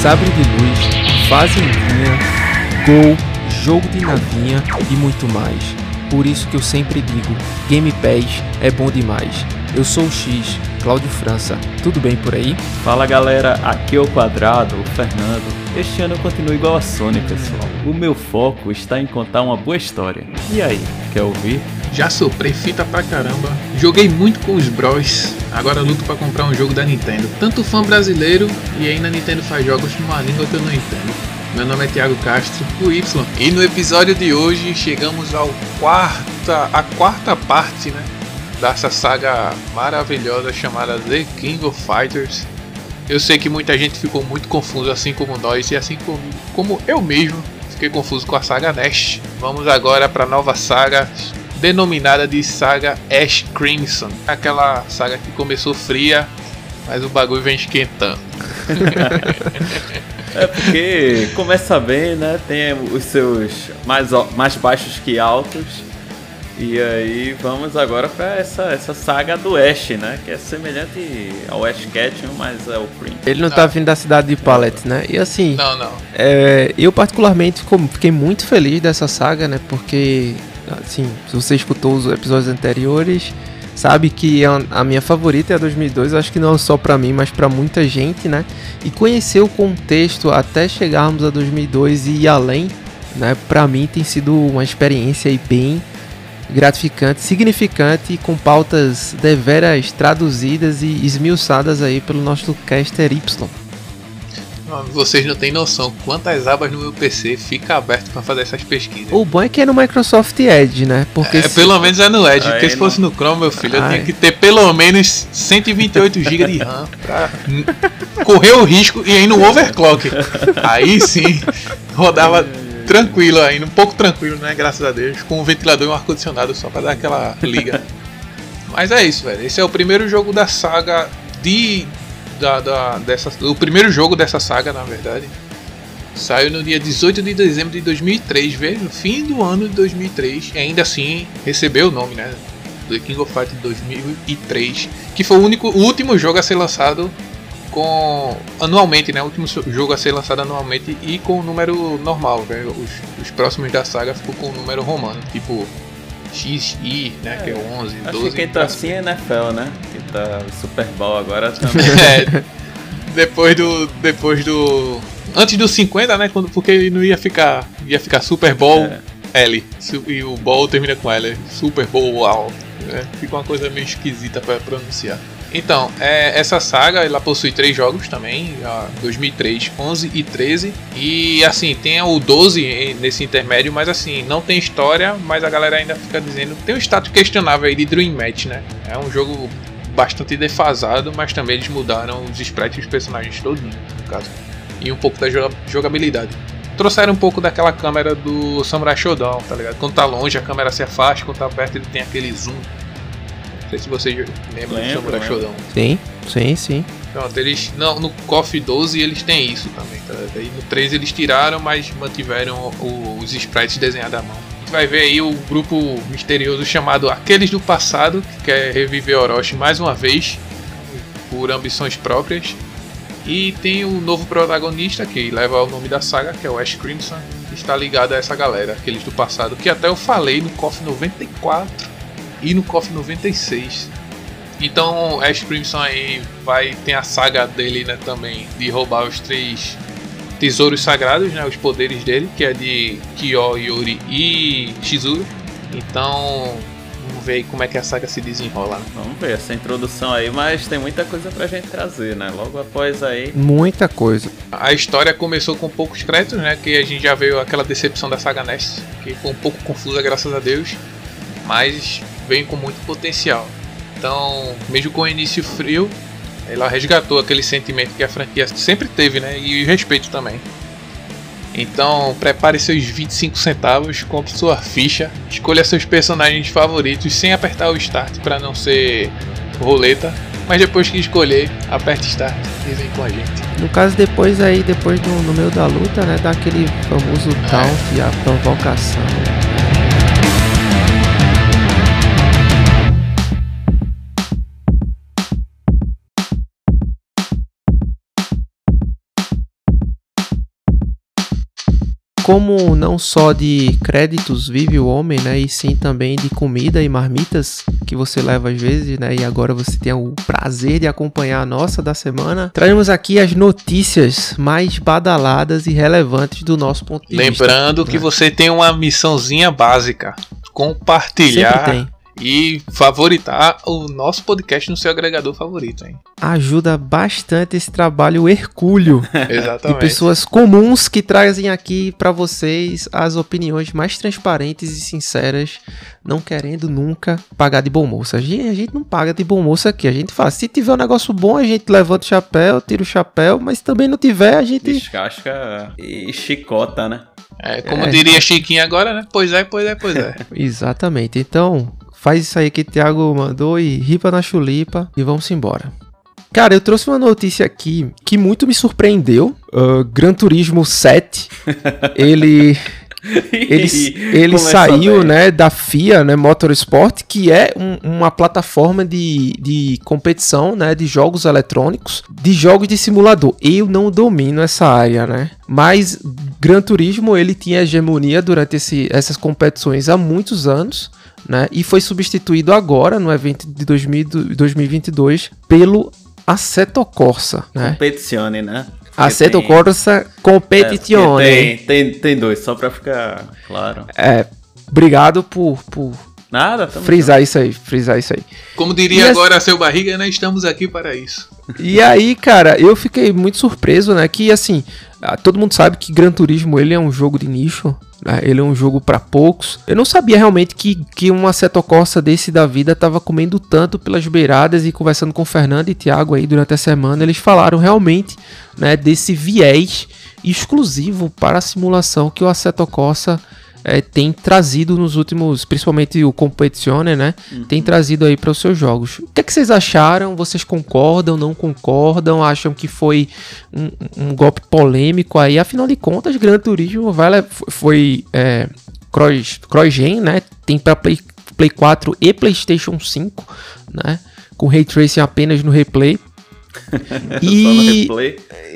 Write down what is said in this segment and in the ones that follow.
sabre de luz, fazendinha, gol, jogo de navinha e muito mais. Por isso que eu sempre digo, Game Pass é bom demais. Eu sou o X, Cláudio França. Tudo bem por aí? Fala galera, aqui é o Quadrado, o Fernando. Este ano eu continuo igual a Sony, pessoal. O meu foco está em contar uma boa história. E aí, quer ouvir? Já soprei fita pra caramba, joguei muito com os bros, agora luto pra comprar um jogo da Nintendo. Tanto fã brasileiro e ainda a Nintendo faz jogos numa língua que eu não entendo. Meu nome é Thiago Castro, o Y. E no episódio de hoje chegamos ao quarta, a quarta parte, né, dessa saga maravilhosa chamada The King of Fighters. Eu sei que muita gente ficou muito confuso, assim como nós e assim como, como eu mesmo fiquei confuso com a saga Nest. Vamos agora para a nova saga denominada de saga Ash Crimson, aquela saga que começou fria, mas o bagulho vem esquentando. é porque começa bem, né? Tem os seus mais, mais baixos que altos. E aí vamos agora para essa, essa saga do Ash, né? Que é semelhante ao Ash Ketchum, mas é o Cream. Ele não, não. tá vindo da cidade de Pallet, né? E assim. Não, não. É, eu particularmente fiquei muito feliz dessa saga, né? Porque, assim, se você escutou os episódios anteriores, sabe que é a minha favorita é a 2002. Eu acho que não só para mim, mas para muita gente, né? E conhecer o contexto até chegarmos a 2002 e ir além, né? Para mim tem sido uma experiência bem gratificante, significante, com pautas deveras traduzidas e esmiuçadas aí pelo nosso caster Y. Vocês não têm noção quantas abas no meu PC fica aberto para fazer essas pesquisas. O bom é que é no Microsoft Edge, né? Porque é, se... pelo menos é no Edge, porque se fosse no Chrome, meu filho, Ai. eu tinha que ter pelo menos 128 GB de RAM pra correr o risco e ir no overclock. Aí sim, rodava tranquilo ainda, um pouco tranquilo, né? Graças a Deus, com um ventilador e um ar-condicionado só pra dar aquela liga. Mas é isso, velho. Esse é o primeiro jogo da saga de. Da, da, dessa, o primeiro jogo dessa saga, na verdade. Saiu no dia 18 de dezembro de 2003, veja, fim do ano de 2003. E ainda assim recebeu o nome, né? The King of Fighters 2003. Que foi o, único, o último jogo a ser lançado com anualmente, né? O último jogo a ser lançado anualmente e com o número normal, né? Os, os próximos da saga ficou com o número romano, tipo XI, né? É, que é 11, acho 12. que quem tá assim é NFL, né? Que tá Super Bowl agora também. é, depois do. Depois do. Antes do 50, né? Quando, porque não ia ficar. Ia ficar Super Bowl é. L. E o Bowl termina com L. Super Bowl Wow. Né? Fica uma coisa meio esquisita para pronunciar. Então, é, essa saga ela possui três jogos também, 2003, 11 e 13. E assim, tem o 12 nesse intermédio, mas assim, não tem história, mas a galera ainda fica dizendo. Tem um status questionável aí de Dream Match, né? É um jogo bastante defasado, mas também eles mudaram os sprites dos personagens todos, no caso. E um pouco da jogabilidade. Trouxeram um pouco daquela câmera do Samurai Shodown, tá ligado? Quando tá longe a câmera se afasta, quando tá perto ele tem aquele zoom sei se vocês lembram do Samurai Shodown. Sim, sim, sim. Pronto, eles. Não, no KOF 12 eles têm isso também, tá? Aí no 13 eles tiraram, mas mantiveram o, os sprites desenhados à mão. A gente vai ver aí o grupo misterioso chamado Aqueles do Passado, que quer reviver Orochi mais uma vez, por ambições próprias. E tem o novo protagonista que leva o nome da saga, que é o Ash Crimson, que está ligado a essa galera, aqueles do passado, que até eu falei no KOF 94 e no KOF 96. Então Ash Crimson aí vai tem a saga dele, né, também de roubar os três tesouros sagrados, né, os poderes dele, que é de Kyo, Yori e Shizuru. Então, vamos ver aí como é que a saga se desenrola. Né? Vamos ver essa introdução aí, mas tem muita coisa pra gente trazer, né? Logo após aí. Muita coisa. A história começou com poucos créditos, né? Que a gente já viu aquela decepção da saga Nest, que foi um pouco confusa, graças a Deus. Mas vem com muito potencial. Então, mesmo com o início frio, ela resgatou aquele sentimento que a franquia sempre teve, né? E respeito também. Então, prepare seus 25 centavos, compre sua ficha, escolha seus personagens favoritos sem apertar o start para não ser roleta. Mas depois que escolher, aperte start e vem com a gente. No caso, depois aí, depois do, no meio da luta, né, dá aquele famoso taunt é. a provocação. Como não só de créditos vive o homem, né, e sim também de comida e marmitas que você leva às vezes, né, e agora você tem o prazer de acompanhar a nossa da semana, traremos aqui as notícias mais badaladas e relevantes do nosso ponto de Lembrando vista. Lembrando que né? você tem uma missãozinha básica, compartilhar e favoritar o nosso podcast no seu agregador favorito, hein? Ajuda bastante esse trabalho hercúleo Exatamente. de pessoas comuns que trazem aqui para vocês as opiniões mais transparentes e sinceras, não querendo nunca pagar de bom moço. A gente, a gente não paga de bom moço aqui, a gente faz. Se tiver um negócio bom, a gente levanta o chapéu, tira o chapéu, mas também não tiver, a gente. Descasca e chicota, né? É, como é. diria Chiquinho agora, né? Pois é, pois é, pois é. Exatamente. Então, faz isso aí que o Thiago mandou e ripa na chulipa e vamos embora. Cara, eu trouxe uma notícia aqui que muito me surpreendeu. Uh, Gran Turismo 7, ele ele, ele saiu né, da FIA, né, Motorsport, que é um, uma plataforma de, de competição né, de jogos eletrônicos, de jogos de simulador. Eu não domino essa área, né? Mas Gran Turismo ele tinha hegemonia durante esse, essas competições há muitos anos. Né, e foi substituído agora no evento de 2000, 2022 pelo Assetto Corsa, né? Competizione, né? Tem... Corsa Competizione. É, tem, tem, tem dois, só pra ficar claro. É, obrigado por, por Nada, frisar junto. isso aí, frisar isso aí. Como diria e agora as... seu barriga, né? Estamos aqui para isso. E aí, cara, eu fiquei muito surpreso, né? Que assim, ah, todo mundo sabe que Gran Turismo ele é um jogo de nicho, né? ele é um jogo para poucos. Eu não sabia realmente que, que uma setocorsa desse da vida tava comendo tanto pelas beiradas e conversando com o Fernando e Thiago aí durante a semana, eles falaram realmente, né, desse viés exclusivo para a simulação que o Assetto Corsa é, tem trazido nos últimos, principalmente o Competizione, né? Uhum. Tem trazido aí para os seus jogos. O que, é que vocês acharam? Vocês concordam, não concordam? Acham que foi um, um golpe polêmico aí? Afinal de contas, Gran Turismo vai, foi é, cross, cross-gen, né? Tem para Play, Play 4 e PlayStation 5, né? Com Ray Tracing apenas no replay. e,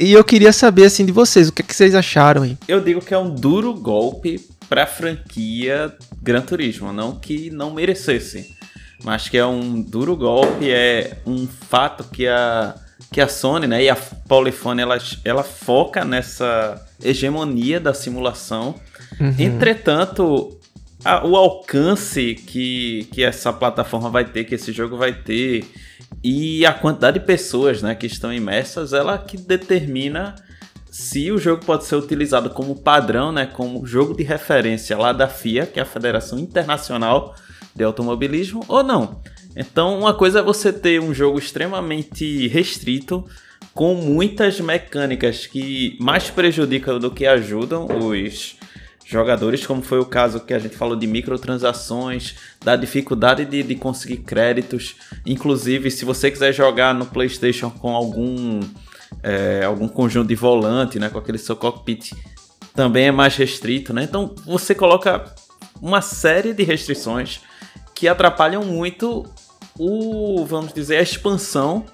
e eu queria saber assim de vocês, o que, é que vocês acharam aí? Eu digo que é um duro golpe para a franquia Gran Turismo, não que não merecesse, mas que é um duro golpe, é um fato que a que a Sony, né, e a Polyphony ela, ela foca nessa hegemonia da simulação. Uhum. Entretanto, a, o alcance que, que essa plataforma vai ter, que esse jogo vai ter, e a quantidade de pessoas né, que estão imersas, ela que determina se o jogo pode ser utilizado como padrão, né, como jogo de referência lá da FIA, que é a Federação Internacional de Automobilismo, ou não. Então, uma coisa é você ter um jogo extremamente restrito, com muitas mecânicas que mais prejudicam do que ajudam os jogadores, como foi o caso que a gente falou de microtransações, da dificuldade de, de conseguir créditos. Inclusive, se você quiser jogar no PlayStation com algum é, algum conjunto de volante, né, com aquele seu cockpit, também é mais restrito, né? Então você coloca uma série de restrições que atrapalham muito o, vamos dizer, a expansão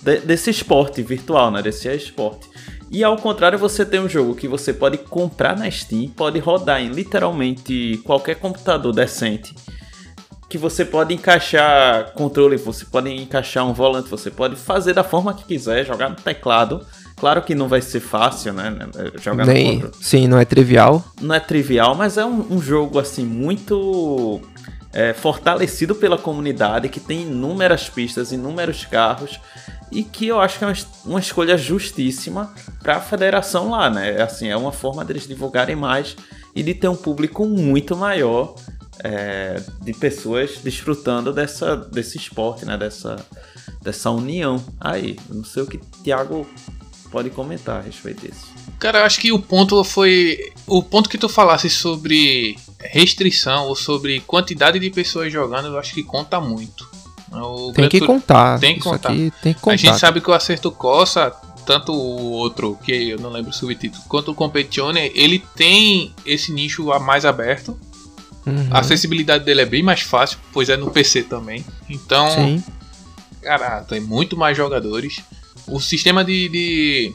de, desse esporte virtual, né, desse esporte. E ao contrário, você tem um jogo que você pode comprar na Steam, pode rodar em literalmente qualquer computador decente que você pode encaixar controle, você pode encaixar um volante, você pode fazer da forma que quiser, jogar no teclado. Claro que não vai ser fácil, né? né jogar Nem, no Sim, não é trivial. Não é trivial, mas é um, um jogo assim muito é, fortalecido pela comunidade, que tem inúmeras pistas, inúmeros carros e que eu acho que é uma, uma escolha justíssima para a federação lá, né? Assim, é uma forma deles divulgarem mais e de ter um público muito maior é, de pessoas desfrutando dessa, desse esporte, né? Dessa, dessa união. Aí, não sei o que Thiago pode comentar a respeito disso. Cara, eu acho que o ponto foi. O ponto que tu falasse sobre restrição ou sobre quantidade de pessoas jogando, eu acho que conta muito. O tem que contar. Tem que contar. tem que contar. A gente sabe que o Acerto Coça, tanto o outro, que eu não lembro o subtítulo, quanto o Competione, ele tem esse nicho mais aberto. Uhum. A acessibilidade dele é bem mais fácil, pois é no PC também. Então, Sim. cara, tem muito mais jogadores. O sistema de, de,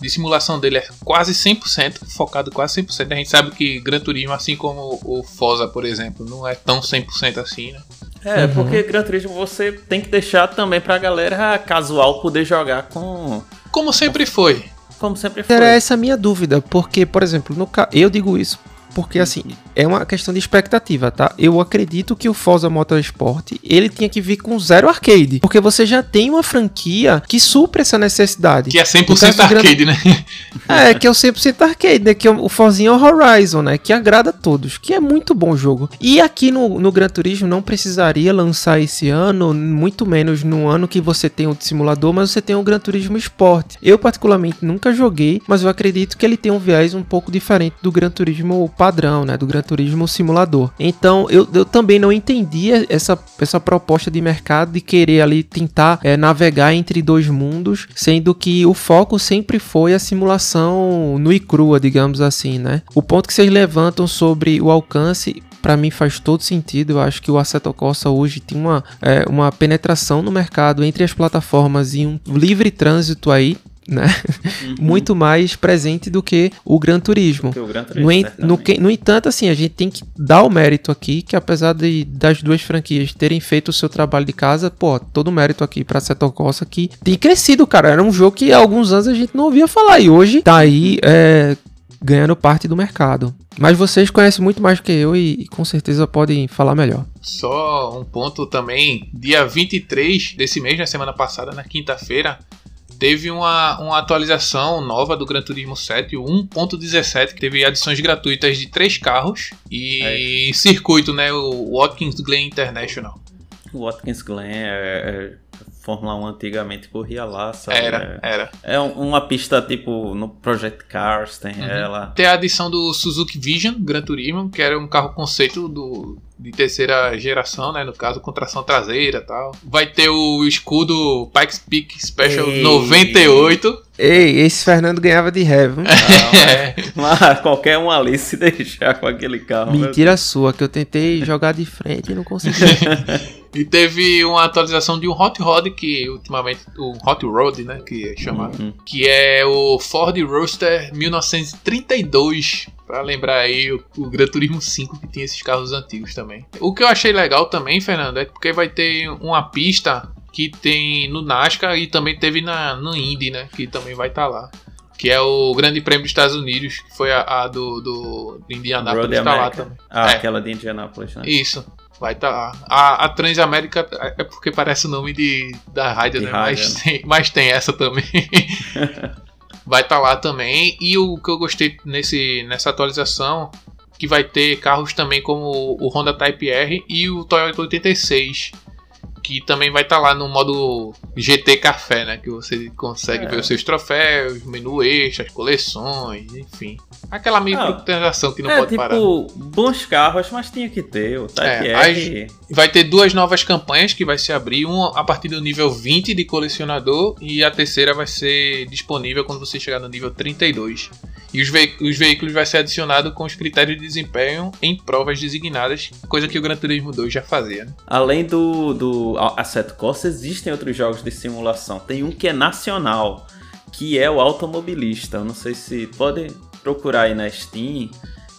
de simulação dele é quase 100%, focado quase 100%. A gente sabe que Gran Turismo, assim como o Forza, por exemplo, não é tão 100% assim, né? É, uhum. porque Gran Turismo você tem que deixar também pra galera casual poder jogar com. Como sempre foi. Como sempre foi. Era essa a minha dúvida, porque, por exemplo, no ca... eu digo isso porque assim, é uma questão de expectativa, tá? Eu acredito que o Forza Motorsport, ele tinha que vir com zero arcade, porque você já tem uma franquia que supre essa necessidade. Que é 100% arcade, né? É, que é o 100% arcade, né? Que é o Forzinho Horizon, né? Que agrada a todos, que é muito bom jogo. E aqui no, no Gran Turismo não precisaria lançar esse ano, muito menos no ano que você tem o simulador, mas você tem o Gran Turismo Sport. Eu particularmente nunca joguei, mas eu acredito que ele tem um viés um pouco diferente do Gran Turismo padrão, né, do Gran Turismo simulador. Então eu, eu também não entendia essa, essa proposta de mercado de querer ali tentar é, navegar entre dois mundos, sendo que o foco sempre foi a simulação nu e crua, digamos assim, né? O ponto que vocês levantam sobre o alcance para mim faz todo sentido. Eu acho que o Assetto Corsa hoje tem uma, é, uma penetração no mercado entre as plataformas e um livre trânsito aí né? Uhum. Muito mais presente do que o Gran Turismo. O Gran Turismo no, no, no, entanto, assim, a gente tem que dar o mérito aqui, que apesar de, das duas franquias terem feito o seu trabalho de casa, pô, todo o mérito aqui pra Seto Corsa que tem crescido, cara. Era um jogo que há alguns anos a gente não ouvia falar e hoje tá aí é, ganhando parte do mercado. Mas vocês conhecem muito mais do que eu e, e, com certeza podem falar melhor. Só um ponto também, dia 23 desse mês, na semana passada, na quinta-feira, teve uma, uma atualização nova do Gran Turismo 7, o 1.17, que teve adições gratuitas de três carros e é. circuito, né, o Watkins Glen International. O Watkins Glen é, é Fórmula 1 antigamente corria lá, sabe? Era, é, era. É uma pista tipo no Project Cars, tem uhum. ela. Tem a adição do Suzuki Vision Gran Turismo, que era um carro conceito do, de terceira geração, né? No caso, com tração traseira e tal. Vai ter o escudo Pikes Peak Special Ei. 98. Ei, esse Fernando ganhava de ré, viu? Não, é. Mas qualquer um ali se deixar com aquele carro. Mentira sua, que eu tentei jogar de frente e não consegui. e teve uma atualização de um Hot Rod, que ultimamente, o Hot Rod, né? Que é chamado. Uhum. Que é o Ford Roadster 1932 Pra lembrar aí o, o Gran Turismo 5 que tinha esses carros antigos também. O que eu achei legal também, Fernando, é porque vai ter uma pista que tem no NASCAR e também teve na, no Indy, né? Que também vai estar tá lá. Que é o Grande Prêmio dos Estados Unidos, que foi a, a do, do, do Indianápolis, tá lá também. Ah, é. aquela de Indianápolis, né? Isso. Vai estar tá lá. A, a Transamérica é porque parece o nome de, da rádio, de né? Rádio. Mas, tem, mas tem essa também. vai estar tá lá também. E o que eu gostei nesse, nessa atualização, que vai ter carros também como o Honda Type R e o Toyota 86 que também vai estar tá lá no modo GT Café, né? Que você consegue é. ver os seus troféus, menu extra, as coleções, enfim. Aquela microtransação ah, que não é, pode tipo, parar. bons carros, mas tinha que ter. O Type é, R. Vai ter duas novas campanhas que vai se abrir, uma a partir do nível 20 de colecionador e a terceira vai ser disponível quando você chegar no nível 32. E os, os veículos vai ser adicionado com os critérios de desempenho em provas designadas, coisa que o Gran Turismo 2 já fazia. Né? Além do, do Assetto Corsa, existem outros jogos de simulação. Tem um que é nacional, que é o Automobilista. Eu não sei se podem procurar aí na Steam.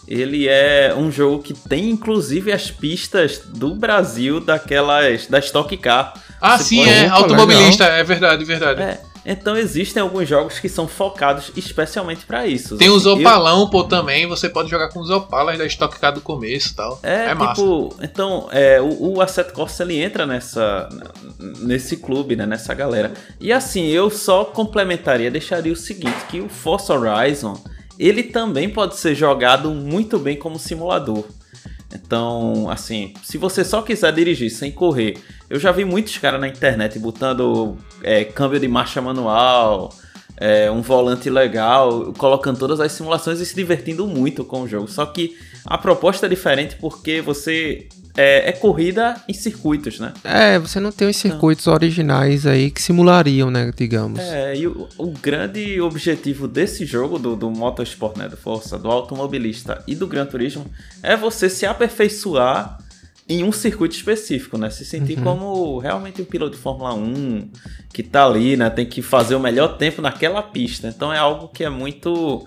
Ele é um jogo que tem inclusive as pistas do Brasil daquelas da Stock Car. Ah, Você sim, pode... é automobilista, é verdade, verdade. É, então existem alguns jogos que são focados especialmente para isso. Tem o Zopalão, eu... pô, também. Você pode jogar com os Opalas da Stock Car do começo e tal. É, é tipo, massa. então, é, o, o Asset Corsa ele entra nessa nesse clube, né, nessa galera. E assim, eu só complementaria, deixaria o seguinte, que o Forza Horizon, ele também pode ser jogado muito bem como simulador. Então, assim, se você só quiser dirigir sem correr, eu já vi muitos caras na internet botando é, câmbio de marcha manual, é, um volante legal, colocando todas as simulações e se divertindo muito com o jogo. Só que a proposta é diferente porque você é, é, corrida em circuitos, né? É, você não tem os circuitos não. originais aí que simulariam, né, digamos. É, e o, o grande objetivo desse jogo, do, do Motorsport, né, do Força, do automobilista e do Gran Turismo, é você se aperfeiçoar em um circuito específico, né? Se sentir uhum. como realmente um piloto de Fórmula 1 que tá ali, né? Tem que fazer o melhor tempo naquela pista. Então é algo que é muito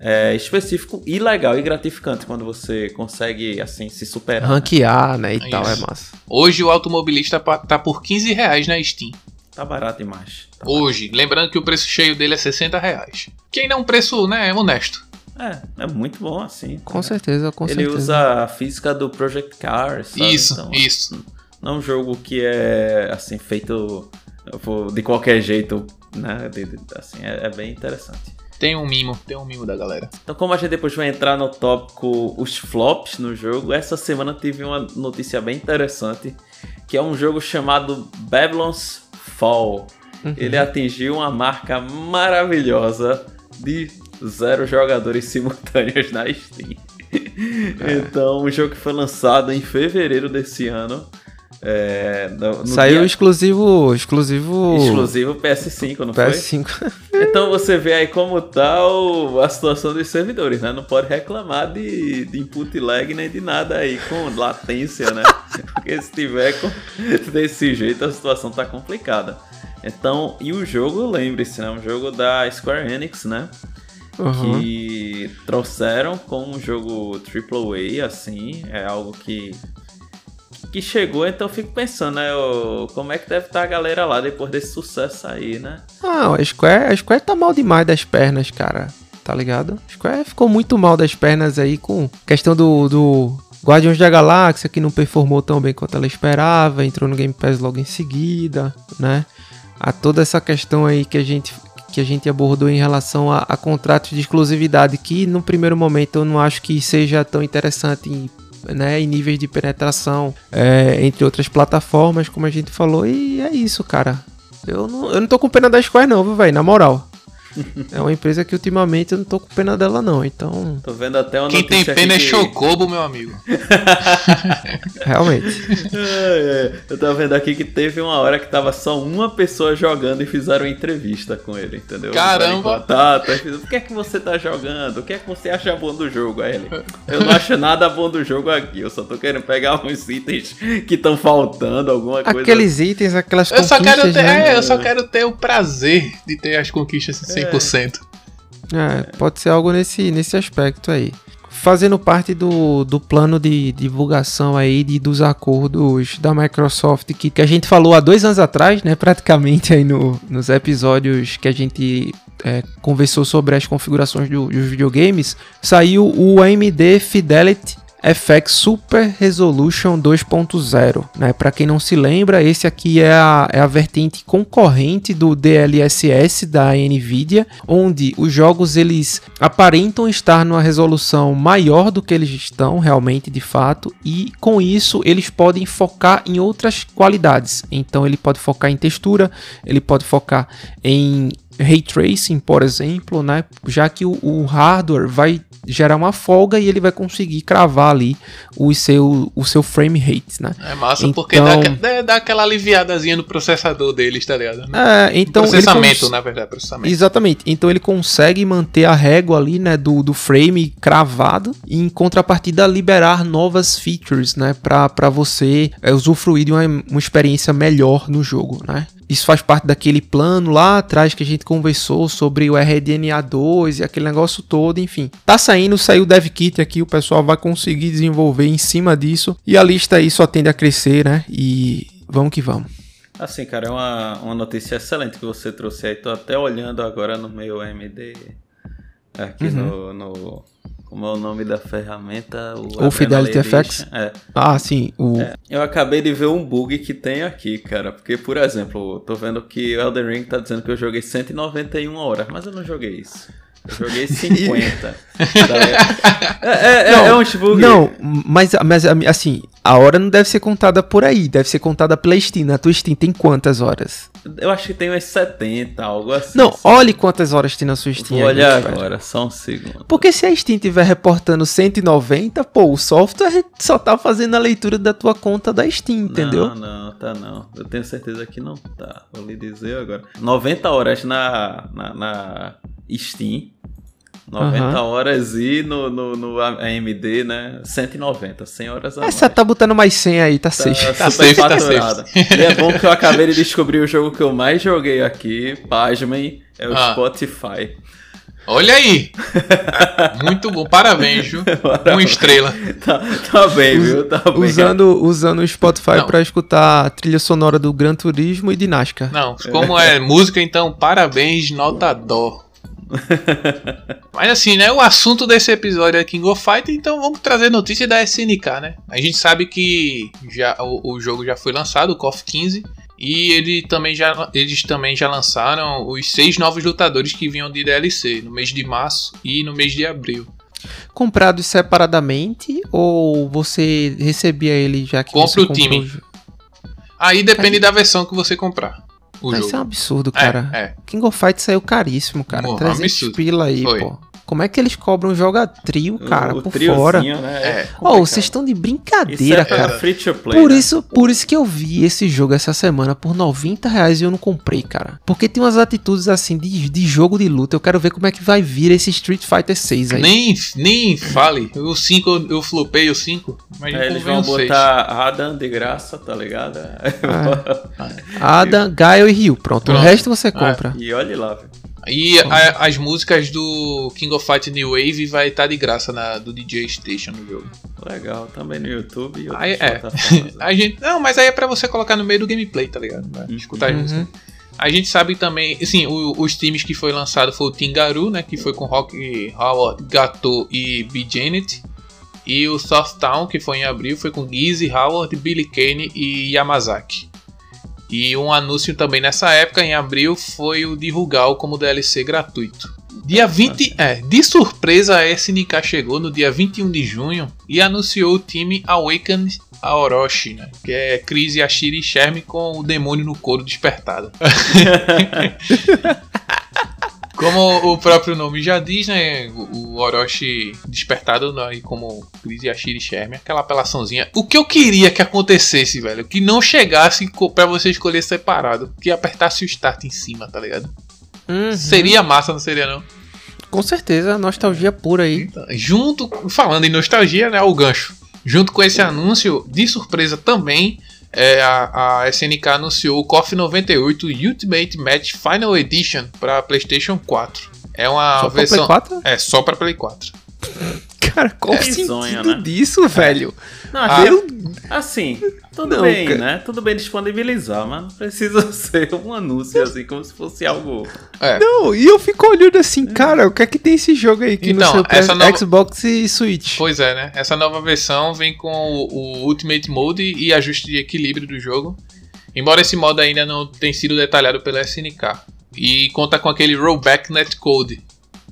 é, específico e legal e gratificante quando você consegue, assim, se superar. Ranquear, né? E é tal, é massa. Hoje o automobilista tá por 15 reais na Steam. Tá barato demais. Tá Hoje, barato. lembrando que o preço cheio dele é 60 reais. Que ainda é um preço, né, honesto. É, é muito bom assim. Com certeza, com Ele certeza. Ele usa a física do Project Cars. Sabe? Isso, então, isso. Não é um jogo que é, assim, feito de qualquer jeito, né? Assim, é, é bem interessante. Tem um mimo, tem um mimo da galera. Então, como a gente depois vai entrar no tópico os flops no jogo, essa semana tive uma notícia bem interessante, que é um jogo chamado Babylon's Fall. Uhum. Ele atingiu uma marca maravilhosa de zero jogadores simultâneos na Steam. É. Então, um jogo que foi lançado em fevereiro desse ano. É, no, no Saiu dia... exclusivo, exclusivo. Exclusivo PS5, não PS5. foi? Então você vê aí como tá o, a situação dos servidores, né? Não pode reclamar de, de input lag nem de nada aí com latência, né? Porque se tiver com, desse jeito a situação tá complicada. Então, e o jogo, lembre-se, né? Um jogo da Square Enix, né? Uhum. Que trouxeram como um jogo AAA, assim. É algo que que chegou, então eu fico pensando, né? como é que deve estar tá a galera lá depois desse sucesso aí, né? Ah, a Square, a Square tá mal demais das pernas, cara. Tá ligado? A Square ficou muito mal das pernas aí com questão do, do Guardiões da Galáxia, que não performou tão bem quanto ela esperava, entrou no Game Pass logo em seguida, né? A toda essa questão aí que a gente que a gente abordou em relação a, a contratos de exclusividade, que no primeiro momento eu não acho que seja tão interessante né, em níveis de penetração, é, entre outras plataformas, como a gente falou, e é isso, cara. Eu não, eu não tô com pena da Square, não, viu, velho? Na moral. É uma empresa que ultimamente eu não tô com pena dela, não. Então. Tô vendo até uma Quem tem pena é que... Chocobo, meu amigo. Realmente. É, é. Eu tava vendo aqui que teve uma hora que tava só uma pessoa jogando e fizeram uma entrevista com ele, entendeu? Caramba! Contato, o que é que você tá jogando? O que é que você acha bom do jogo? Aí ele. Eu não acho nada bom do jogo aqui. Eu só tô querendo pegar uns itens que estão faltando, alguma coisa. Aqueles itens, aquelas eu Só quero ter, né? é, eu só quero ter o prazer de ter as conquistas assim, 100%. É, pode ser algo nesse, nesse aspecto aí. Fazendo parte do, do plano de divulgação aí de, dos acordos da Microsoft que, que a gente falou há dois anos atrás, né? Praticamente aí no, nos episódios que a gente é, conversou sobre as configurações do, dos videogames, saiu o AMD Fidelity FX Super Resolution 2.0, né? Para quem não se lembra, esse aqui é a, é a vertente concorrente do DLSS da Nvidia, onde os jogos eles aparentam estar numa resolução maior do que eles estão realmente de fato, e com isso eles podem focar em outras qualidades. Então ele pode focar em textura, ele pode focar em ray tracing, por exemplo, né? Já que o, o, hardware vai gerar uma folga e ele vai conseguir cravar ali o seu, o seu frame rate, né? É massa então, porque dá, dá, dá, aquela aliviadazinha no processador deles, tá ligado? É, então processamento, na verdade, processamento. Exatamente. Então ele consegue manter a régua ali, né, do, do frame cravado e em contrapartida liberar novas features, né, para você é, usufruir de uma, uma experiência melhor no jogo, né? Isso faz parte daquele plano lá atrás que a gente conversou sobre o RDNA2 e aquele negócio todo, enfim. Tá saindo, saiu o dev kit aqui, o pessoal vai conseguir desenvolver em cima disso e a lista aí só tende a crescer, né? E vamos que vamos. Assim, cara, é uma, uma notícia excelente que você trouxe aí. Tô até olhando agora no meu AMD aqui uhum. no, no como é o nome da ferramenta? O, o Fidelity FX? É. Ah, sim. O... É. Eu acabei de ver um bug que tem aqui, cara. Porque, por exemplo, tô vendo que o Elden Ring tá dizendo que eu joguei 191 horas, mas eu não joguei isso. Eu joguei 50. é, é, é, não, é um bug. Não, mas, mas assim, a hora não deve ser contada por aí, deve ser contada pela Steam. Na tua Steam tem quantas horas? Eu acho que tem umas 70, algo assim. Não, olhe quantas horas tem na sua Steam. Vou olhar agora, só um segundo. Porque se a Steam estiver reportando 190, pô, o software só tá fazendo a leitura da tua conta da Steam, entendeu? Não, não, tá não. Eu tenho certeza que não tá. Vou lhe dizer agora. 90 horas na, na, na Steam 90 uhum. horas e no, no, no, AMD, né? 190, 100 horas a Essa tá botando mais 100 aí, tá, tá safe. Tá, safe, tá safe. E é bom que eu acabei de descobrir o jogo que eu mais joguei aqui, pasmem, é o ah. Spotify. Olha aí! Muito bom, parabéns, viu? Uma estrela. Tá, tá bem, viu? Tá bem. Usando, usando o Spotify para escutar a trilha sonora do Gran Turismo e de NASCAR. Não, como é música, então, parabéns, nota dó. Mas assim, né? O assunto desse episódio é King of Fighter, então vamos trazer notícia da SNK, né? A gente sabe que já, o, o jogo já foi lançado, o KOF 15. E ele também já, eles também já lançaram os seis novos lutadores que vinham de DLC no mês de março e no mês de abril. Comprados separadamente ou você recebia ele já que Compre o time. Aí depende Aí... da versão que você comprar. Isso é um absurdo, cara. É, é. King of Fight saiu caríssimo, cara. Morra, 300 absurdo. pila aí, Foi. pô. Como é que eles cobram joga trio, cara, o, por fora? Né? É oh, vocês estão de brincadeira, é cara. Free to play, por né? isso, por isso que eu vi esse jogo essa semana por 90 reais e eu não comprei, cara. Porque tem umas atitudes assim de, de jogo de luta. Eu quero ver como é que vai vir esse Street Fighter 6 aí. Nem, nem fale. O 5 eu flopei o 5. Mas é, eles vão botar Adam de graça, tá ligado? É. Adam, Gaio e Ryu. Pronto. Pronto. O resto você compra. É, e olhe lá, velho. E a, as músicas do King of Fight New Wave vai estar tá de graça na, do DJ Station no jogo. Legal, também no YouTube e aí, é. a gente, Não, mas aí é pra você colocar no meio do gameplay, tá ligado? Uhum. escutar as músicas. A gente sabe também, assim, o, os times que foi lançado foi o Tingaru, né? Que foi com Rock Howard, Gato e B. Janet. E o Town que foi em abril, foi com Gizzy, Howard, Billy Kane e Yamazaki. E um anúncio também nessa época, em abril, foi o divulgar como DLC gratuito. Dia 20, é, de surpresa a SNK chegou no dia 21 de junho e anunciou o time Awakened Orochi, né? Que é Chris Yashiri Sherm com o demônio no couro despertado. Como o próprio nome já diz, né? O, Orochi despertado né, como Chris Yashiri Sherman, aquela apelaçãozinha. O que eu queria que acontecesse, velho, que não chegasse para você escolher separado, que apertasse o start em cima, tá ligado? Uhum. Seria massa, não seria não? Com certeza, nostalgia pura aí. Então, junto, falando em nostalgia, né, o gancho. Junto com esse anúncio, de surpresa também, é, a, a, SNK anunciou o KOF 98 Ultimate Match Final Edition para PlayStation 4. É uma só versão. Pra Play 4? É só para Play 4. Cara, qual é, o sentido sonho, né? disso, velho? Não, ah, eu... Assim, tudo não, bem, cara. né? Tudo bem disponibilizar, mas não precisa ser um anúncio assim, como se fosse algo. É. Não, e eu fico olhando assim, cara, o que é que tem esse jogo aí que então, no seu nova... Xbox e Switch? Pois é, né? Essa nova versão vem com o, o Ultimate Mode e ajuste de equilíbrio do jogo. Embora esse modo ainda não tenha sido detalhado pela SNK. E conta com aquele rollback netcode,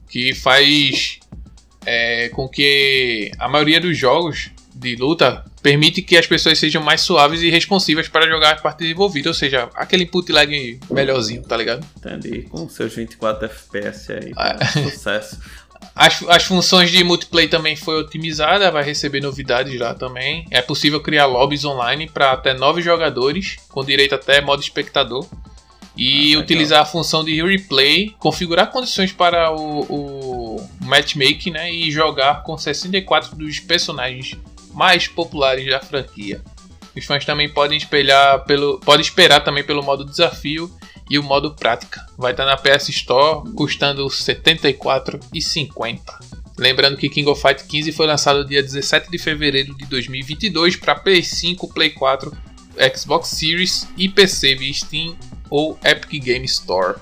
que faz é, com que a maioria dos jogos de luta permite que as pessoas sejam mais suaves e responsivas para jogar as partes envolvidas, ou seja, aquele input lag melhorzinho, tá ligado? Entendi, com seus 24 FPS aí, é. sucesso. As, as funções de multiplayer também foi otimizada, vai receber novidades lá também. É possível criar lobbies online para até 9 jogadores, com direito até modo espectador. E ah, utilizar a função de replay, configurar condições para o, o matchmaking né, e jogar com 64 dos personagens mais populares da franquia. Os fãs também podem espelhar pelo, podem esperar também pelo modo desafio e o modo prática. Vai estar na PS Store custando R$ 74,50. Lembrando que King of Fight 15 foi lançado dia 17 de fevereiro de 2022 para PS5, Play 4, Xbox Series e PC via Steam ou Epic Game Store.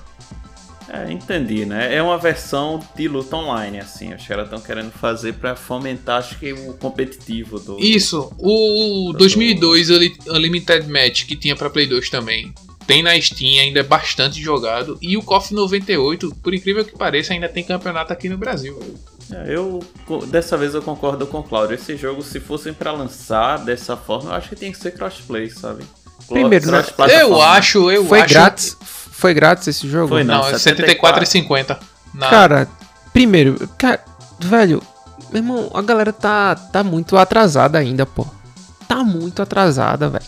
É, entendi, né? É uma versão de luta online, assim. Os caras estão querendo fazer para fomentar, acho que o competitivo do. Isso. O do... 2002 Unlimited Match que tinha para Play 2 também. Tem na Steam, ainda é bastante jogado. E o KOF 98, por incrível que pareça, ainda tem campeonato aqui no Brasil. É, eu dessa vez eu concordo com o Claudio. Esse jogo, se fossem para lançar dessa forma, eu acho que tem que ser crossplay, sabe? Primeiro, né? Eu acho, eu Foi acho. grátis. Foi grátis esse jogo? Foi, não, é 74,50. Cara, primeiro, cara, velho, meu irmão, a galera tá, tá muito atrasada ainda, pô. Tá muito atrasada, velho.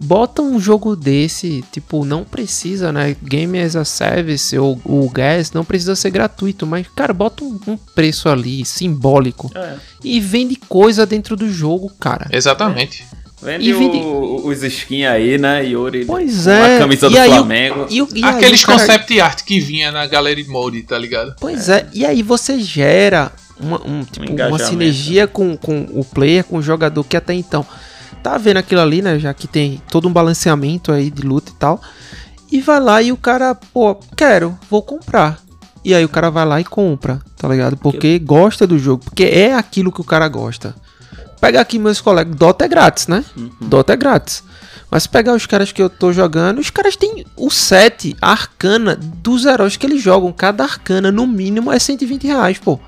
bota um jogo desse, tipo, não precisa, né? Game as a Service ou o Gas não precisa ser gratuito, mas, cara, bota um, um preço ali simbólico é. e vende coisa dentro do jogo, cara. Exatamente. É. Vende, e vende... O, os skins aí, né? Yuri pois é. a camisa do aí, Flamengo. E, e Aqueles cara... concept art que vinha na Gallery Mode, tá ligado? Pois é. é. E aí você gera uma, um, tipo, um uma sinergia com, com o player, com o jogador que até então tá vendo aquilo ali, né? Já que tem todo um balanceamento aí de luta e tal. E vai lá e o cara, pô, quero, vou comprar. E aí o cara vai lá e compra, tá ligado? Porque gosta do jogo, porque é aquilo que o cara gosta. Pega aqui meus colegas, Dota é grátis, né? Uhum. Dota é grátis. Mas pegar os caras que eu tô jogando, os caras têm o set, a arcana dos heróis que eles jogam. Cada arcana, no mínimo, é 120 reais, pô.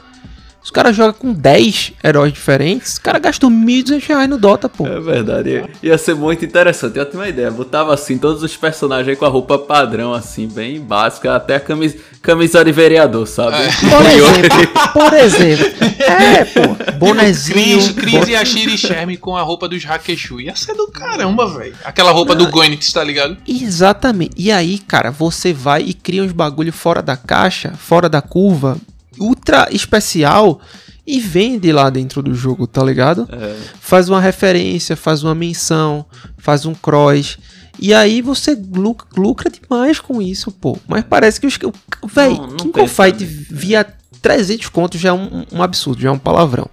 Os caras jogam com 10 heróis diferentes, os caras gastam 1.200 reais no Dota, pô. É verdade. Ia ser muito interessante. Eu tenho uma ideia. Botava assim todos os personagens aí com a roupa padrão, assim, bem básica, até a camisa, camisa de vereador, sabe? É. Por exemplo. por exemplo. É, pô. Bonezinho. Cris, Cris e a Shiri Sherm com a roupa dos Hakeshu. Ia ser do caramba, velho. Aquela roupa ah, do Gwyneth, tá ligado? Exatamente. E aí, cara, você vai e cria uns bagulho fora da caixa, fora da curva ultra especial e vende lá dentro do jogo, tá ligado? É. Faz uma referência, faz uma menção, faz um cross. E aí você lucra, lucra demais com isso, pô. Mas parece que os. Véi, King of Fight via 300 contos já é um, um, absurdo, já é um palavrão.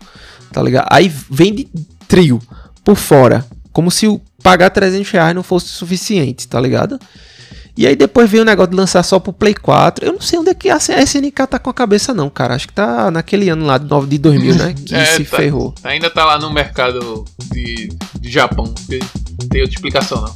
Tá ligado? Aí vende trio por fora. Como se pagar 300 reais não fosse suficiente, tá ligado? E aí depois veio o negócio de lançar só pro Play 4. Eu não sei onde é que a SNK tá com a cabeça, não, cara. Acho que tá naquele ano lá de 2000, né? Que é, se tá, ferrou. Ainda tá lá no mercado de, de Japão. Não tem outra explicação, não.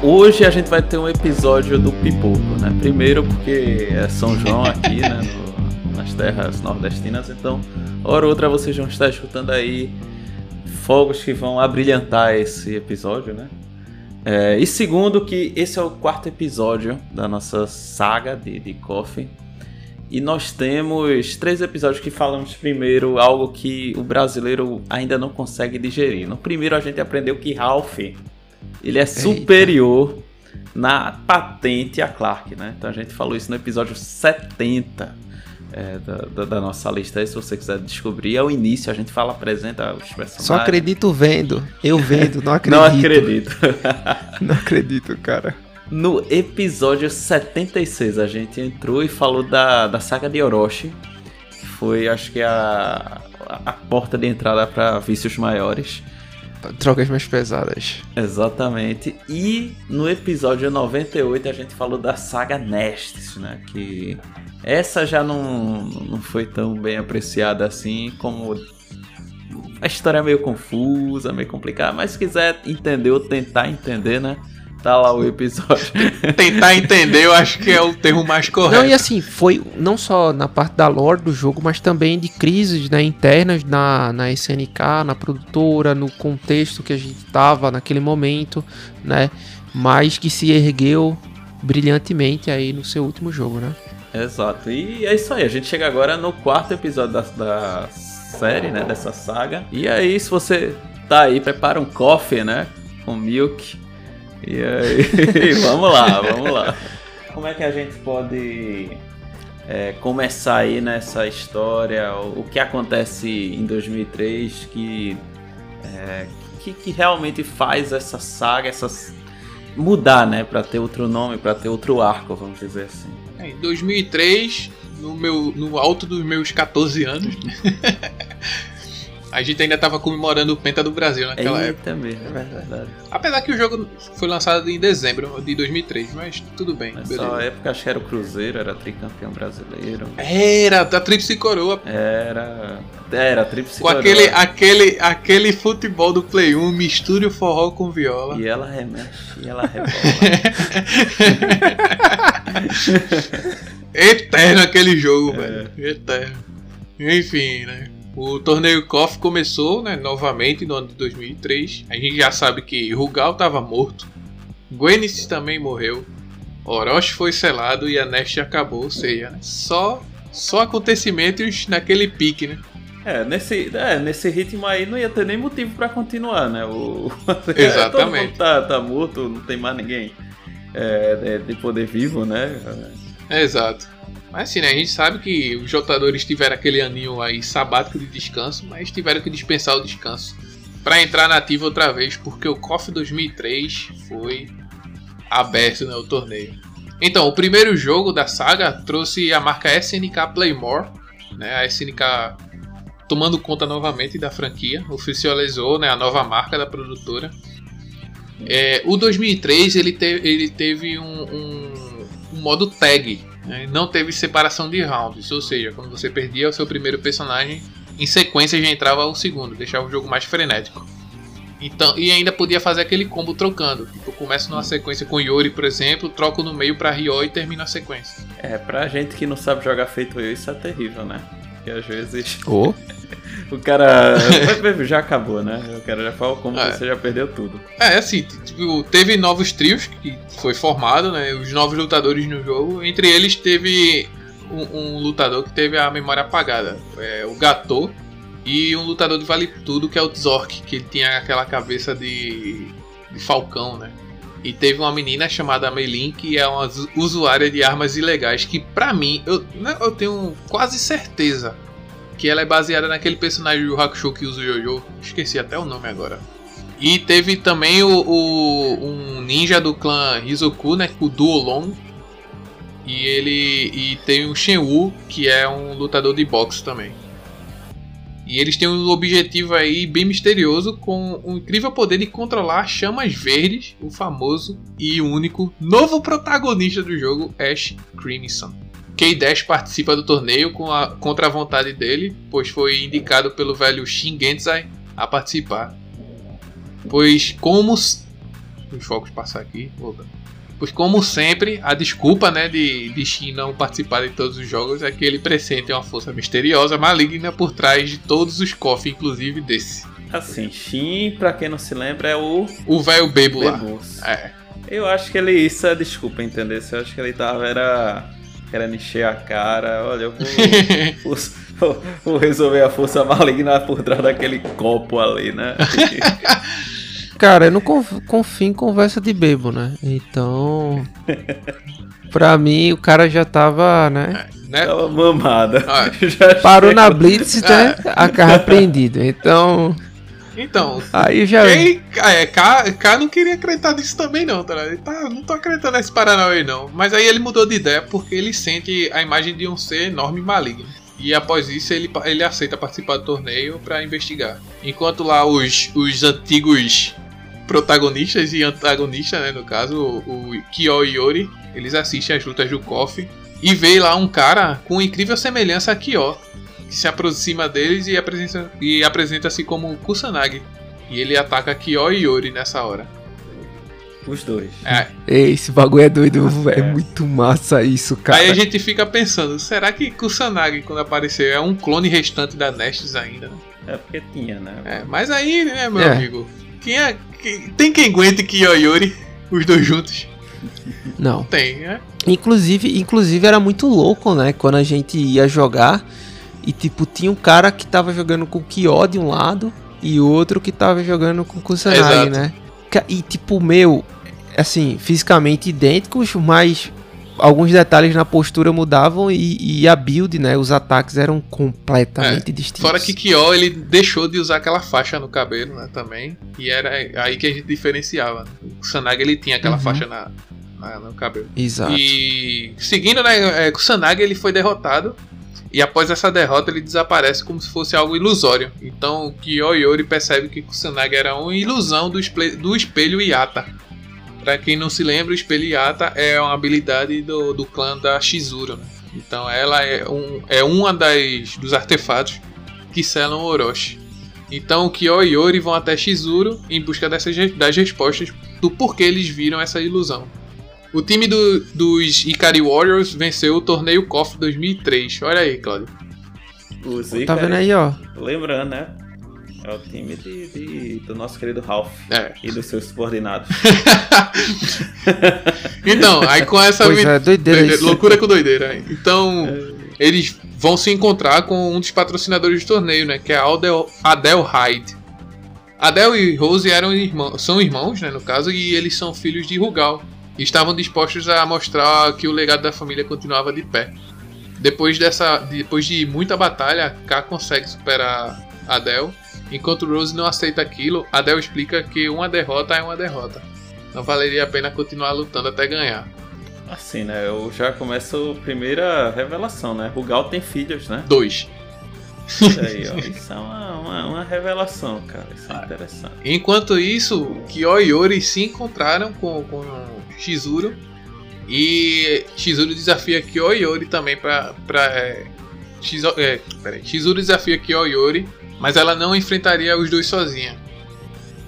Hoje a gente vai ter um episódio do Pipoco, né? Primeiro porque é São João aqui, né? Nas terras nordestinas. Então, hora ou outra vocês vão estar escutando aí fogos que vão abrilhantar esse episódio, né? É, e segundo, que esse é o quarto episódio da nossa saga de, de Coffee. E nós temos três episódios que falamos primeiro algo que o brasileiro ainda não consegue digerir. No primeiro a gente aprendeu que Ralph ele é superior Eita. na patente a Clark, né? Então a gente falou isso no episódio 70 é, da, da, da, nossa lista aí, se você quiser descobrir. Ao início a gente fala, apresenta os personagens. Só acredito vendo. Eu vendo, não acredito. não acredito. não acredito, cara. No episódio 76 a gente entrou e falou da, da saga de Orochi. Que foi, acho que, a, a porta de entrada para vícios maiores. Drogas mais pesadas. Exatamente. E no episódio 98 a gente falou da saga Nestes, né? Que essa já não, não foi tão bem apreciada assim, como a história é meio confusa, meio complicada, mas se quiser entender ou tentar entender, né? Tá lá o episódio. tentar entender, eu acho que é o termo mais correto. Não, e assim, foi não só na parte da lore do jogo, mas também de crises né, internas na, na SNK, na produtora, no contexto que a gente tava naquele momento, né? Mas que se ergueu brilhantemente aí no seu último jogo, né? Exato. E é isso aí. A gente chega agora no quarto episódio da, da série, né? Dessa saga. E aí, se você tá aí, prepara um coffee, né? Com milk. E aí, vamos lá, vamos lá. Como é que a gente pode é, começar aí nessa história? O, que acontece em 2003 que, é, que, que realmente faz essa saga, essas mudar, né, para ter outro nome, para ter outro arco, vamos dizer assim. É, em 2003, no, meu, no alto dos meus 14 anos, a gente ainda estava comemorando o Penta do Brasil naquela Eita época. Mesmo, é verdade. Apesar que o jogo foi lançado em dezembro de 2003, mas tudo bem. Nessa época acho que era o Cruzeiro, era tricampeão brasileiro. Era, a Tríplice Coroa. Era. Era, Tríplice Com aquele, aquele, aquele futebol do Play 1, misture o forró com viola. E ela remexe, e ela rebola. Eterno aquele jogo, é. velho. Eterno. Enfim, né? O torneio KOF começou né, novamente no ano de 2003. A gente já sabe que Rugal estava morto. Gwennis também morreu. Orochi foi selado e a Nest acabou, ou seja, né? só, só acontecimentos naquele pique, né? É, nesse, é, nesse ritmo aí não ia ter nem motivo para continuar, né? O, Exatamente. Todo mundo tá, tá morto, não tem mais ninguém é, de poder vivo, né? É, exato. Mas assim, né, a gente sabe que os jogadores tiveram aquele aninho aí sabático de descanso, mas tiveram que dispensar o descanso para entrar na ativa outra vez, porque o KOF 2003 foi aberto né, torneio. Então, o primeiro jogo da saga trouxe a marca SNK Playmore, né, a SNK tomando conta novamente da franquia, oficializou né, a nova marca da produtora. É, o 2003 ele, te, ele teve um, um, um modo tag, não teve separação de rounds, ou seja, quando você perdia o seu primeiro personagem, em sequência já entrava o segundo, deixava o jogo mais frenético. Então, e ainda podia fazer aquele combo trocando. Tipo, eu começo numa sequência com Yori, por exemplo, troco no meio pra Ryo e termino a sequência. É, pra gente que não sabe jogar feito eu, isso é terrível, né? Porque às vezes. Oh. o cara. já acabou, né? O cara já falou como é. você já perdeu tudo. É, assim, tipo, teve novos trios que foi formado, né? Os novos lutadores no jogo. Entre eles teve um, um lutador que teve a memória apagada. É, o Gato e um lutador de vale tudo que é o Zork, que ele tinha aquela cabeça de, de falcão, né? E teve uma menina chamada Melin, que é uma usuária de armas ilegais, que pra mim, eu, né, eu tenho quase certeza que ela é baseada naquele personagem do Hakusho que usa o Jojo. Esqueci até o nome agora. E teve também o, o um ninja do clã Hizoku, né? O Duolong. E ele e tem o Shenwu, que é um lutador de boxe também. E eles têm um objetivo aí bem misterioso com o incrível poder de controlar chamas verdes, o famoso e único novo protagonista do jogo, Ash Crimson. K-Dash participa do torneio com a, contra a vontade dele, pois foi indicado pelo velho Shin Genzai a participar. Pois como... Os focos passar aqui, voltando. Pois como sempre, a desculpa né, de, de Shin não participar de todos os jogos é que ele pressente uma força misteriosa, maligna por trás de todos os cofres, inclusive desse. Assim, Shin, pra quem não se lembra, é o... O velho Bebo lá. É. Eu acho que ele... Isso é desculpa, entendeu? Eu acho que ele tava... Era querendo encher a cara. Olha, eu vou, vou, vou, resolver a força maligna por trás daquele copo ali, né? Cara, eu não confio em conversa de bebo, né? Então. pra mim, o cara já tava, né? É, né? Tava mamada. Ah, parou na Blitz, né? A carro apreendido. Então. Então, aí já. Quem, é, K, K não queria acreditar nisso também, não, tá? Ele tá, não tô acreditando nesse Paranauê, não. Mas aí ele mudou de ideia porque ele sente a imagem de um ser enorme e maligno. E após isso ele, ele aceita participar do torneio para investigar. Enquanto lá os, os antigos protagonistas e antagonistas, né, no caso, o, o Kyo e Yori, eles assistem as lutas do KOF e vê lá um cara com incrível semelhança a Kyo, que se aproxima deles e apresenta-se e apresenta como Kusanagi. E ele ataca Kyo e Yori nessa hora. Os dois. É. Esse bagulho é doido, é. é muito massa isso, cara. Aí a gente fica pensando, será que Kusanagi, quando aparecer, é um clone restante da Nestes ainda? É porque tinha, né? É, mas aí, né, meu é. amigo? Quem é, quem, tem quem aguente Kyo e Yori, os dois juntos? Não. Tem, né? Inclusive, inclusive era muito louco, né? Quando a gente ia jogar e tipo, tinha um cara que tava jogando com Kyo de um lado e outro que tava jogando com Kusanagi, né? E tipo, meu, assim, fisicamente idênticos, mas alguns detalhes na postura mudavam e, e, a build, né? Os ataques eram completamente é, distintos. Fora que Kyo ele deixou de usar aquela faixa no cabelo, né? Também. E era aí que a gente diferenciava. O Sanagi ele tinha aquela uhum. faixa na, na, no cabelo. Exato. E seguindo, né? É, o Sanagi ele foi derrotado e após essa derrota ele desaparece como se fosse algo ilusório. Então Kyo Yori percebe que Kusanagi era uma ilusão do, do espelho Yata. Para quem não se lembra, o espelho Yata é uma habilidade do, do clã da Shizuru. Né? Então ela é, um, é uma das, dos artefatos que selam Orochi. Então Kyo e Yori vão até Shizuru em busca dessas, das respostas do porquê eles viram essa ilusão. O time do, dos Ikari Warriors venceu o torneio KOF 2003. Olha aí, Claudio. Os Ikari, tá vendo aí, ó? Lembrando, né? É o time de, de do nosso querido Ralph é. e dos seus subordinados. então, aí com essa pois é, doideira, doideira loucura com doideira. Então, é. eles vão se encontrar com um dos patrocinadores do torneio, né? Que é Adel, Adel Hyde. Adel e Rose eram irmãos, são irmãos, né, no caso, e eles são filhos de Rugal. E estavam dispostos a mostrar que o legado da família continuava de pé. Depois, dessa, depois de muita batalha, K consegue superar Adel. Enquanto Rose não aceita aquilo, Adel explica que uma derrota é uma derrota. Não valeria a pena continuar lutando até ganhar. Assim, né? Eu já começo a primeira revelação, né? Rugal tem filhos, né? Dois. Isso aí, ó. Isso é uma, uma, uma revelação, cara. Isso é ah. interessante. Enquanto isso, Kyo e Yori se encontraram com, com Shizuru. E Shizuru desafia Kyo e Yori também pra. pra é, Shizu, é, peraí. Shizuru desafia Yori, mas ela não enfrentaria os dois sozinha.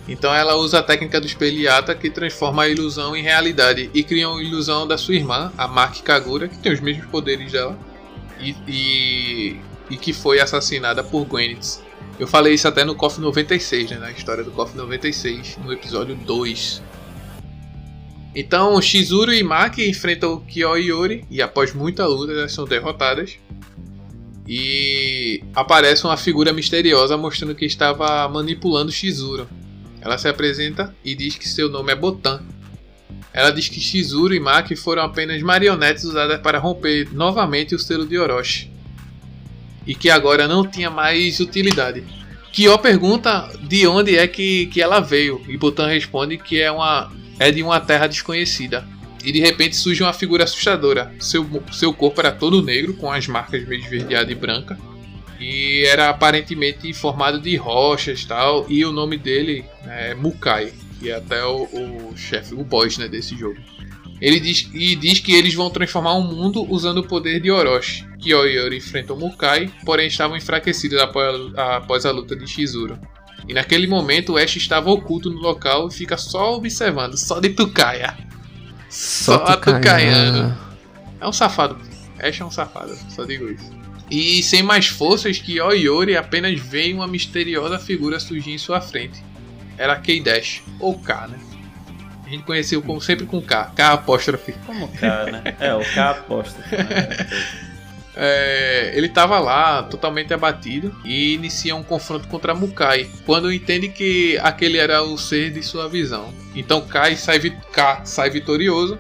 Então ela usa a técnica do espelhata que transforma a ilusão em realidade e cria uma ilusão da sua irmã, a Maki Kagura, que tem os mesmos poderes dela. E, e e que foi assassinada por Gwyneth. Eu falei isso até no KOF 96, né, na história do KOF 96, no episódio 2. Então, Shizuru e Maki enfrentam Kyo e Yori e após muita luta elas são derrotadas. E aparece uma figura misteriosa mostrando que estava manipulando Shizuru. Ela se apresenta e diz que seu nome é Botan. Ela diz que Shizuru e Maki foram apenas marionetes usadas para romper novamente o selo de Orochi e que agora não tinha mais utilidade. Kyo pergunta de onde é que, que ela veio e Butan responde que é, uma, é de uma terra desconhecida. E de repente surge uma figura assustadora. Seu, seu corpo era todo negro, com as marcas meio esverdeada e branca. E era aparentemente formado de rochas tal. E o nome dele é Mukai, que é até o, o chefe, o boss né, desse jogo. Ele diz, e diz que eles vão transformar o mundo usando o poder de Orochi. Kyo e Yori enfrentam Mukai, porém estavam enfraquecidos após a, após a luta de Shizuru. E naquele momento o Ash estava oculto no local e fica só observando, só de tucaia. Só, só tucaiando. É um safado. Ash é um safado, só digo isso. E sem mais forças, Kyo e Yori apenas veem uma misteriosa figura surgir em sua frente. Era K-Dash, ou K, né? A gente conheceu como sempre com K, K apóstrofe. Como K, né? É, o K apóstrofe. Né? É, ele estava lá totalmente abatido e inicia um confronto contra Mukai quando entende que aquele era o ser de sua visão. Então Kai sai, K sai vitorioso,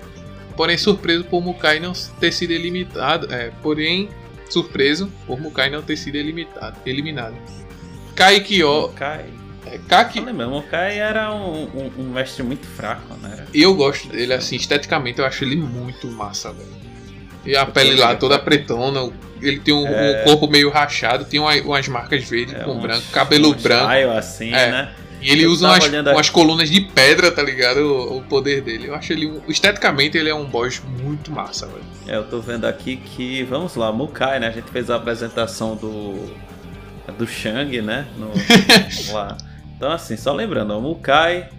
porém surpreso por Mukai não ter sido eliminado. É, porém surpreso por Mukai não ter sido eliminado. eliminado. Kai Kyo. Mukai é, Kaki... mesmo, o Kai era um, um, um, mestre muito fraco, né? Eu gosto dele, assim, esteticamente eu acho ele muito massa, velho. E a pele lá toda pretona, ele tem um, é... um, corpo meio rachado, tem uma, umas marcas verdes é, com uns, branco, cabelo branco. assim, é. né? E ele eu usa umas, umas, colunas de pedra, tá ligado? O, o, poder dele. Eu acho ele. Esteticamente ele é um boss muito massa, velho. É, eu tô vendo aqui que. Vamos lá, Mukai, né? A gente fez a apresentação do. Do Shang, né? No, lá. Então, assim, só lembrando, o Mukai,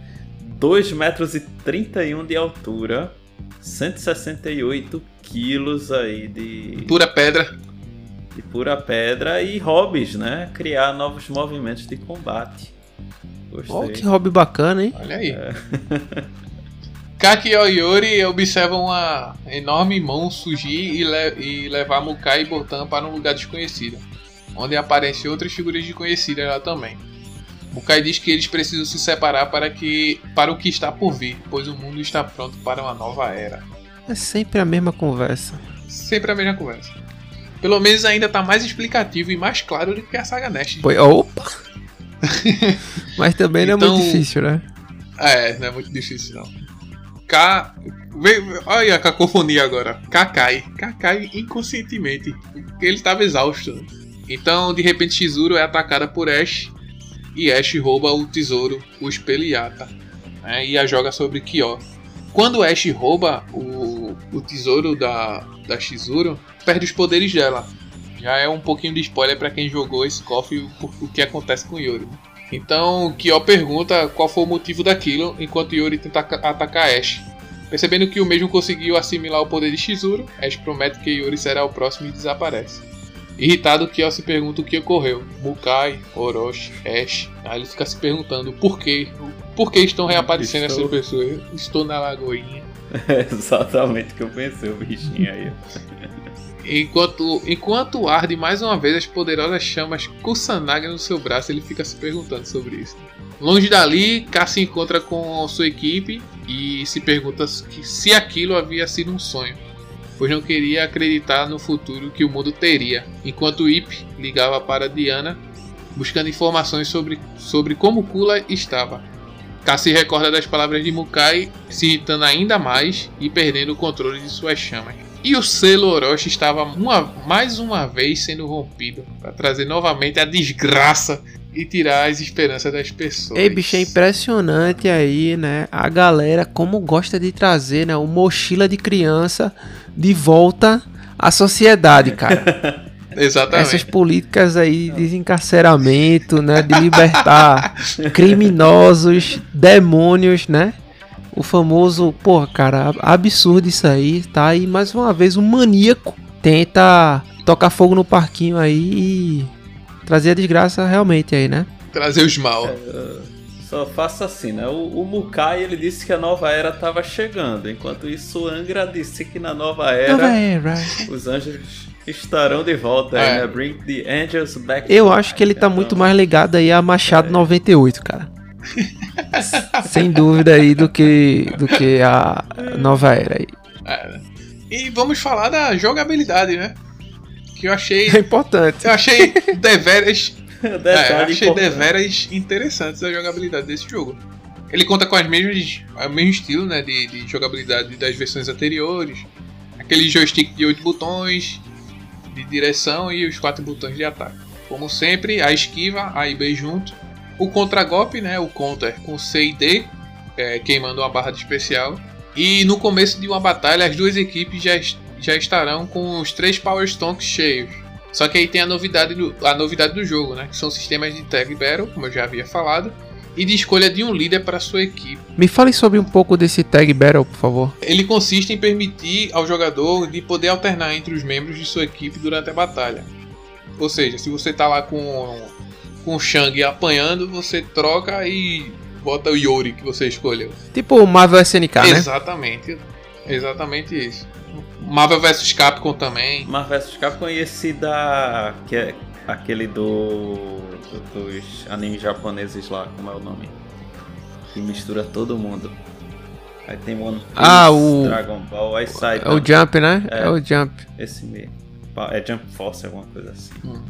2 metros e 31 de altura, 168 quilos aí de. Pura pedra. De pura pedra e hobbies, né? Criar novos movimentos de combate. Gostei. Oh, que hobby bacana, hein? Olha aí. É. Kaki e Oyori observam uma enorme mão surgir e, le e levar Mukai e Botan para um lugar desconhecido, onde aparecem outras figuras desconhecidas lá também. Bukai diz que eles precisam se separar para que para o que está por vir, pois o mundo está pronto para uma nova era. É sempre a mesma conversa. Sempre a mesma conversa. Pelo menos ainda está mais explicativo e mais claro do que a saga Nest. Pois, opa! Mas também não é muito então, difícil, né? É, não é muito difícil não. K. Olha a cacofonia agora. K cai. K cai inconscientemente. Ele estava exausto. Então, de repente, Shizuru é atacada por Ash e Ash rouba o tesouro, o Espelhata, né, e a joga sobre Kyo. Quando Ash rouba o, o tesouro da, da Shizuru, perde os poderes dela. Já é um pouquinho de spoiler para quem jogou esse cofre o, o que acontece com Yori. Então Kyo pergunta qual foi o motivo daquilo, enquanto Yori tenta atacar Ash. Percebendo que o mesmo conseguiu assimilar o poder de Shizuru, Ash promete que Yori será o próximo e desaparece. Irritado, Kyo se pergunta o que ocorreu. Mukai, Orochi, Ash. Aí ele fica se perguntando por quê. Por que estão reaparecendo Estou... essas pessoas? Estou na lagoinha. É exatamente o que eu pensei, o bichinho aí. Enquanto, enquanto arde mais uma vez as poderosas chamas Kusanagi no seu braço, ele fica se perguntando sobre isso. Longe dali, K se encontra com sua equipe e se pergunta se aquilo havia sido um sonho, pois não queria acreditar no futuro que o mundo teria, enquanto Ip ligava para Diana buscando informações sobre, sobre como Kula estava. K se recorda das palavras de Mukai, se irritando ainda mais e perdendo o controle de suas chamas. E o selo Orochi estava uma, mais uma vez sendo rompido para trazer novamente a desgraça e tirar as esperanças das pessoas. Ei, bicho, é impressionante aí, né? A galera como gosta de trazer, né, o mochila de criança de volta à sociedade, cara. Exatamente. Essas políticas aí de desencarceramento, né, de libertar criminosos, demônios, né? O famoso, pô, cara, absurdo isso aí, tá? E mais uma vez um maníaco tenta tocar fogo no parquinho aí e trazer a desgraça realmente aí, né? Trazer os mal. É, só faça assim, né? O, o Mukai ele disse que a nova era estava chegando, enquanto isso Angra disse que na nova era, nova era. os anjos estarão de volta, é. né? Bring the angels back. Eu acho que ele tá então... muito mais ligado aí a Machado é. 98, cara. Sem dúvida aí do que do que a nova era aí. É. E vamos falar da jogabilidade, né? Que eu achei. É importante. Eu achei deveras. é, eu achei deveras interessantes a jogabilidade desse jogo. Ele conta com as mesmas, o mesmo estilo né, de, de jogabilidade das versões anteriores. Aquele joystick de 8 botões de direção e os 4 botões de ataque. Como sempre, a esquiva, A e B junto o contragolpe, né, o counter com C e D, é, queimando uma barra de especial. E no começo de uma batalha, as duas equipes já, já estarão com os três Power Stonks cheios. Só que aí tem a novidade, do, a novidade do jogo, né? Que são sistemas de Tag Battle, como eu já havia falado, e de escolha de um líder para sua equipe. Me fale sobre um pouco desse Tag Battle, por favor. Ele consiste em permitir ao jogador de poder alternar entre os membros de sua equipe durante a batalha. Ou seja, se você está lá com com o Shang apanhando, você troca e bota o Yori que você escolheu. Tipo o Marvel SNK, né? Exatamente. Exatamente isso. Marvel vs Capcom também. Marvel vs Capcom e esse da. que é aquele do. dos animes japoneses lá, como é o nome? Que mistura todo mundo. Aí tem One Piece, ah, o... Dragon Ball, aí sai. É o Jump, né? É, é o Jump. Esse mesmo. É Jump Force, alguma coisa assim. Hum.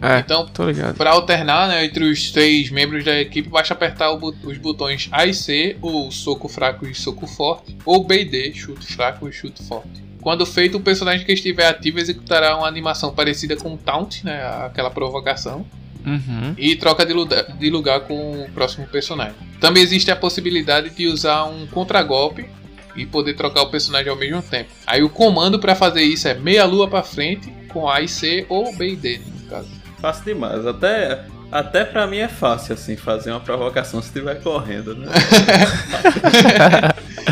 É, então, para alternar né, entre os três membros da equipe, basta apertar os botões A e C, ou soco fraco e soco forte, ou B e D, chute fraco e chute forte. Quando feito, o personagem que estiver ativo executará uma animação parecida com Taunt, né, aquela provocação, uhum. e troca de lugar, de lugar com o próximo personagem. Também existe a possibilidade de usar um contragolpe e poder trocar o personagem ao mesmo tempo. Aí o comando para fazer isso é meia lua para frente com A e C ou B e D, no caso. Fácil demais. Até, até pra mim é fácil, assim, fazer uma provocação se estiver correndo, né?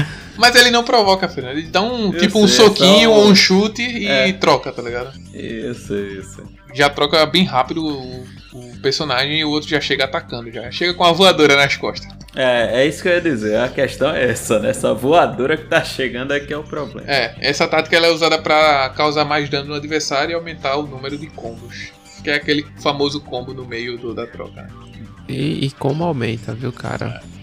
Mas ele não provoca, Fernando. Ele dá um, eu tipo sei, um soquinho ou um chute e é. troca, tá ligado? Isso, isso. Já troca bem rápido o, o, personagem e o outro já chega atacando, já chega com a voadora nas costas. É, é isso que eu ia dizer. A questão é essa, né? Essa voadora que tá chegando é que é o problema. É, essa tática ela é usada para causar mais dano no adversário e aumentar o número de combos que é aquele famoso combo no meio do, da troca. E, e como aumenta, viu, cara? É.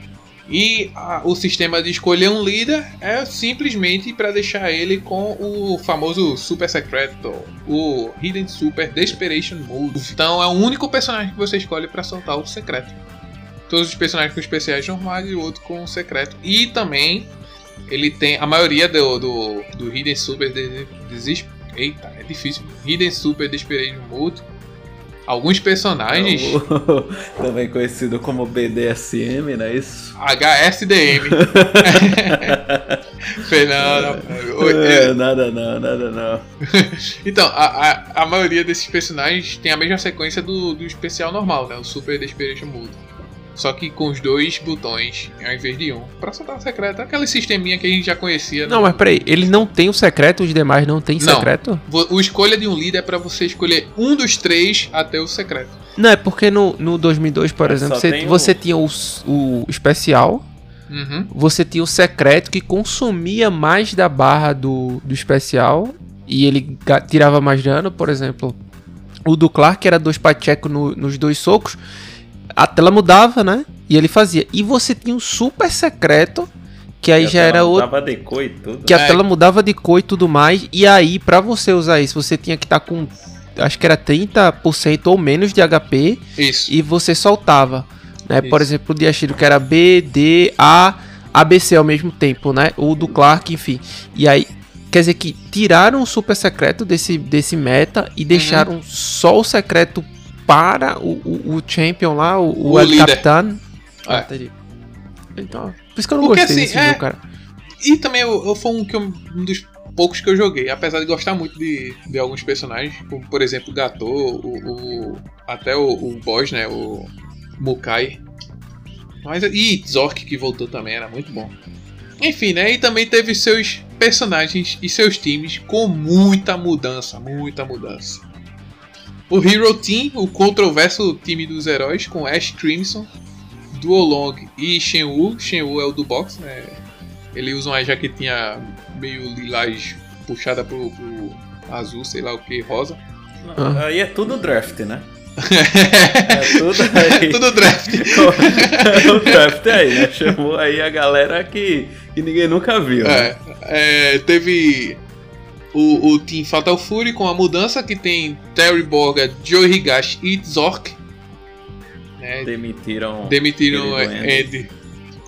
E a, o sistema de escolher um líder é simplesmente para deixar ele com o famoso Super Secreto, o Hidden Super Desperation Mode. Então é o único personagem que você escolhe para soltar o secreto. Todos os personagens com especiais normais e o outro com secreto. E também ele tem a maioria do, do, do Hidden Super Desesper. Eita, é difícil. Hidden Super Desperation Mode alguns personagens. Também conhecido como BDSM, não é isso? HSDM. Fernando. É, nada não, nada não. então, a, a, a, maioria desses personagens tem a mesma sequência do, do especial normal, né? O Super Desperation Mode. Só que com os dois botões ao invés de um. Pra soltar o secreto. Aquele sisteminha que a gente já conhecia. Não, né? mas peraí, ele não tem o secreto, os demais não tem não. secreto? O escolha de um líder é pra você escolher um dos três até o secreto. Não, é porque no, no 2002, por é, exemplo, você, você tinha o, o especial. Uhum. Você tinha o secreto que consumia mais da barra do, do especial. E ele tirava mais dano, por exemplo. O do Clark era dois Pacheco no, nos dois socos a tela mudava, né? E ele fazia. E você tinha um super secreto que aí que já era outro. Mudava de cor e tudo. Que a é. tela mudava de cor e tudo mais. E aí, para você usar isso, você tinha que estar tá com. Acho que era 30% ou menos de HP. Isso. E você soltava. Né? Por exemplo, o de Ashiro, que era B, D, A, ABC ao mesmo tempo, né? O do Clark, enfim. E aí. Quer dizer que tiraram o super secreto desse, desse meta e deixaram uhum. só o secreto para o, o, o champion lá, o, o, o El Capitán. É. Ah, então, por isso que eu não Porque, gostei assim, desse é... jogo, cara. E também eu, eu foi um, que eu, um dos poucos que eu joguei, apesar de gostar muito de, de alguns personagens, como por exemplo o Gato, o, o, até o, o boss, né, o Mukai. Mas, e Zork que voltou também, era muito bom. Enfim, né, e também teve seus personagens e seus times com muita mudança, muita mudança. O Hero Team, o controverso time dos heróis, com Ash Crimson, Duolong e Shenwu. Shenwu é o do box, né? Ele usa uma jaquetinha meio lilás puxada pro, pro azul, sei lá o que, rosa. Não, ah. Aí é tudo draft, né? é tudo aí. É tudo draft. o draft aí, né? Chamou aí a galera que, que ninguém nunca viu. Né? É, é, teve o, o Team Fatal Fury com a mudança que tem Terry Borga, Joe Higashi e Zork. Né? Demitiram. Demitiram Ed.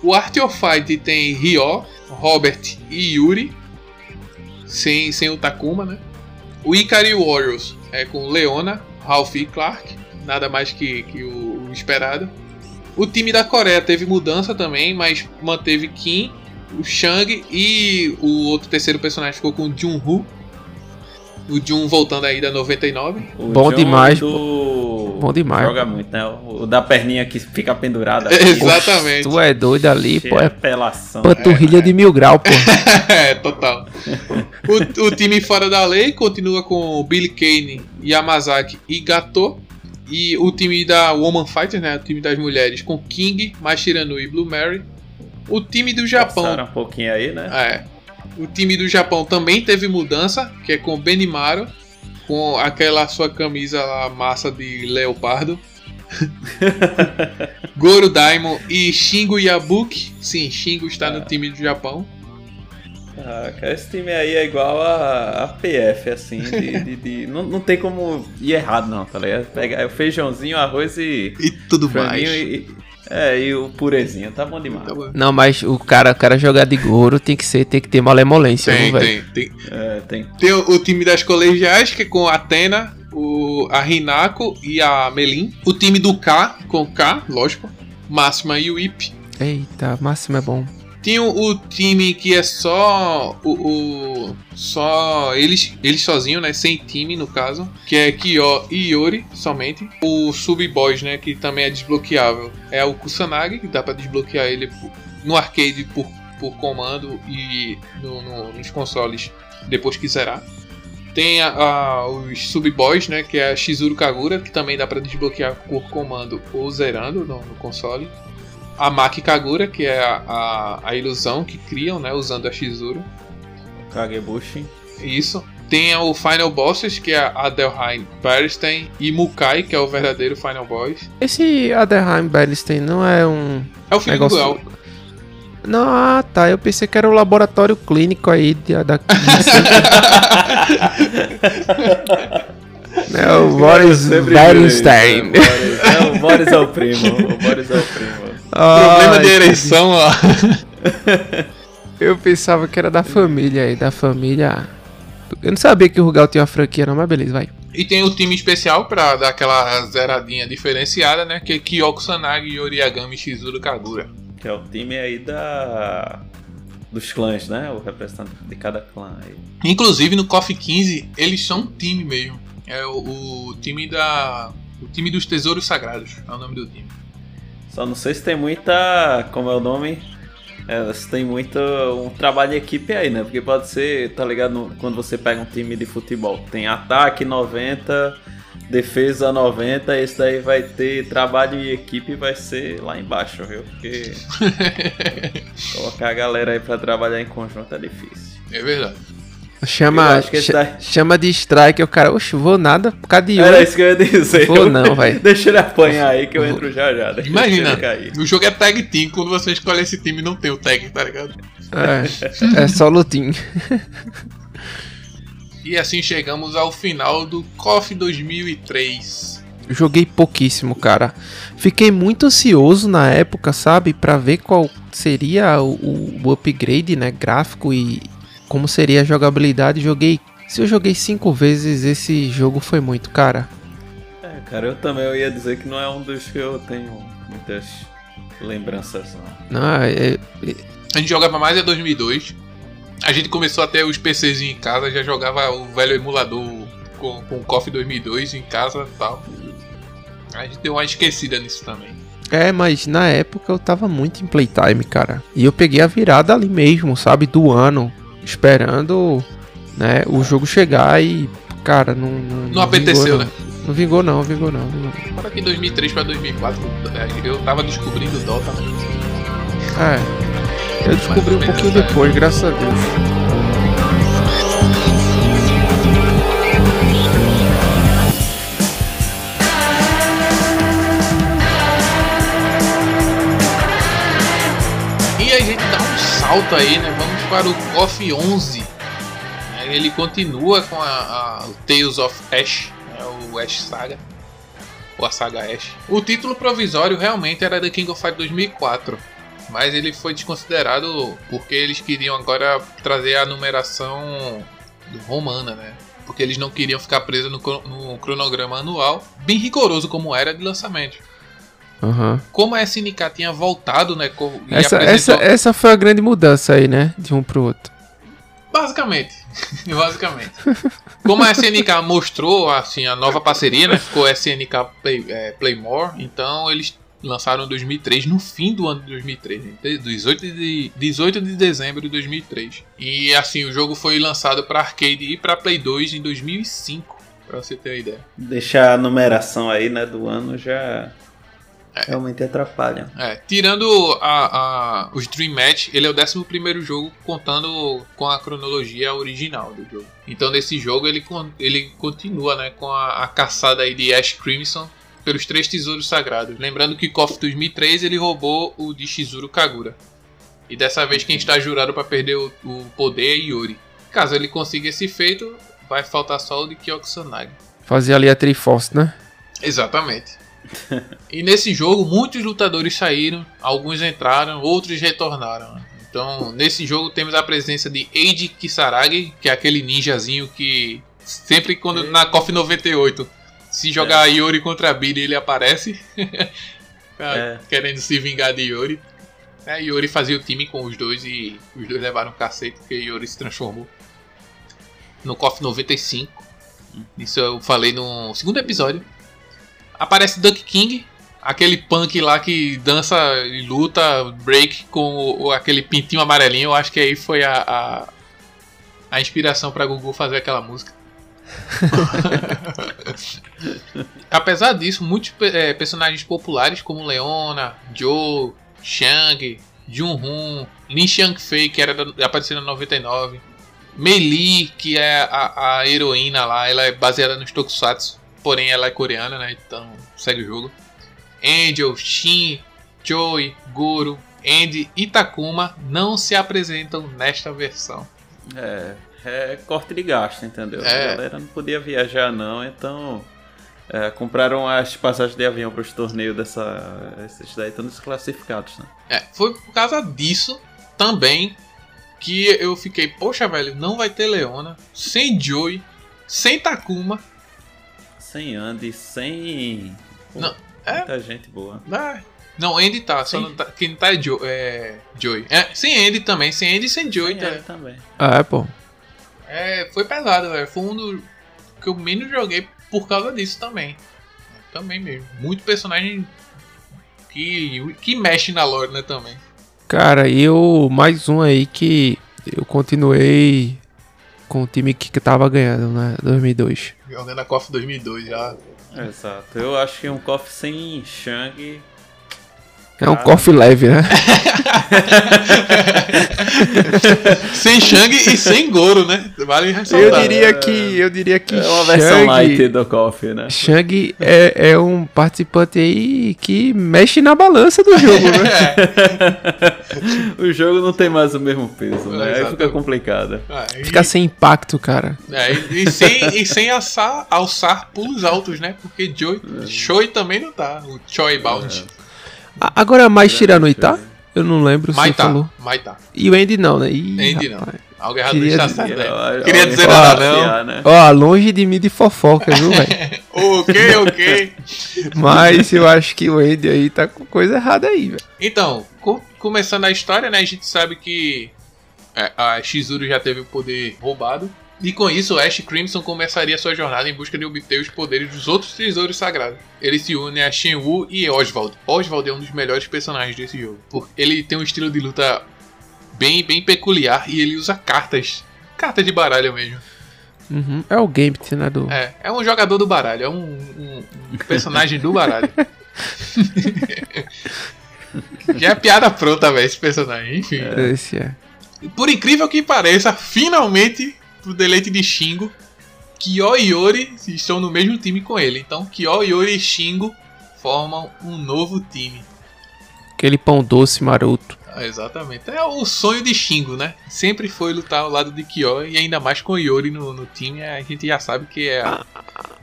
O Art of Fight tem Ryo, Robert e Yuri. Sem, sem o Takuma, né? O Ikari Warriors é com Leona, Ralph e Clark. Nada mais que, que o, o esperado. O time da Coreia teve mudança também, mas manteve Kim o Shang e o outro terceiro personagem ficou com o Jun-Hu. O Jun voltando aí da 99. O Bom Jun demais. Do... Bom demais. Joga muito, né? O da perninha que fica pendurada. Exatamente. tu é doido ali, pô. É apelação. Panturrilha é, de mil grau, pô. é, total. O, o, time fora da lei continua com Billy Kane, Yamazaki e Gato. E o time da Woman Fighters, né? O time das mulheres com King, Mashiranu e Blue Mary. O time do Japão. Passaram um pouquinho aí, né? É. O time do Japão também teve mudança, que é com Benimaru, com aquela sua camisa lá, massa de leopardo. Goro Daimon e Shingo Yabuki. Sim, Shingo está no é. time do Japão. Ah, cara, esse time aí é igual a, a PF, assim, de, de, de, não, não tem como ir errado não, tá ligado? Pega o feijãozinho, arroz e... E tudo mais. E, é, e o purezinho, tá bom demais. Tá bom. Não, mas o cara, o cara jogar de Goro tem que ser, tem que ter malemolência, tem, não, tem, tem. É, tem. Tem o, o, time das colegiais, que é com a Atena, o, a Rinako e a Melin. O time do K, com K, lógico. Máxima e o Ip. Eita, Máxima é bom. Tem o, o, time que é só o, o, só eles eles sozinhos, né, sem time no caso, que é Kyo e Yori somente. O Sub Boys, né, que também é desbloqueável, é o Kusanagi, que dá para desbloquear ele no arcade por, por comando e no, no, nos consoles depois que zerar. Tem a, a, os Sub-Boys, né? Que é a Shizuru Kagura, que também dá para desbloquear por comando ou zerando no, no console a Maki Kagura, que é a, a, a, ilusão que criam, né, usando a Shizuru. Kagebushi. Isso. Tem o Final Bosses, que é Adelheim Bernstein, e Mukai, que é o verdadeiro Final Boss. Esse Adelheim Bernstein não é um. É o filho negócio... do El. Não, ah, tá. Eu pensei que era o laboratório clínico aí de, da. É o Boris Bernstein. É, o Boris é o primo. O Boris é o primo. Problema de ereção, ó. Eu pensava que era da família aí, da família. Eu não sabia que o Rugal tinha uma franquia, não, mas beleza, vai. E tem o time especial pra dar aquela zeradinha diferenciada, né? Que é Kyoko Sanagi, Yoriagami Shizuru Kagura. Que é o time aí da. Dos clãs, né? O representante de cada clã aí. Inclusive no KOF 15, eles são um time mesmo. É o, o time da. O time dos Tesouros Sagrados é o nome do time. Só não sei se tem muita. Como é o nome? É, se tem muito um trabalho de equipe aí, né? Porque pode ser, tá ligado? Quando você pega um time de futebol, tem ataque 90, defesa 90, esse daí vai ter trabalho de equipe vai ser lá embaixo, viu? Porque colocar a galera aí pra trabalhar em conjunto é difícil. É verdade. Chama, ch daí... chama de strike, o cara, oxe, vou nada por causa de Era isso que eu ia dizer. Vou não, vai. Deixa ele apanhar aí que eu entro já já. Imagina, o jogo é tag team, quando você escolhe esse time não tem o tag, tá ligado? É, é só lutinho. e assim chegamos ao final do KOF 2003. Joguei pouquíssimo, cara. Fiquei muito ansioso na época, sabe, para ver qual seria o, o upgrade, né, gráfico e, como seria a jogabilidade, joguei. Se eu joguei cinco vezes, esse jogo foi muito, cara. É, cara, eu também eu ia dizer que não é um dos que eu tenho muitas lembranças, não. Não, é, é... A gente jogava mais em 2002. A gente começou a ter os PCs em casa, já jogava o velho emulador com, com o KOF 2002 em casa e tal. A gente deu uma esquecida nisso também. É, mas na época eu tava muito em Playtime, cara. E eu peguei a virada ali mesmo, sabe? Do ano esperando né, o jogo chegar e, cara, não. Não, não, não apeteceu, vingou, né? Não. não vingou, não, vingou, não. Vingou. Para que 2003 para 2004 eu tava descobrindo Dota. É. Eu descobri um pouquinho depois, graças a Deus. E a gente dá um salto aí, né? Para o KOF 11. Ele continua com a, a o Tales of Ash, né, o Ash Saga, ou a Saga Ash. O título provisório realmente era The King of Fighters 2004, mas ele foi desconsiderado porque eles queriam agora trazer a numeração romana, né? Porque eles não queriam ficar presos no, no cronograma anual, bem rigoroso como era de lançamento. Uhum. Como a SNK tinha voltado, né? Essa, apresentou... essa, essa foi a grande mudança aí, né? De um pro outro. Basicamente. Basicamente. Como a SNK mostrou assim, a nova parceria, né? Ficou SNK Play, é, Playmore, então eles lançaram em 2003, no fim do ano de 2003, 18 de, 18 de dezembro de 2003. E assim, o jogo foi lançado para arcade e para Play 2 em 2005, para você ter uma ideia. Deixar a numeração aí, né, do ano já é. Realmente atrapalham. É, tirando a, a, os Dream Match, ele é o 11 jogo contando com a cronologia original do jogo. Então, nesse jogo, ele, ele continua né, com a, a caçada aí de Ash Crimson pelos três tesouros sagrados. Lembrando que KOF 2003 ele roubou o de Shizuru Kagura. E dessa vez quem está jurado para perder o, o, poder é Yuri. Caso ele consiga esse feito, vai faltar só o de Kyokusanagi. Fazer ali a Triforce, né? Exatamente e nesse jogo, muitos lutadores saíram, alguns entraram, outros retornaram. Então, nesse jogo temos a presença de Eiji Kisaragi, que é aquele ninjazinho que sempre quando na KOF 98 se jogar é. Yori contra Billy, ele aparece. é. Querendo se vingar de Yori. É, Yori fazia o time com os dois e os dois levaram um cacete porque Yori se transformou. No KOF 95. Isso eu falei no segundo episódio. Aparece Duck King, aquele punk lá que dança e luta break com o, aquele pintinho amarelinho. Eu acho que aí foi a, a, a inspiração para Gugu fazer aquela música. Apesar disso, muitos é, personagens populares como Leona, Joe, Shang, Jun-Hun, Lin Xiangfei, que era apareceu na 99, Mei Li, que é a, a heroína lá, ela é baseada nos Tokusatsu porém ela é coreana, né? Então segue o jogo. Angel, Shin, Joey, Goro, Andy e Takuma não se apresentam nesta versão. É, é corte de gasto, entendeu? É. A galera não podia viajar não, então é, compraram as passagens de avião para os torneios dessa. Esses daí estão desclassificados, né? É, foi por causa disso também que eu fiquei, poxa, velho, não vai ter Leona, sem Joey, sem Takuma sem Andy, sem. Pô, não, muita é... gente boa. É. Não, Andy tá, só não tá, quem não tá é, jo, é Joey. É, sem Andy também, sem Andy e sem Joey. Sem tá. também. Ah, é, pô. É, foi pesado, velho. Foi um do que eu menos joguei por causa disso também. Também mesmo. Muito personagem que, que mexe na lore, né, também. Cara, eu. Mais um aí que eu continuei com o time que, que tava ganhando, né? 2002. Jogando a KOF 2002 já. Exato. Eu acho que um KOF sem Shang é um coffee leve, né? sem Shang e sem Goro, né? Vale ressaltar. Eu diria que, eu diria que é uma versão light do coffee, né? Shang é, é um participante aí que mexe na balança do jogo, né? o jogo não tem mais o mesmo peso, né? Aí fica complicado. É, e... Fica sem impacto, cara. É, e, e, sem, e sem alçar, alçar pulos altos, né? Porque Joy, é. Choi também não tá. O Choi Bound. É. Agora, mais o Itá? Eu não lembro se Maitá, você falou. Maitá. E o Andy não, né? Ih, Andy não. Algo errado queria está certo, né? Queria dizer nada, não. Né? Ó, longe de mim de fofoca, viu, velho? ok, ok. Mas eu acho que o Andy aí tá com coisa errada aí, velho. Então, co começando a história, né? A gente sabe que é, a Shizuru já teve o poder roubado. E com isso, Ash Crimson começaria sua jornada em busca de obter os poderes dos outros tesouros sagrados. Ele se une a Shenwu e Oswald. Oswald é um dos melhores personagens desse jogo. Ele tem um estilo de luta bem, bem peculiar e ele usa cartas. Cartas de baralho mesmo. Uhum. É o Gambit, né? Do... É, é um jogador do baralho, é um, um, um personagem do baralho. Já é piada pronta, velho, esse personagem, enfim. É. Esse é. Por incrível que pareça, finalmente pro deleite de Shingo, Kyo e Yori estão no mesmo time com ele. Então Kyo, Yori e Shingo formam um novo time. Aquele pão doce maroto. Ah, exatamente. É o sonho de Shingo, né? Sempre foi lutar ao lado de Kyo e ainda mais com Yori no, no time, a gente já sabe que é a,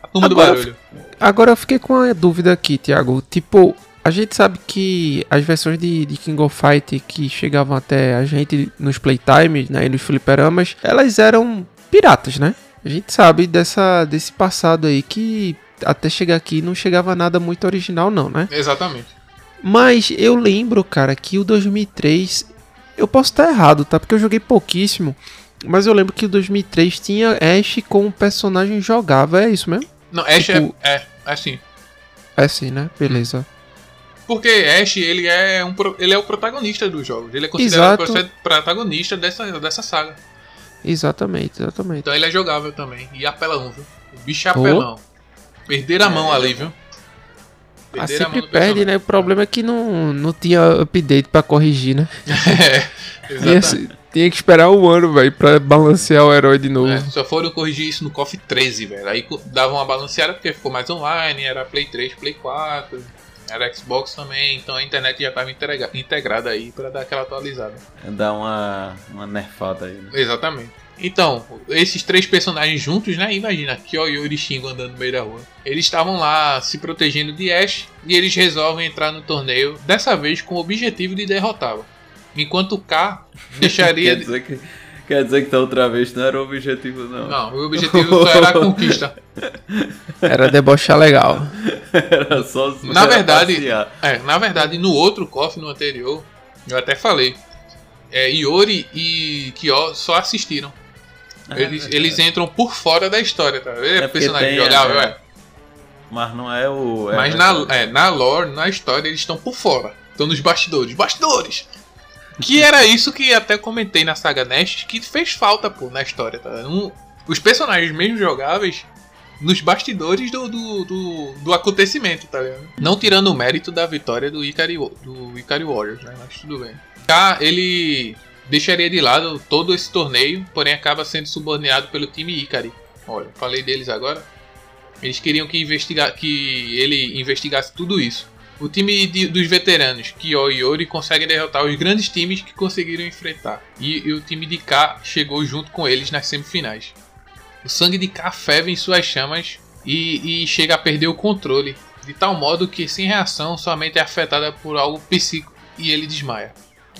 a turma agora, do barulho. Agora eu fiquei com uma dúvida aqui, Thiago. Tipo, a gente sabe que as versões de, de, King of Fight que chegavam até a gente nos playtimes, né, e nos fliperamas, elas eram piratas, né? A gente sabe dessa, desse passado aí que até chegar aqui não chegava nada muito original, não, né? Exatamente. Mas eu lembro, cara, que o 2003. Eu posso estar errado, tá? Porque eu joguei pouquíssimo. Mas eu lembro que o 2003 tinha Ash como personagem jogável, é isso mesmo? Não, Ash tipo... é, é, é assim. É sim, né? Beleza. Porque Ash, ele é, um, ele é o protagonista dos jogos. Ele é considerado Exato. protagonista dessa, dessa saga. Exatamente, exatamente. Então ele é jogável também. E apelão, viu? O bicho é apelão. Oh. Perder a mão é, ali, viu? Ah, sempre perde, né? O problema é que não, não tinha update pra corrigir, né? é, exatamente. Tinha, tinha que esperar um ano, velho, pra balancear o herói de novo. É, só foram corrigir isso no KOF 13, velho. Aí dava uma balanceada porque ficou mais online, era Play 3, Play 4, era Xbox também, então a internet já estava integrada aí para dar aquela atualizada. Dar uma, uma nerfada aí, né? Exatamente. Então, esses três personagens juntos, né? Imagina, Kyo, Yori e Shingo andando no meio da rua. Eles estavam lá se protegendo de Ash e eles resolvem entrar no torneio, dessa vez com o objetivo de derrotá-lo. Enquanto o K deixaria. Quer dizer que Quer dizer que da outra vez não era o objetivo, não. Não, o objetivo só era a conquista. Era debochar legal. Era só Na verdade, é, na verdade, no outro KOF, no anterior, eu até falei. É, Iori e Kyo só assistiram. É, eles, é eles entram por fora da história, tá? É, é personagem jogável, é. Mas não é o. É Mas na, é, na lore, na história, eles estão por fora. Estão nos bastidores. Bastidores! Que era isso que até comentei na saga Nest, que fez falta, pô, na história, tá? Um, os personagens mesmo jogáveis nos bastidores do, do, do, do, acontecimento, tá ligado? Não tirando o mérito da vitória do Ikari, do Ikari Warriors, né? Mas tudo bem. Cá, ele deixaria de lado todo esse torneio, porém acaba sendo subordinado pelo time Ikari. Olha, falei deles agora. Eles queriam que, investiga que ele investigasse tudo isso. O time de, dos veteranos, Kyo e Yori, conseguem derrotar os grandes times que conseguiram enfrentar. E, e, o time de K chegou junto com eles nas semifinais. O sangue de K ferve em suas chamas e, e chega a perder o controle, de tal modo que, sem reação, somente é afetada por algo psíquico e ele desmaia.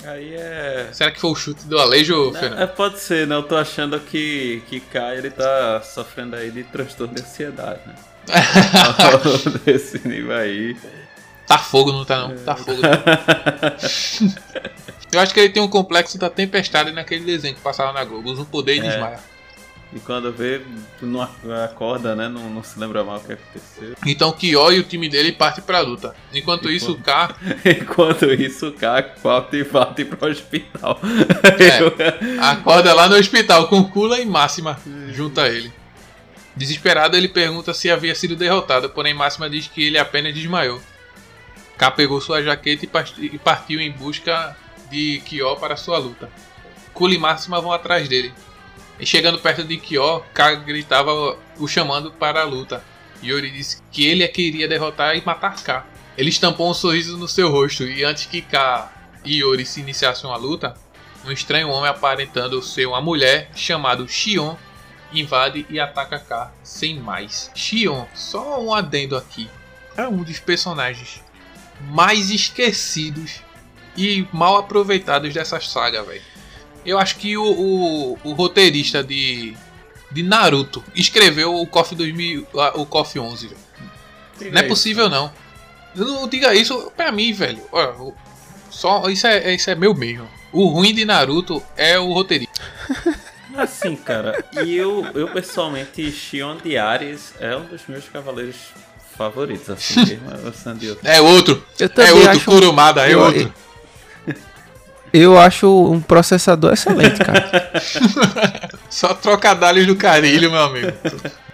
Aí é. Será que foi o chute do Alejo, Fernando? É, pode ser, né? Eu tô achando que, que K ele tá sofrendo aí de transtorno de ansiedade, né? Desse nível aí. Tá fogo, não tá não. Tá fogo. Não. Eu acho que ele tem um complexo da tempestade naquele desenho que passava na Globo. Usa um poder e é. desmaia. E quando vê, não acorda, né? Não, não se lembra mal o que aconteceu. Então Kyo e o time dele partem pra luta. Enquanto, isso, o K. Enquanto isso, o K volta e volta pro hospital. É, acorda lá no hospital com Kula e Máxima junto a ele. Desesperado, ele pergunta se havia sido derrotado, porém Máxima diz que ele apenas desmaiou. K pegou sua jaqueta e partiu em busca de Kyo para sua luta. Kula e Máxima vão atrás dele. E chegando perto de Kyo, K gritava o chamando para a luta. Yori disse que ele a queria derrotar e matar K. Ele estampou um sorriso no seu rosto e antes que K e Yori se iniciassem a luta, um estranho homem aparentando ser uma mulher chamado Shion invade e ataca K sem mais. Shion, só um adendo aqui, é um dos personagens mais esquecidos e mal aproveitados dessa saga, velho. Eu acho que o, o, o, roteirista de, de Naruto escreveu o KOF 2000, o KOF 11, velho. Não é possível não. Não diga isso pra mim, velho. Só isso é, isso é meu mesmo. O ruim de Naruto é o roteirista. Assim, cara, e eu, eu pessoalmente, Shion de Ares é um dos meus cavaleiros favoritos, assim, É outro. é outro, Kurumada, é outro. Eu acho um processador excelente, cara. Só trocadalhos do carilho, meu amigo.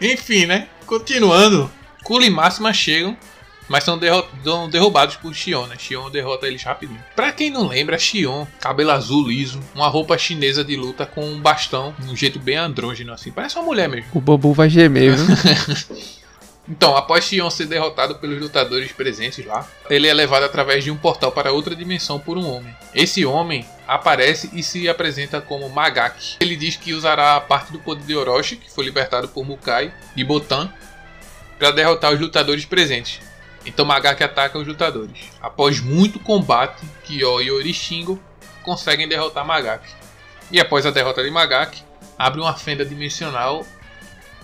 Enfim, né? Continuando. Kula e Máxima chegam, mas são derrubados por Xion, né? Xion derrota eles rapidinho. Pra quem não lembra, Xion, cabelo azul liso, uma roupa chinesa de luta com um bastão, um jeito bem andrógeno assim. Parece uma mulher mesmo. O Bobu vai gemer, viu? Então, após Xion ser derrotado pelos lutadores presentes lá, ele é levado através de um portal para outra dimensão por um homem. Esse homem aparece e se apresenta como Magaki. Ele diz que usará parte do poder de Orochi, que foi libertado por Mukai e Botan, para derrotar os lutadores presentes. Então Magaki ataca os lutadores. Após muito combate, Kyo e Orishingo conseguem derrotar Magaki. E após a derrota de Magaki, abre uma fenda dimensional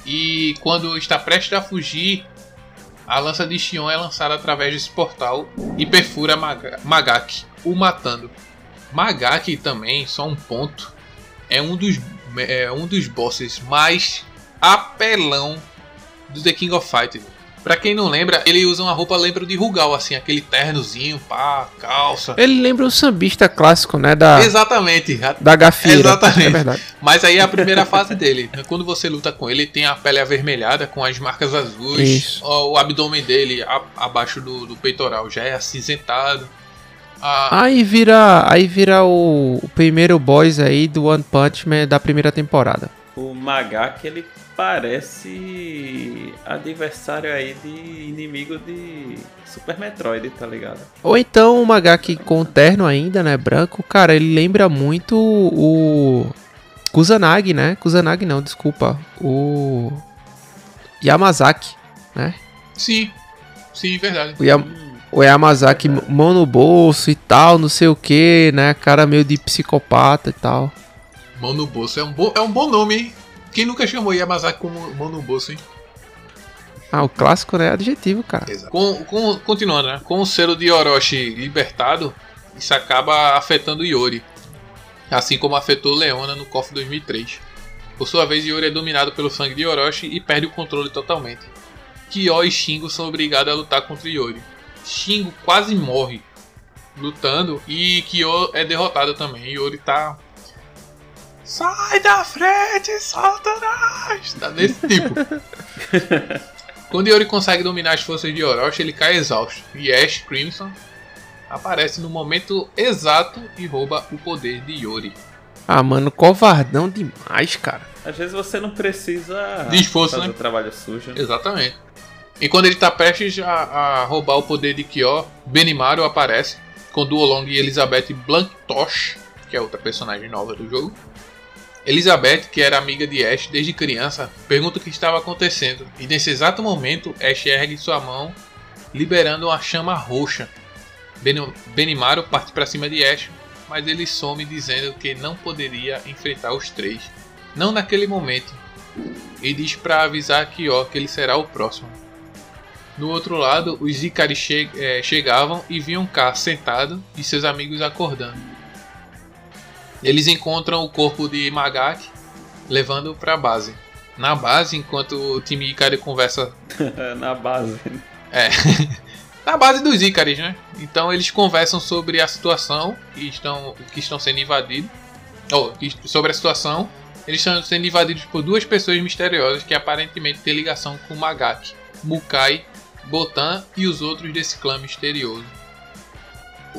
e quando está prestes a fugir, a lança de Xion é lançada através desse portal e perfura Mag Magaki, o matando. Magaki também, só um ponto, é um dos, é um dos bosses mais apelão do The King of Fighters. Pra quem não lembra, ele usa uma roupa, lembra de Rugal, assim, aquele ternozinho, pá, calça. Ele lembra o sambista clássico, né? Da, Exatamente. Da gafieira. Exatamente. É verdade. Mas aí é a primeira fase dele. Quando você luta com ele, tem a pele avermelhada com as marcas azuis. Isso. O abdômen dele a, abaixo do, do, peitoral já é acinzentado. Ah, aí vira, aí vira o, o primeiro boss aí do One Punch Man da primeira temporada. O Magak, ele parece adversário aí de inimigo de Super Metroid, tá ligado? Ou então o Magaki com terno ainda, né, branco, cara, ele lembra muito o Kusanagi, né? Kusanagi não, desculpa, o Yamazaki, né? Sim, sim, verdade. O, Yam... o Yamazaki mão no bolso e tal, não sei o que, né? Cara meio de psicopata e tal. Mão no bolso é um, bo... é um bom nome, hein? Quem nunca chamou Yamazaki como mão no bolso, hein? Ah, o clássico, né? Adjetivo, cara. Com, com, continuando, né? Com o selo de Orochi libertado, isso acaba afetando Yori. Assim como afetou Leona no KOF 2003. Por sua vez, Yori é dominado pelo sangue de Orochi e perde o controle totalmente. Kyo e Shingo são obrigados a lutar contra Yori. Shingo quase morre lutando e Kyo é derrotado também. Yori tá Sai da frente, Satanás! Tá desse tipo. Quando Yori consegue dominar as forças de Orochi, ele cai exausto. E Ash Crimson aparece no momento exato e rouba o poder de Yori. Ah, mano, covardão demais, cara. Às vezes você não precisa de esforço, fazer né? o trabalho sujo. Exatamente. E quando ele tá prestes a, a roubar o poder de Kyo, Benimaru aparece com Duolong e Elizabeth Blanctosh, que é outra personagem nova do jogo. Elizabeth, que era amiga de Ash desde criança, pergunta o que estava acontecendo, e nesse exato momento Ash ergue sua mão, liberando uma chama roxa. Ben Benimaru parte para cima de Ash, mas ele some dizendo que não poderia enfrentar os três, não naquele momento, e diz para avisar Kyo que ele será o próximo. No outro lado, os Ikari che é, chegavam e viam K sentado e seus amigos acordando. Eles encontram o corpo de Magaki levando pra base. Na base, enquanto o time Ikari conversa. Na base. É. na base dos Icaris, né? Então eles conversam sobre a situação que estão, que estão sendo invadidos. Ou, sobre a situação. Eles estão sendo invadidos por duas pessoas misteriosas que aparentemente têm ligação com Magaki, Mukai, Botan e os outros desse clã misterioso.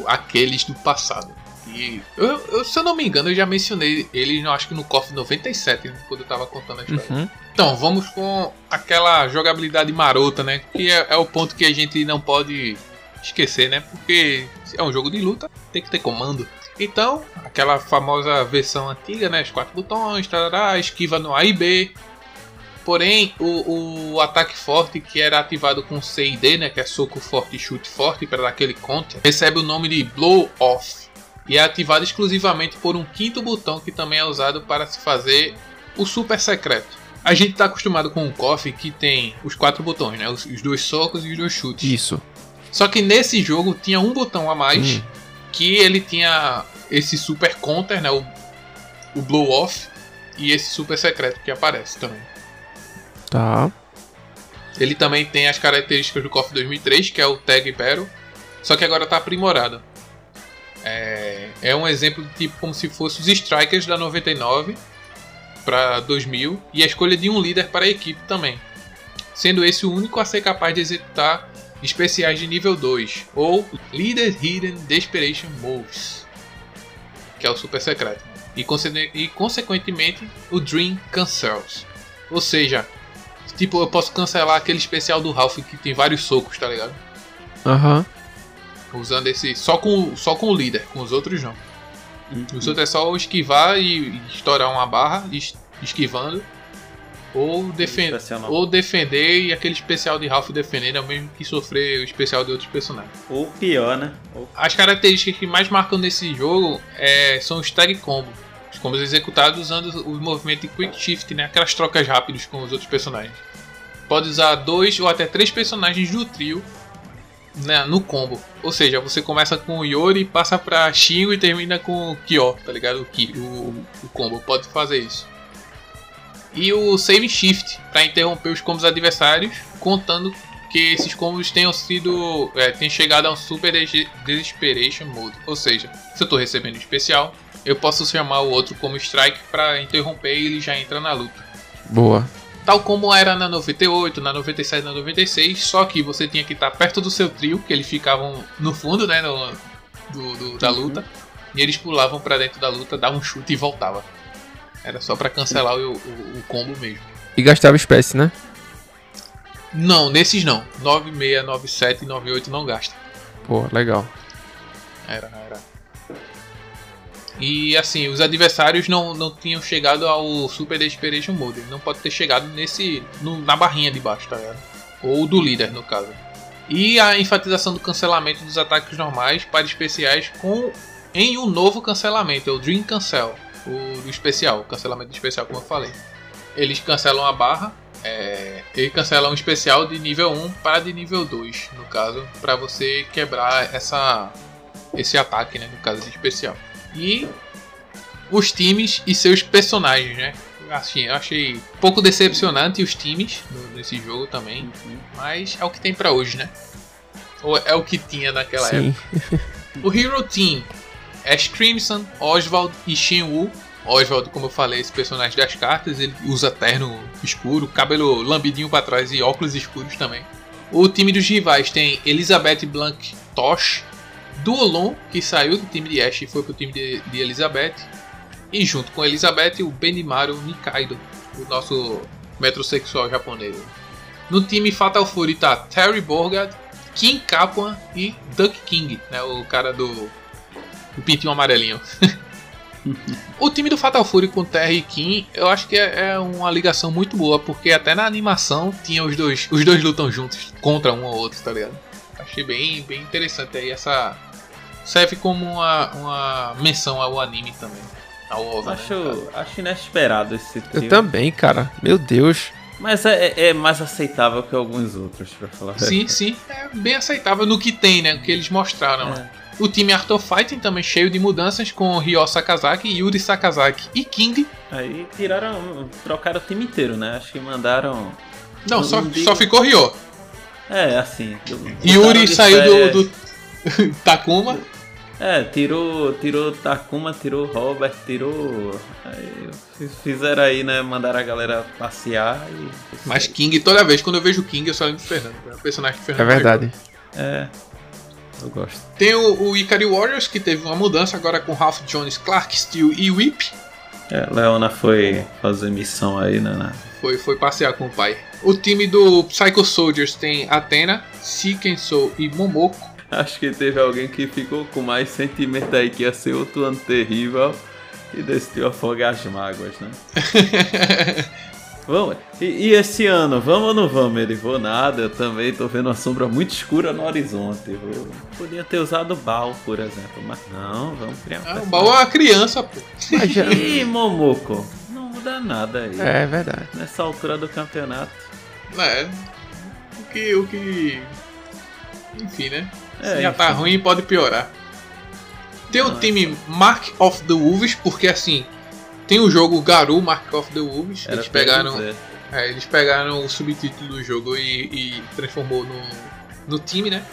Aqueles do passado. E eu, eu, se eu não me engano, eu já mencionei eles, acho que no KOF 97, né, quando eu tava contando a história. Uhum. Então, vamos com aquela jogabilidade marota, né? Que é, é, o ponto que a gente não pode esquecer, né? Porque é um jogo de luta, tem que ter comando. Então, aquela famosa versão antiga, né? Os quatro botões, tarará, esquiva no A e B. Porém, o, o ataque forte, que era ativado com C e D, né? Que é soco forte e chute forte, para dar aquele counter, recebe o nome de Blow Off e é ativado exclusivamente por um quinto botão que também é usado para se fazer o super secreto. A gente está acostumado com o KOF que tem os quatro botões, né? Os, os, dois socos e os dois chutes. Isso. Só que nesse jogo tinha um botão a mais hum. que ele tinha esse super counter, né? O, o blow off e esse super secreto que aparece também. Tá. Ele também tem as características do KOF 2003, que é o Tag Battle, só que agora está aprimorado. É, é um exemplo de tipo como se fosse os Strikers da 99 para 2000 e a escolha de um líder para a equipe também, sendo esse o único a ser capaz de executar especiais de nível 2 ou Leader Hidden Desperation Moves, que é o super secreto, e, e consequentemente o Dream Cancels, ou seja, tipo eu posso cancelar aquele especial do Ralph que tem vários socos, tá ligado? Aham. Uhum. Usando esse. Só com, só com o líder, com os outros não. Uhum. Os outros é só esquivar e estourar uma barra, esquivando. Ou, defen ou defender e aquele especial de Ralph defendendo é o mesmo que sofrer o especial de outros personagens. Ou pior, né? Ou... As características que mais marcam nesse jogo é, são os tag combo. Os combos executados usando o movimento de quick shift, né? Aquelas trocas rápidas com os outros personagens. Pode usar dois ou até três personagens do trio né, no combo. Ou seja, você começa com o Yori, passa pra Shingo e termina com o Kyo, tá ligado? O, Ki, o, o combo, pode fazer isso. E o Save Shift, para interromper os combos adversários, contando que esses combos tenham sido. É, tenham chegado a um Super Desperation Mode. Ou seja, se eu tô recebendo especial, eu posso chamar o outro como Strike para interromper e ele já entra na luta. Boa tal como era na 98, na 97, na 96, só que você tinha que estar perto do seu trio, que eles ficavam no fundo, né, no, do, do, da uhum. luta, e eles pulavam para dentro da luta, davam um chute e voltava. Era só para cancelar o, o, o, combo mesmo. E gastava espécie, né? Não, nesses não. 96, 97 e 98 não gasta. Pô, legal. Era, era. E assim, os adversários não, não tinham chegado ao Super Desperation Mode. Não pode ter chegado nesse. No, na barrinha de baixo, tá ligado? Ou do líder, no caso. E a enfatização do cancelamento dos ataques normais para especiais com em um novo cancelamento, é o Dream Cancel, o do especial, o cancelamento especial, como eu falei. Eles cancelam a barra, é, ele cancela um especial de nível 1 para de nível 2, no caso, para você quebrar essa, esse ataque, né, no caso de especial e os times e seus personagens, né? Assim, eu achei um pouco decepcionante os times nesse jogo também, uhum. mas é o que tem para hoje, né? Ou é o que tinha naquela Sim. época. o Hero Team Ash Crimson, Oswald e Shenwu. Oswald, como eu falei, esse personagem das cartas, ele usa terno escuro, cabelo lambidinho para trás e óculos escuros também. O time dos rivais tem Elizabeth Blanc Tosh, Duolon, que saiu do time de Ash e foi pro time de, de Elizabeth. E junto com Elizabeth, o Benimaru Nikaido, o nosso metrosexual japonês. No time Fatal Fury tá Terry Borgard, Kim Kaplan e Duck King, né, o cara do, do pintinho amarelinho. o time do Fatal Fury com Terry e Kim, eu acho que é, é, uma ligação muito boa, porque até na animação tinha os dois, os dois lutam juntos contra um ou outro, tá ligado? Achei bem, bem interessante aí essa, serve como uma, uma menção ao anime também. Ao OVA, acho, né, acho inesperado esse trio. Eu também, cara. Meu Deus. Mas é, é, é mais aceitável que alguns outros, pra falar Sim, sim. É bem aceitável no que tem, né? O que eles mostraram. É. O time Art of Fighting também cheio de mudanças com Ryo Sakazaki, Yuri Sakazaki e King. Aí tiraram, trocaram o time inteiro, né? Acho que mandaram. Não, só, só ficou Ryo. É, assim. Yuri saiu do, do Takuma. É, tirou, tirou Takuma, tirou Robert, tirou. Aí, fizeram aí, né? Mandaram a galera passear e. Mas King, toda vez quando eu vejo King, eu só lembro do Fernando. É o personagem que Fernando. É verdade. É. Eu gosto. Tem o, o Ikari Warriors, que teve uma mudança agora com Ralph Jones, Clark Steel e Whip. É, Leona foi fazer missão aí, né? Foi, foi passear com o pai. O time do Psycho Soldiers tem Athena, Sikensou e Momoko. Acho que teve alguém que ficou com mais sentimento aí que ia ser outro ano terrível e decidiu afogar as mágoas, né? vamos. E, e, esse ano, vamos ou não vamos? Ele vou nada, eu também tô vendo uma sombra muito escura no horizonte. Eu podia ter usado Bal, por exemplo, mas não, vamos criar um. Ah, o Bal é uma criança, pô. Ih, Momoko, não muda nada aí. É verdade. Nessa altura do campeonato. É. O que. O que. Enfim, né? É, já tá ruim, pode piorar. Tem o time Mark of the Wolves, porque assim, tem o jogo Garu Mark of the Wolves. Era eles pegaram. É, eles pegaram o subtítulo do jogo e, e transformou no, no time, né?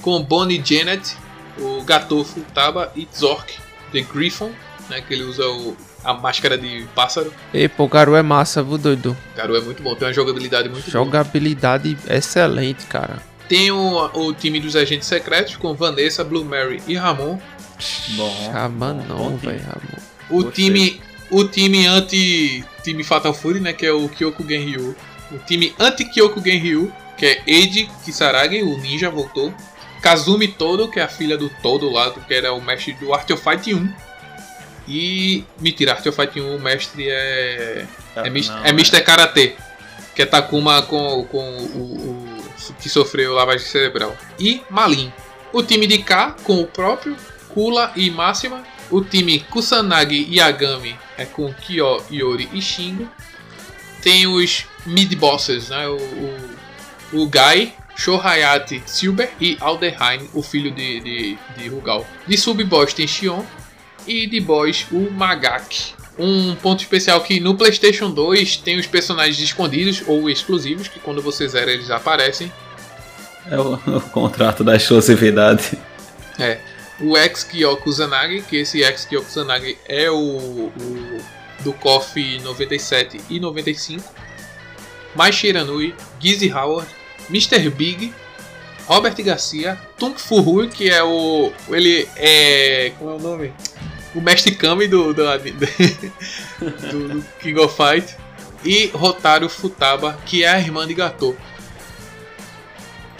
Com Bonnie Janet, o Gato Futaba e Zork, The Griffon, né? Que ele usa o, a máscara de pássaro. E pô, Garu é massa, viu, doido? Garu é muito bom, tem uma jogabilidade muito Jogabilidade boa. excelente, cara. Tem o, o time dos agentes secretos com Vanessa, Blue Mary e Ramon. Bom. Chama não, velho, Ramon. O time, o time anti time Fatal Fury, né, que é o Kyoko Genryu. O time anti Kyoko Genryu, que é Eiji Kisaragi, o ninja voltou. Kazumi Todo, que é a filha do Todo lá, que era o mestre do Art of Fight 1. E. Mentira, Art of Fight 1, o mestre é. É, não, é Mr. É... Karate. Que é Takuma com, com o, o que sofreu lavagem cerebral. E Malin. O time de K com o próprio Kula e Máxima. O time Kusanagi e Yagami é com Kyo, Yori e Shingo. Tem os mid-bosses, né? O, o, o Gai, Shohayati Silber e Aldeheim, o filho de, de, de Rugal. De sub-boss tem Shion. E de boss o Magaki. Um ponto especial que no PlayStation 2 tem os personagens escondidos ou exclusivos, que quando você zera eles aparecem. É o, o contrato da exclusividade. É. O X Kyoku Zanagi, que esse X Kyoku Zanagi é o, o do KOF 97 e 95. Mai Shiranui, Gizzy Howard, Mr. Big, Robert Garcia, Tung Fu que é o. Ele é. Como é o nome? O mestre Kami do, do, do, do King of Fight e Rotário Futaba, que é a irmã de Gato.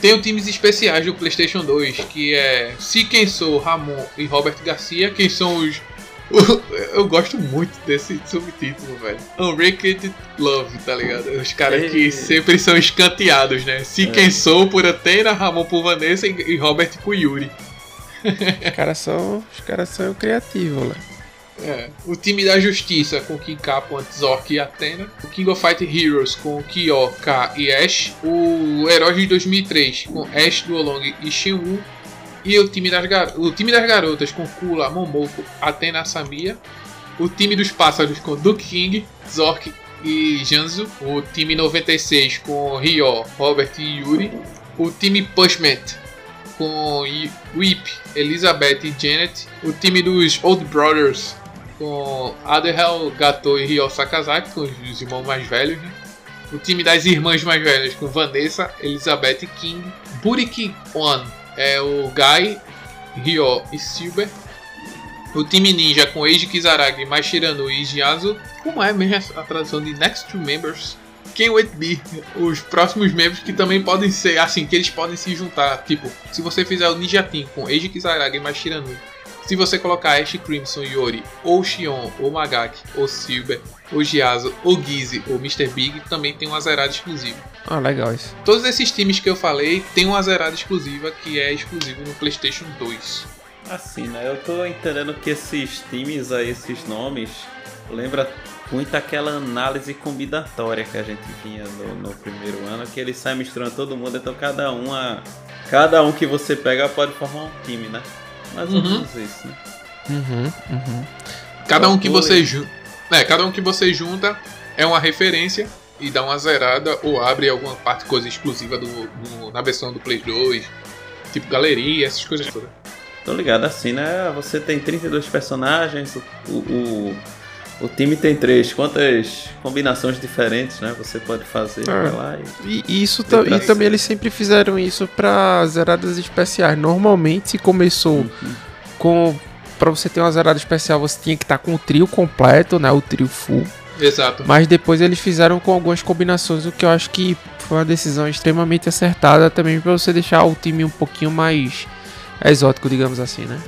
Tem os times especiais do PlayStation 2, que é Sikensou, Ramon e Robert Garcia, que são os. Eu gosto muito desse subtítulo, velho. Unrated Love, tá ligado? Os caras que sempre são escanteados, né? Sikensou por Atena, Ramon por Vanessa e Robert por Yuri. Os caras são, os caras são criativos, né? É. O time da Justiça com King Capone, Zork e Athena. O King of Fight Heroes com Kyo, K e Ash. O Herói de 2003 com Ash, Duolong e Shenwu. E o time, das gar... o time das garotas com Kula, Momoko, Athena, Samia. O time dos pássaros com Duke King, Zork e Janzu. O time 96 com Ryo, Robert e Yuri. O time Pushment com Whip, Elizabeth e Janet. O time dos Old Brothers com Adel, Gato e Ryo Sakazaki, com os irmãos mais velhos. Né? O time das irmãs mais velhas com Vanessa, Elizabeth e King. Buriki One é o Guy, Ryo e Silver. O time ninja com Eiji Kizaragi, Mashiranu e Jiazu. Como é mesmo a tradução de Next Two Members? Quem Wait Be, os próximos membros que também podem ser, assim, que eles podem se juntar. Tipo, se você fizer o Ninja Team com Eiji Kizaragi e Mashiranu, se você colocar Ash Crimson, Yori, ou Shion, ou Magaki, ou Silver, ou Giazo, ou Gizzy, ou Mr. Big, também tem uma zerada exclusiva. Ah, legal isso. Todos esses times que eu falei tem uma zerada exclusiva que é exclusivo no PlayStation 2. Assim, né? Eu tô entendendo que esses times aí, esses nomes, lembra muito aquela análise combinatória que a gente vinha no, no, primeiro ano, que ele sai misturando todo mundo, então cada um, a, cada um que você pega pode formar um time, né? mais ou uhum. menos isso, né? Uhum, uhum. Cada um que você junta. É, cada um que você junta é uma referência e dá uma zerada ou abre alguma parte, coisa exclusiva do, do na versão do Play 2, tipo galeria, essas coisas todas. Tô ligado, assim, né? Você tem 32 personagens, o, o, o time tem três. Quantas combinações diferentes, né? Você pode fazer é. lá e... e isso e também eles sempre fizeram isso para zeradas especiais. Normalmente começou uhum. com para você ter uma zerada especial, você tinha que estar tá com o trio completo, né? O trio full. Exato. Mas depois eles fizeram com algumas combinações, o que eu acho que foi uma decisão extremamente acertada também para você deixar o time um pouquinho mais exótico, digamos assim, né?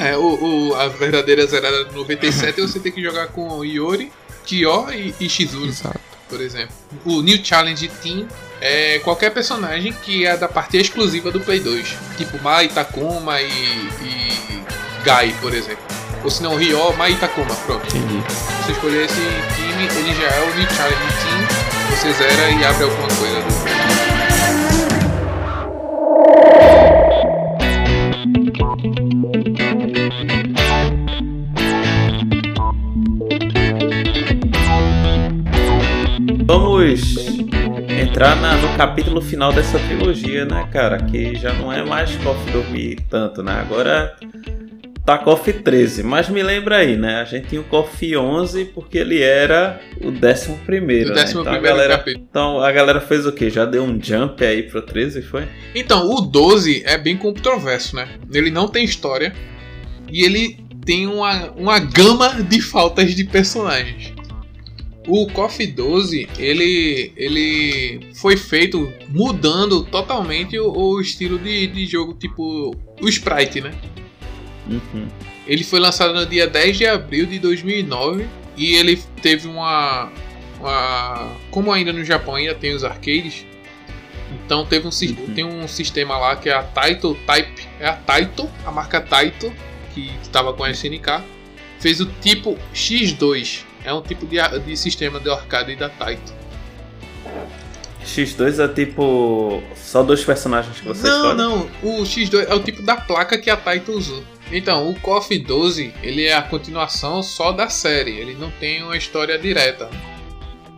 É, o, o a verdadeira zerada do 97 você tem que jogar com Iori, Kyo e, e Shizuru. Exato. Por exemplo. O New Challenge Team é qualquer personagem que é da parte exclusiva do Play 2. Tipo Mai, Takuma e, e Gai, por exemplo. Ou se não, Ryo, Mai e Takuma. Pronto. Entendi. Você escolher esse time, ele já é o New Challenge Team. Você zera e abre alguma coisa do. Vamos entrar na, no capítulo final dessa trilogia, né, cara? Que já não é mais KOF dormir tanto, né? Agora tá KOF 13. Mas me lembra aí, né? A gente tinha o KOF 11 porque ele era o 11 primeiro. O né? décimo então, primeiro galera, capítulo. Então a galera fez o quê? Já deu um jump aí pro 13, foi? Então, o 12 é bem controverso, né? Ele não tem história e ele tem uma, uma gama de faltas de personagens. O KOF 12 ele, ele foi feito mudando totalmente o, o estilo de, de jogo, tipo o sprite, né? Uhum. Ele foi lançado no dia 10 de abril de 2009 e ele teve uma, uma. Como ainda no Japão ainda tem os arcades, então teve um, uhum. tem um sistema lá que é a Taito Type. É a Taito, a marca Taito, que estava com a SNK, fez o tipo X2 é um tipo de, de sistema de arcade da Taito. X2 é tipo. Só dois personagens que você Não, escolhe? não. O X2 é o tipo da placa que a Taito usou. Então, o KOF 12 ele é a continuação só da série. Ele não tem uma história direta.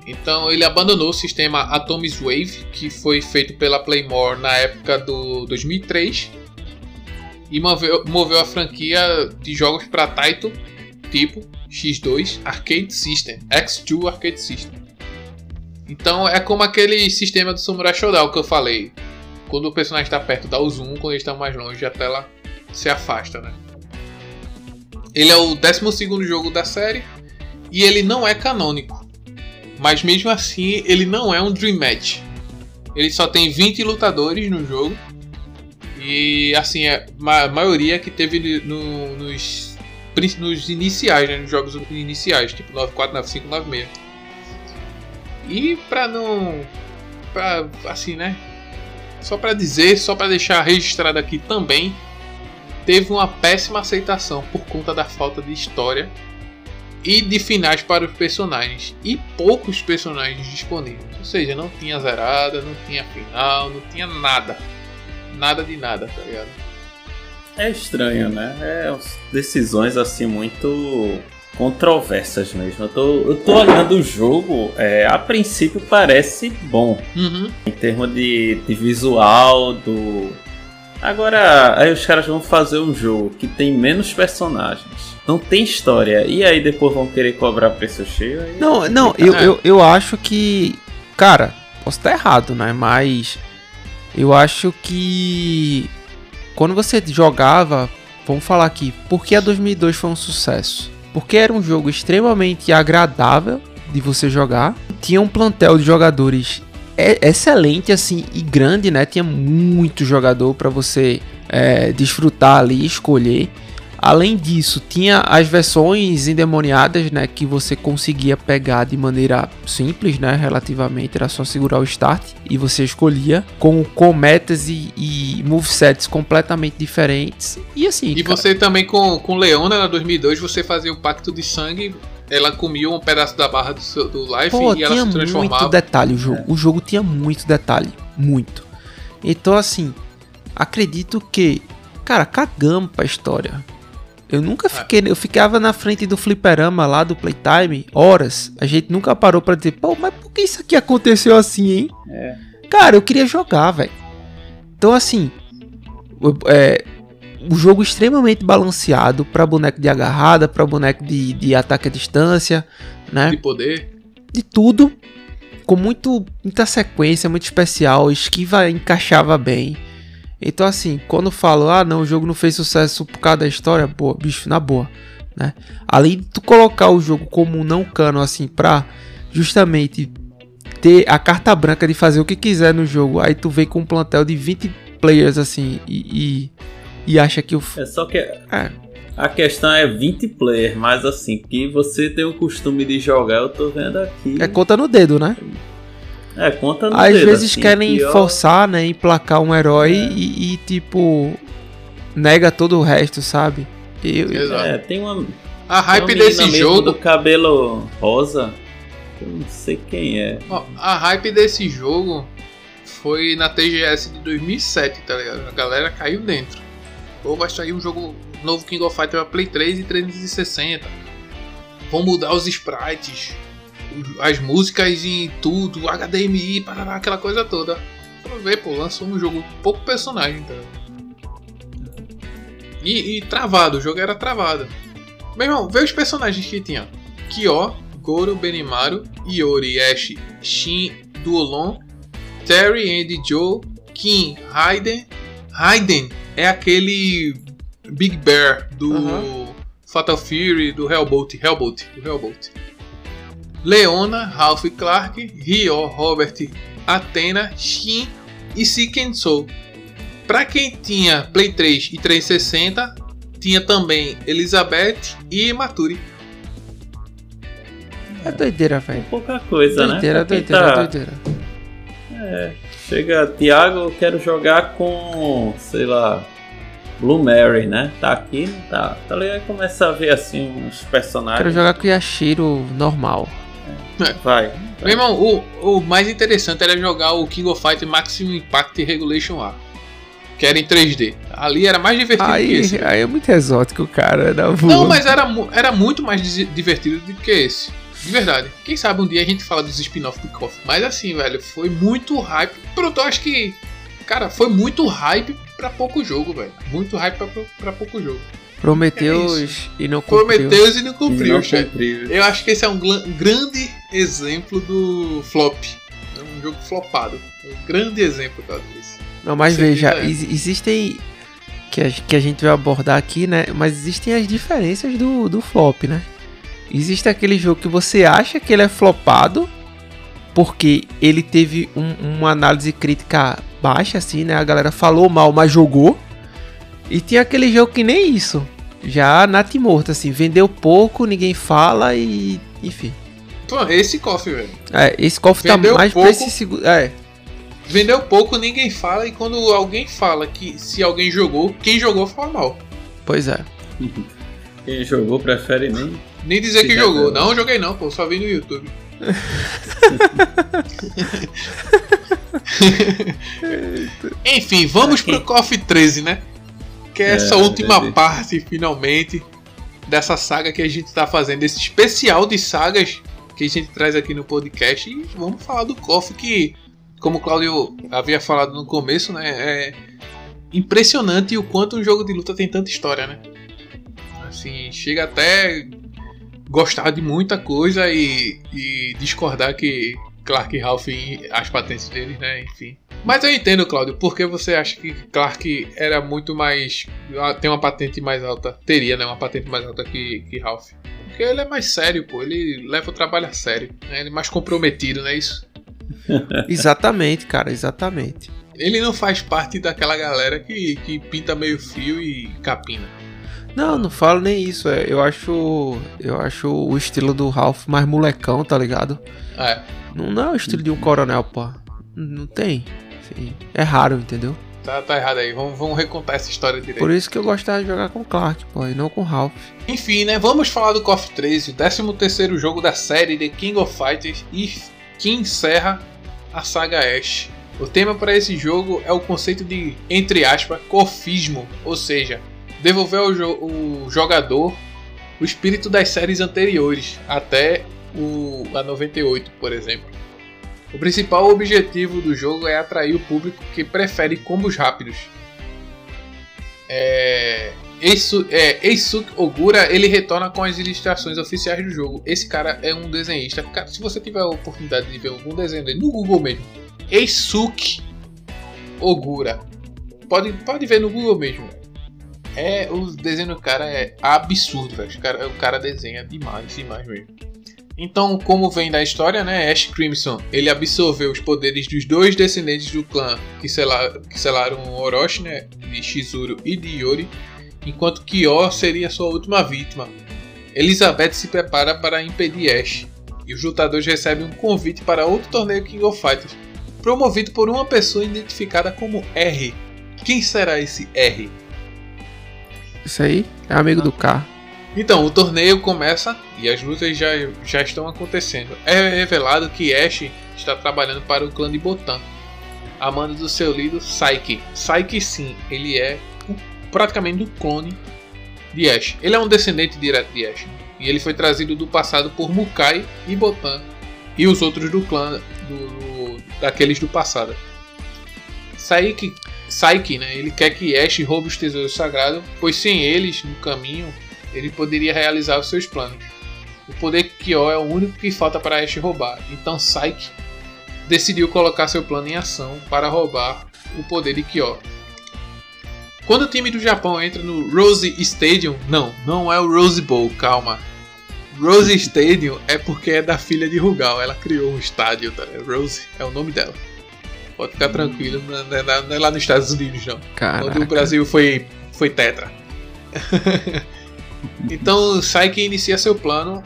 Então ele abandonou o sistema Atomic Wave, que foi feito pela Playmore na época do 2003, e moveu, moveu a franquia de jogos para Taito, tipo X2 Arcade System, X2 Arcade System. Então é como aquele sistema do Samurai Shodown que eu falei. Quando o personagem está perto dá o zoom, quando ele está mais longe a tela se afasta, né? Ele é o 12 jogo da série e ele não é canônico. Mas mesmo assim, ele não é um Dream Match. Ele só tem 20 lutadores no jogo. E assim, é a maioria que teve no, nos nos iniciais, né, nos jogos iniciais, tipo 94, 95, 96. E pra não. Pra, assim, né? Só pra dizer, só pra deixar registrado aqui também, teve uma péssima aceitação por conta da falta de história e de finais para os personagens e poucos personagens disponíveis. Ou seja, não tinha zerada, não tinha final, não tinha nada. Nada de nada, tá ligado? É estranho, né? É decisões assim muito controversas mesmo. Eu tô, eu tô olhando o jogo, é, a princípio parece bom. Uhum. Em termos de, de visual, do. Agora, aí os caras vão fazer um jogo que tem menos personagens. Não tem história. E aí depois vão querer cobrar preço cheio? Aí não, não, eu, eu, eu acho que. Cara, posso estar errado, né? Mas. Eu acho que quando você jogava, vamos falar aqui, por que a 2002 foi um sucesso? Porque era um jogo extremamente agradável de você jogar, tinha um plantel de jogadores excelente assim e grande, né? Tinha muito jogador para você é, desfrutar ali, escolher. Além disso, tinha as versões endemoniadas, né, que você conseguia pegar de maneira simples, né, relativamente, era só segurar o start e você escolhia com, com metas e, e movesets completamente diferentes. E assim, E cara... você também com, com Leona na 2002, você fazia o pacto de sangue ela comia um pedaço da barra do, seu, do life Pô, e ela se transformava. Tinha muito detalhe o jogo. É. O jogo tinha muito detalhe, muito. Então assim, acredito que cara, cagamos pra história. Eu nunca fiquei. Eu ficava na frente do fliperama lá do Playtime horas. A gente nunca parou pra dizer, pô, mas por que isso aqui aconteceu assim, hein? É. Cara, eu queria jogar, velho. Então, assim. É, o jogo extremamente balanceado para boneco de agarrada, para boneco de, de ataque à distância, né? De poder. De tudo. Com muito, muita sequência, muito especial. Esquiva encaixava bem. Então, assim, quando falo, ah, não, o jogo não fez sucesso por causa da história, pô, bicho, na boa, né? Além de tu colocar o jogo como um não cano, assim, pra justamente ter a carta branca de fazer o que quiser no jogo, aí tu vem com um plantel de 20 players, assim, e, e, e acha que o. É só que. É. A questão é 20 players, mas assim, que você tem o costume de jogar, eu tô vendo aqui. É conta no dedo, né? É, conta no Às dedo, vezes assim, querem pior... forçar, né, emplacar um herói é. e, e, tipo, nega todo o resto, sabe? Eu, é, tem uma. A hype desse jogo. do cabelo rosa. Eu não sei quem é. a hype desse jogo foi na TGS de 2007, tá ligado? A galera caiu dentro. Ou vai sair um jogo novo King of Fighters pra Play 3 e 360. Vão mudar os sprites as músicas em tudo, HDMI, parará, aquela coisa toda. Pra ver, pô, lançou um jogo pouco personagem, tá? E, e, travado, o jogo era travado. Meu irmão, vê os personagens que tinha: Kyo, Goro, Benimaru, Iori, Ash, Shin, Duolon, Terry, Andy, Joe, Kim, Raiden. Raiden é aquele Big Bear do uhum. Fatal Fury, do Hellbolt. Hellbolt, do Hellbolt. Leona, Ralph Clark, Ryo, Robert, Athena, Shin e Sikensou. Para quem tinha Play 3 e 360, tinha também Elizabeth e Maturi. É doideira, velho. Pouca coisa, doideira, né? Doideira, tá... doideira, É, chega, Thiago, eu quero jogar com, sei lá, Blue Mary, né? Tá aqui, tá. Tá ligado? Começa a ver assim uns personagens. Quero jogar com Yashiro normal. Vai. Meu irmão, o, o mais interessante era jogar o King of Fighters Maximum Impact Regulation A. Que era em 3D. Ali era mais divertido aí, que esse. Aí é muito exótico, cara. Da Não, mas era, era muito mais divertido do que esse. De verdade. Quem sabe um dia a gente fala dos spin-off do KOF. Mas assim, velho, foi muito hype. Pronto, eu acho que. Cara, foi muito hype pra pouco jogo, velho. Muito hype pra, pra pouco jogo. Prometeus é e não cumpriu. Prometeus e não cumpriu, e não cumpriu. Eu acho que esse é um grande exemplo do flop. É um jogo flopado. Um grande exemplo disso. Não, mas Você veja, é. existem. Que a, que a gente vai abordar aqui, né? Mas existem as diferenças do, do flop, né? Existe aquele jogo que você acha que ele é flopado porque ele teve um, uma análise crítica baixa, assim, né? A galera falou mal, mas jogou. E tinha aquele jogo que nem isso. Já nat morto, assim, vendeu pouco, ninguém fala e. enfim. Pô, esse cofre, velho. É, esse cofre tá vendeu tá mais pouco, pra esse segundo. É. Vendeu pouco, ninguém fala, e quando alguém fala que se alguém jogou, quem jogou fala mal. Pois é. Quem jogou prefere nem. Nem dizer que jogou. Não, joguei não, pô, só vi no YouTube. Enfim, vamos pro KOF 13, né? Que é, é essa última parte, finalmente, dessa saga que a gente está fazendo, esse especial de sagas que a gente traz aqui no podcast. E vamos falar do KOF, que, como o Claudio havia falado no começo, né, é impressionante o quanto um jogo de luta tem tanta história, né? Assim, chega até gostar de muita coisa e, e discordar que Clark e Ralph as patentes deles, né? Enfim. Mas eu entendo, Claudio, porque você acha que Clark era muito mais. tem uma patente mais alta. Teria, né? Uma patente mais alta que, que Ralph. Porque ele é mais sério, pô. Ele leva o trabalho a sério. Né? Ele é mais comprometido, não é isso? exatamente, cara, exatamente. Ele não faz parte daquela galera que, que pinta meio fio e capina. Não, não falo nem isso. É, eu acho. Eu acho o estilo do Ralph mais molecão, tá ligado? É. Não, não é o estilo de um coronel, pô. Não tem. É raro, entendeu? Tá, tá errado aí. Vamos, vamos recontar essa história direito. Por isso que eu gostava de jogar com Clark, pô, e não com Ralph. Enfim, né? Vamos falar do KOF 13, o 13 terceiro jogo da série The King of Fighters e que encerra a saga Ash. O tema para esse jogo é o conceito de, entre aspas, cofismo, ou seja, devolver ao jo o jogador o espírito das séries anteriores, até o, a 98, por exemplo. O principal objetivo do jogo é atrair o público que prefere combos rápidos. É, Eisu, é, Eisuke Ogura ele retorna com as ilustrações oficiais do jogo. Esse cara é um desenhista. Cara, se você tiver a oportunidade de ver algum desenho dele no Google mesmo, Eisuke Ogura, pode, pode ver no Google mesmo. É, o desenho do cara é absurdo, velho. O cara, o cara desenha demais, demais mesmo. Então, como vem da história, né, Ash Crimson, ele absorveu os poderes dos dois descendentes do clã que, selar, que selaram Orochi, né, de Shizuru e de Yori, enquanto Kyo seria sua última vítima. Elizabeth se prepara para impedir Ash, e os lutadores recebem um convite para outro torneio King of Fighters, promovido por uma pessoa identificada como R. Quem será esse R? Isso aí é amigo do K. Então, o torneio começa e as lutas já, já estão acontecendo. É revelado que Ash está trabalhando para o clã de Botan, a mando do seu líder Psyche. Psyche sim, ele é praticamente do clone de Ash. Ele é um descendente direto de Ash. E ele foi trazido do passado por Mukai e Botan e os outros do clã do, do, daqueles do passado. Psyche, Psyche, né, ele quer que Ash roube os tesouros sagrados, pois sem eles no caminho ele poderia realizar os seus planos. O poder Kyo é o único que falta para Ash roubar, então Psyche decidiu colocar seu plano em ação para roubar o poder de Kyo. Quando o time do Japão entra no Rose Stadium, não, não é o Rose Bowl, calma. Rose Stadium é porque é da filha de Rugal, ela criou um estádio, tá? Rose é o nome dela. Pode ficar tranquilo, não é, não é lá nos Estados Unidos não. Caraca. Quando o Brasil foi, foi tetra. Então Saiki inicia seu plano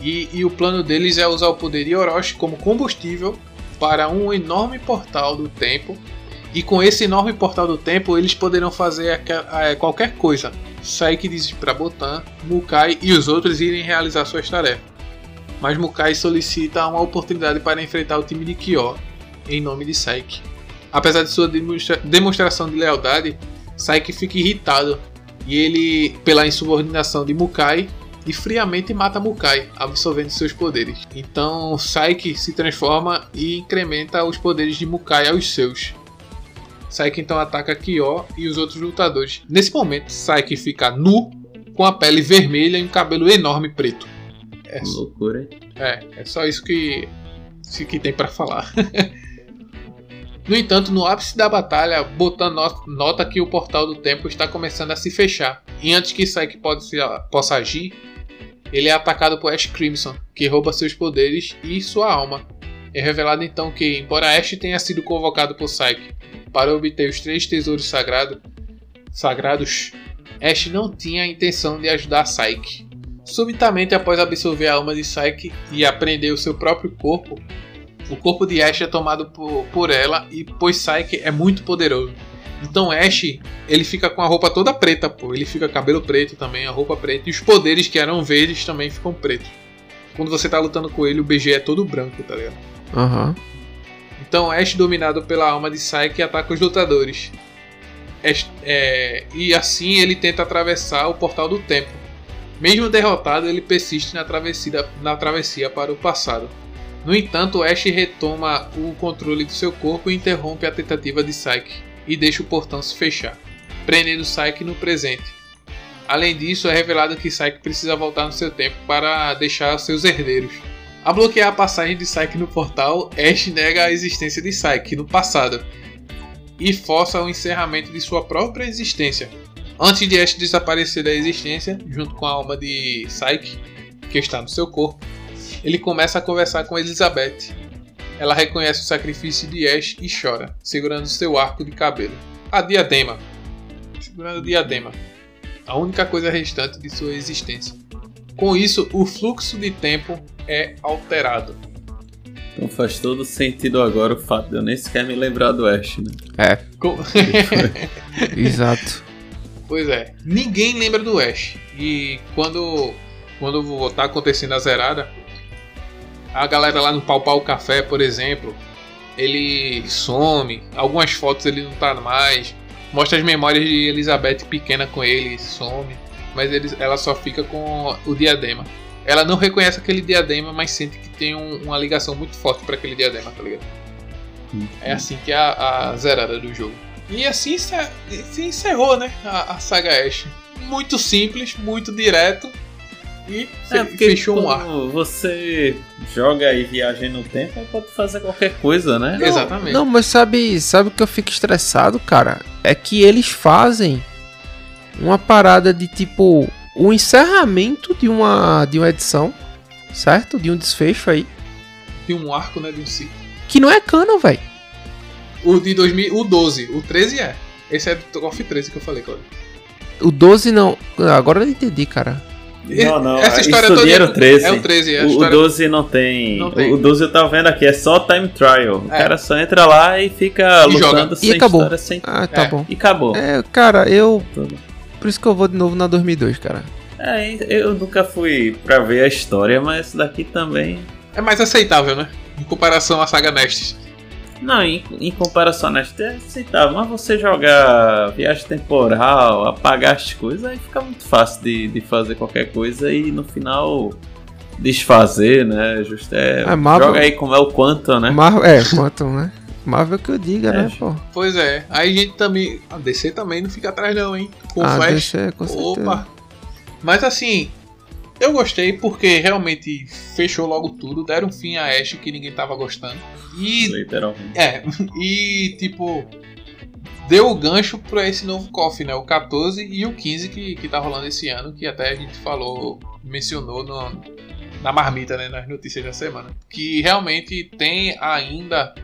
e, e, o plano deles é usar o poder de Orochi como combustível para um enorme portal do tempo. E com esse enorme portal do tempo eles poderão fazer qualquer coisa. Saiki diz para Botan, Mukai e os outros irem realizar suas tarefas. Mas Mukai solicita uma oportunidade para enfrentar o time de Kyo em nome de Saiki. Apesar de sua demonstração de lealdade, Saiki fica irritado e ele, pela insubordinação de Mukai, e friamente mata Mukai, absorvendo seus poderes. Então Saiki se transforma e incrementa os poderes de Mukai aos seus. Saiki então ataca Kyo e os outros lutadores. Nesse momento, Saiki fica nu, com a pele vermelha e um cabelo enorme preto. É, loucura, hein? É, é só isso que, que tem para falar. No entanto, no ápice da batalha, Botan nota que o portal do tempo está começando a se fechar, e antes que Saik possa agir, ele é atacado por Ash Crimson, que rouba seus poderes e sua alma. É revelado então que, embora Ash tenha sido convocado por Saik para obter os três tesouros sagrado, sagrados, Ash não tinha a intenção de ajudar Saik. Subitamente, após absorver a alma de Saik e aprender o seu próprio corpo, o corpo de Ash é tomado por, por ela e pois Psyche é muito poderoso. Então Ash, ele fica com a roupa toda preta, pô. Ele fica cabelo preto também, a roupa preta. E os poderes que eram verdes também ficam pretos. Quando você tá lutando com ele, o BG é todo branco, tá ligado? Aham. Uhum. Então Ash, dominado pela alma de Psyche, ataca os lutadores. Ash, é, e assim ele tenta atravessar o portal do tempo. Mesmo derrotado, ele persiste na travessia, na travessia para o passado. No entanto, Ash retoma o controle do seu corpo e interrompe a tentativa de Psyche e deixa o portão se fechar, prendendo Psyche no presente. Além disso, é revelado que Psyche precisa voltar no seu tempo para deixar seus herdeiros. A bloquear a passagem de Psyche no portal, Ash nega a existência de Psyche no passado e força o encerramento de sua própria existência. Antes de Ash desaparecer da existência, junto com a alma de Psyche, que está no seu corpo, ele começa a conversar com Elizabeth. Ela reconhece o sacrifício de Ash e chora, segurando seu arco de cabelo. A diadema. Segurando a diadema. A única coisa restante de sua existência. Com isso, o fluxo de tempo é alterado. Então faz todo sentido agora o fato de eu nem sequer me lembrar do Ash, né? É. Com... Exato. Pois é. Ninguém lembra do Ash. E quando quando tá acontecendo a zerada, a galera lá no Pau Pau Café, por exemplo, ele some, algumas fotos ele não tá mais, mostra as memórias de Elizabeth pequena com ele, some, mas ele, ela só fica com o diadema. Ela não reconhece aquele diadema, mas sente que tem um, uma ligação muito forte para aquele diadema, tá ligado? Uhum. É assim que é a, a zerada do jogo. E assim se, se encerrou, né? A, a saga Ash. Muito simples, muito direto e é, fechou um ar. Você joga e viaja no tempo, pode fazer qualquer coisa, né? Não, Exatamente. Não, mas sabe, sabe o que eu fico estressado, cara? É que eles fazem uma parada de tipo o encerramento de uma de uma edição, certo? De um desfecho aí. De um arco, né, de um ciclo. Que não é canon, velho. O de 2000, o 12, o 13 é. Esse é do KOF 13 que eu falei, Claudio. O 12 não. Agora eu não entendi, cara. Não, não. Essa história toda é o 13. É o 13, é o, história... o 12 não tem... não tem. O 12 eu tava vendo aqui, é só time trial. O é. cara só entra lá e fica e lutando joga. sem e acabou. história, sem. Ah, tá é. bom. E acabou. É, cara, eu. Por isso que eu vou de novo na 2002, cara. É, eu nunca fui pra ver a história, mas daqui também. É mais aceitável, né? Em comparação à saga Nestes. Não, em, em comparação a Nest é aceitável, mas você jogar viagem temporal, apagar as coisas, aí fica muito fácil de, de fazer qualquer coisa e no final desfazer, né? Justo é. é Marvel, joga aí como é o Quantum, né? Marvel, é, Quantum, né? Marvel que eu diga, né, é. né, pô? Pois é. Aí a gente também. A DC também não fica atrás, não, hein? Com a Flash. DC, com certeza. Opa! Mas assim, eu gostei porque realmente fechou logo tudo, deram fim a Ash que ninguém tava gostando. E. Literalmente. É, e tipo. Deu o gancho para esse novo KOF, né? O 14 e o 15 que, que tá rolando esse ano, que até a gente falou, mencionou no, na marmita, né? Nas notícias da semana. Que realmente tem ainda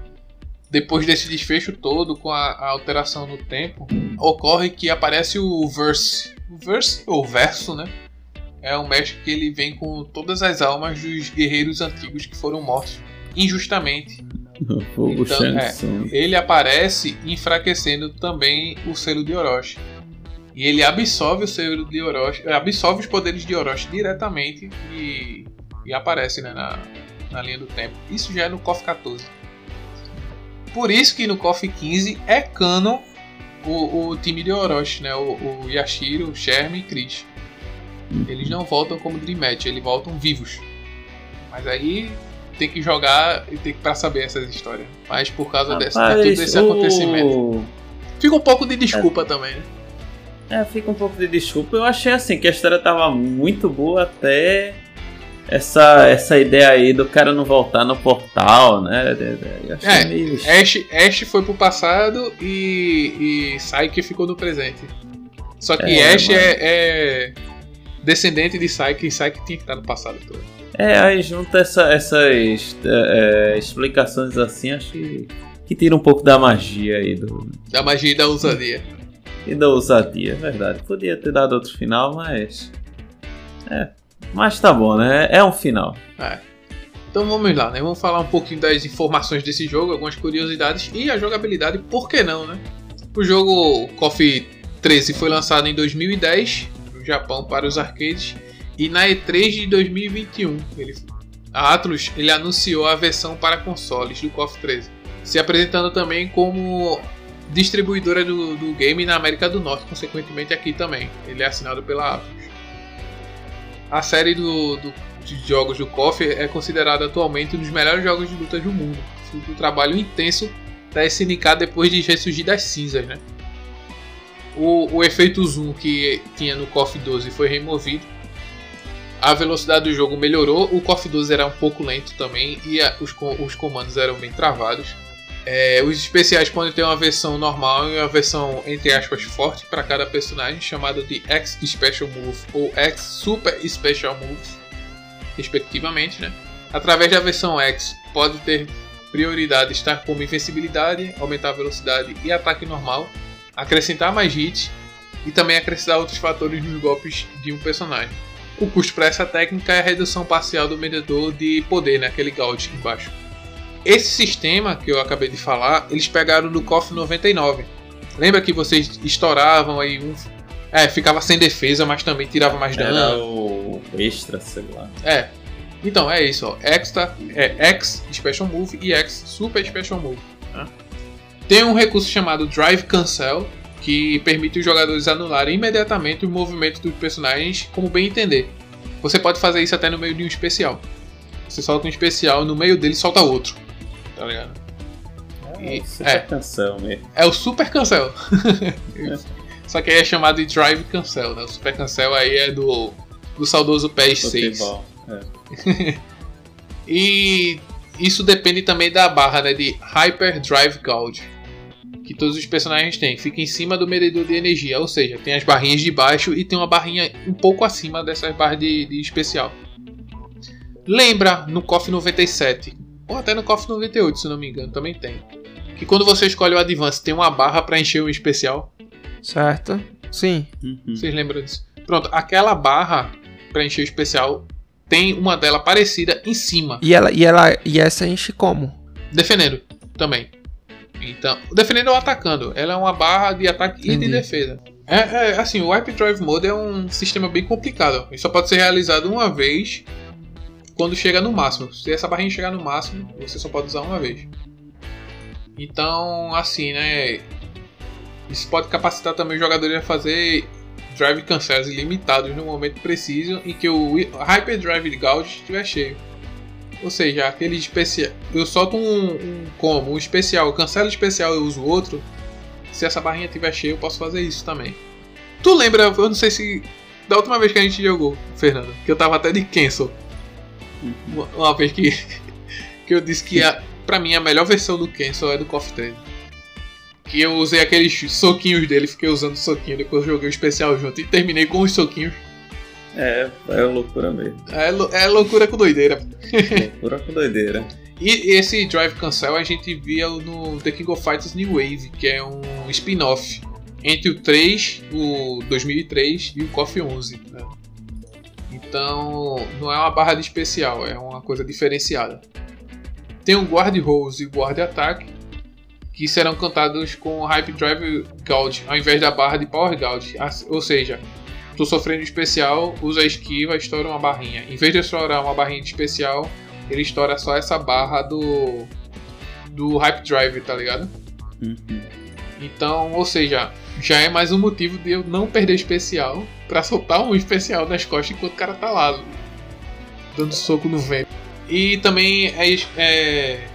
depois desse desfecho todo, com a, a, alteração no tempo, ocorre que aparece o verse. O verse, ou verso, né? É um mestre que ele vem com todas as almas dos guerreiros antigos que foram mortos injustamente. Fogo então, é, ele aparece enfraquecendo também o selo de Orochi. E ele absorve o selo de Orochi, absorve os poderes de Orochi diretamente e, e aparece né, na, na linha do tempo. Isso já é no KOF 14. Por isso que no KOF 15 é canon o, o time de Orochi, né? O, o Yashiro, o Sherman e Chris. Eles não voltam como Dream Match, eles voltam vivos. Mas aí tem que jogar e tem que pra saber essas histórias. Mas por causa Rapaz, dessa, todo esse o... acontecimento. Fica um pouco de desculpa é. também, né? É, fica um pouco de desculpa. Eu achei assim que a história tava muito boa até essa, essa ideia aí do cara não voltar no portal, né? Eu achei é, meio... Ash, Ash foi pro passado e, e Psyche ficou no presente. Só que é, Ash é, é, descendente de Psyche, e Psyche tinha que estar no passado todo. É, aí junta essa, essas é, é, explicações assim, acho que, que tira um pouco da magia aí. Do... Da magia e da ousadia. E da ousadia, é verdade. Podia ter dado outro final, mas. É. Mas tá bom, né? É um final. É. Então vamos lá, né? Vamos falar um pouquinho das informações desse jogo, algumas curiosidades e a jogabilidade, por que não, né? O jogo Coffee 13 foi lançado em 2010 no Japão para os arcades e na E3 de 2021 ele, a Atlus ele anunciou a versão para consoles do KOF 13, se apresentando também como distribuidora do, do game na América do Norte, consequentemente aqui também. Ele é assinado pela Atlus. A série do, do, de jogos do KOF é considerada atualmente um dos melhores jogos de luta do mundo, fruto do trabalho intenso da SNK depois de ressurgir das cinzas, né? O, o efeito zoom que tinha no KOF 12 foi removido. A velocidade do jogo melhorou. O KOF 12 era um pouco lento também e a, os, os comandos eram bem travados. É, os especiais podem ter uma versão normal e uma versão, entre aspas, forte para cada personagem, chamada de X Special Move ou X Super Special Move, respectivamente. Né? Através da versão X, pode ter prioridade estar como invencibilidade, aumentar a velocidade e ataque normal, acrescentar mais hits e também acrescentar outros fatores nos golpes de um personagem. O custo para essa técnica é a redução parcial do medidor de poder, né? aquele gauge embaixo. Esse sistema que eu acabei de falar, eles pegaram do KOF 99. Lembra que vocês estouravam aí um. É, ficava sem defesa, mas também tirava mais dano. Era o extra, sei lá. É. Então, é isso, ó. Extra, é X Special Move e X Super Special Move. Né? Tem um recurso chamado Drive Cancel, que permite os jogadores anularem imediatamente os movimentos dos personagens como bem entender. Você pode fazer isso até no meio de um especial. Você solta um especial, no meio dele solta outro. Tá ligado? É, e, super é, cancel mesmo. É o super cancel. Só que aí é chamado de drive cancel, né? O super cancel aí é do, do saudoso PS6. É. e isso depende também da barra né, de Hyper Drive Gold que todos os personagens têm. Fica em cima do medidor de energia, ou seja, tem as barrinhas de baixo e tem uma barrinha um pouco acima dessas barras de, de especial. Lembra no KOF 97, ou até no KOF 98, se não me engano, também tem. Que quando você escolhe o Advance, tem uma barra para encher o especial. Certo? Sim. Uhum. Vocês lembram disso? Pronto, aquela barra para encher o especial tem uma dela parecida em cima. E ela e ela e essa enche como? Defendendo também. Então, defendendo ou atacando. Ela é uma barra de ataque Entendi. e de defesa. É, é, assim, o Wipe Drive Mode é um sistema bem complicado. Ele só pode ser realizado uma vez quando chega no máximo. Se essa barrinha chegar no máximo, você só pode usar uma vez. Então, assim, né? Isso pode capacitar também os jogadores a fazer drive cancels ilimitados no momento preciso em que o Hyper Drive Gauge estiver cheio. Ou seja, aquele especial. Eu solto um, um como, um especial, eu cancelo o especial e uso outro. Se essa barrinha estiver cheia, eu posso fazer isso também. Tu lembra, eu não sei se. Da última vez que a gente jogou, Fernando, que eu tava até de cancel. Uma, uma vez que, que eu disse que a, pra mim a melhor versão do cancel é do KOF 3. Que eu usei aqueles soquinhos dele, fiquei usando soquinho, depois joguei o especial junto e terminei com os soquinhos. É, é loucura mesmo. É, é loucura com doideira. loucura com doideira. E esse Drive Cancel a gente via no The King of Fighters New Wave, que é um spin-off entre o 3, o 2003 e o KOF 11. Né? Então, não é uma barra de especial, é uma coisa diferenciada. Tem o Guard Rolls e o Guard Attack, que serão cantados com Hype Drive Gauge, ao invés da barra de Power Gauge. Ou seja, tô sofrendo especial, usa a esquiva, estoura uma barrinha. Em vez de estourar uma barrinha de especial, ele estoura só essa barra do. do Hype Drive, tá ligado? Uhum. Então, ou seja, já é mais um motivo de eu não perder especial para soltar um especial nas costas enquanto o cara tá lá, dando soco no vento. E também é, é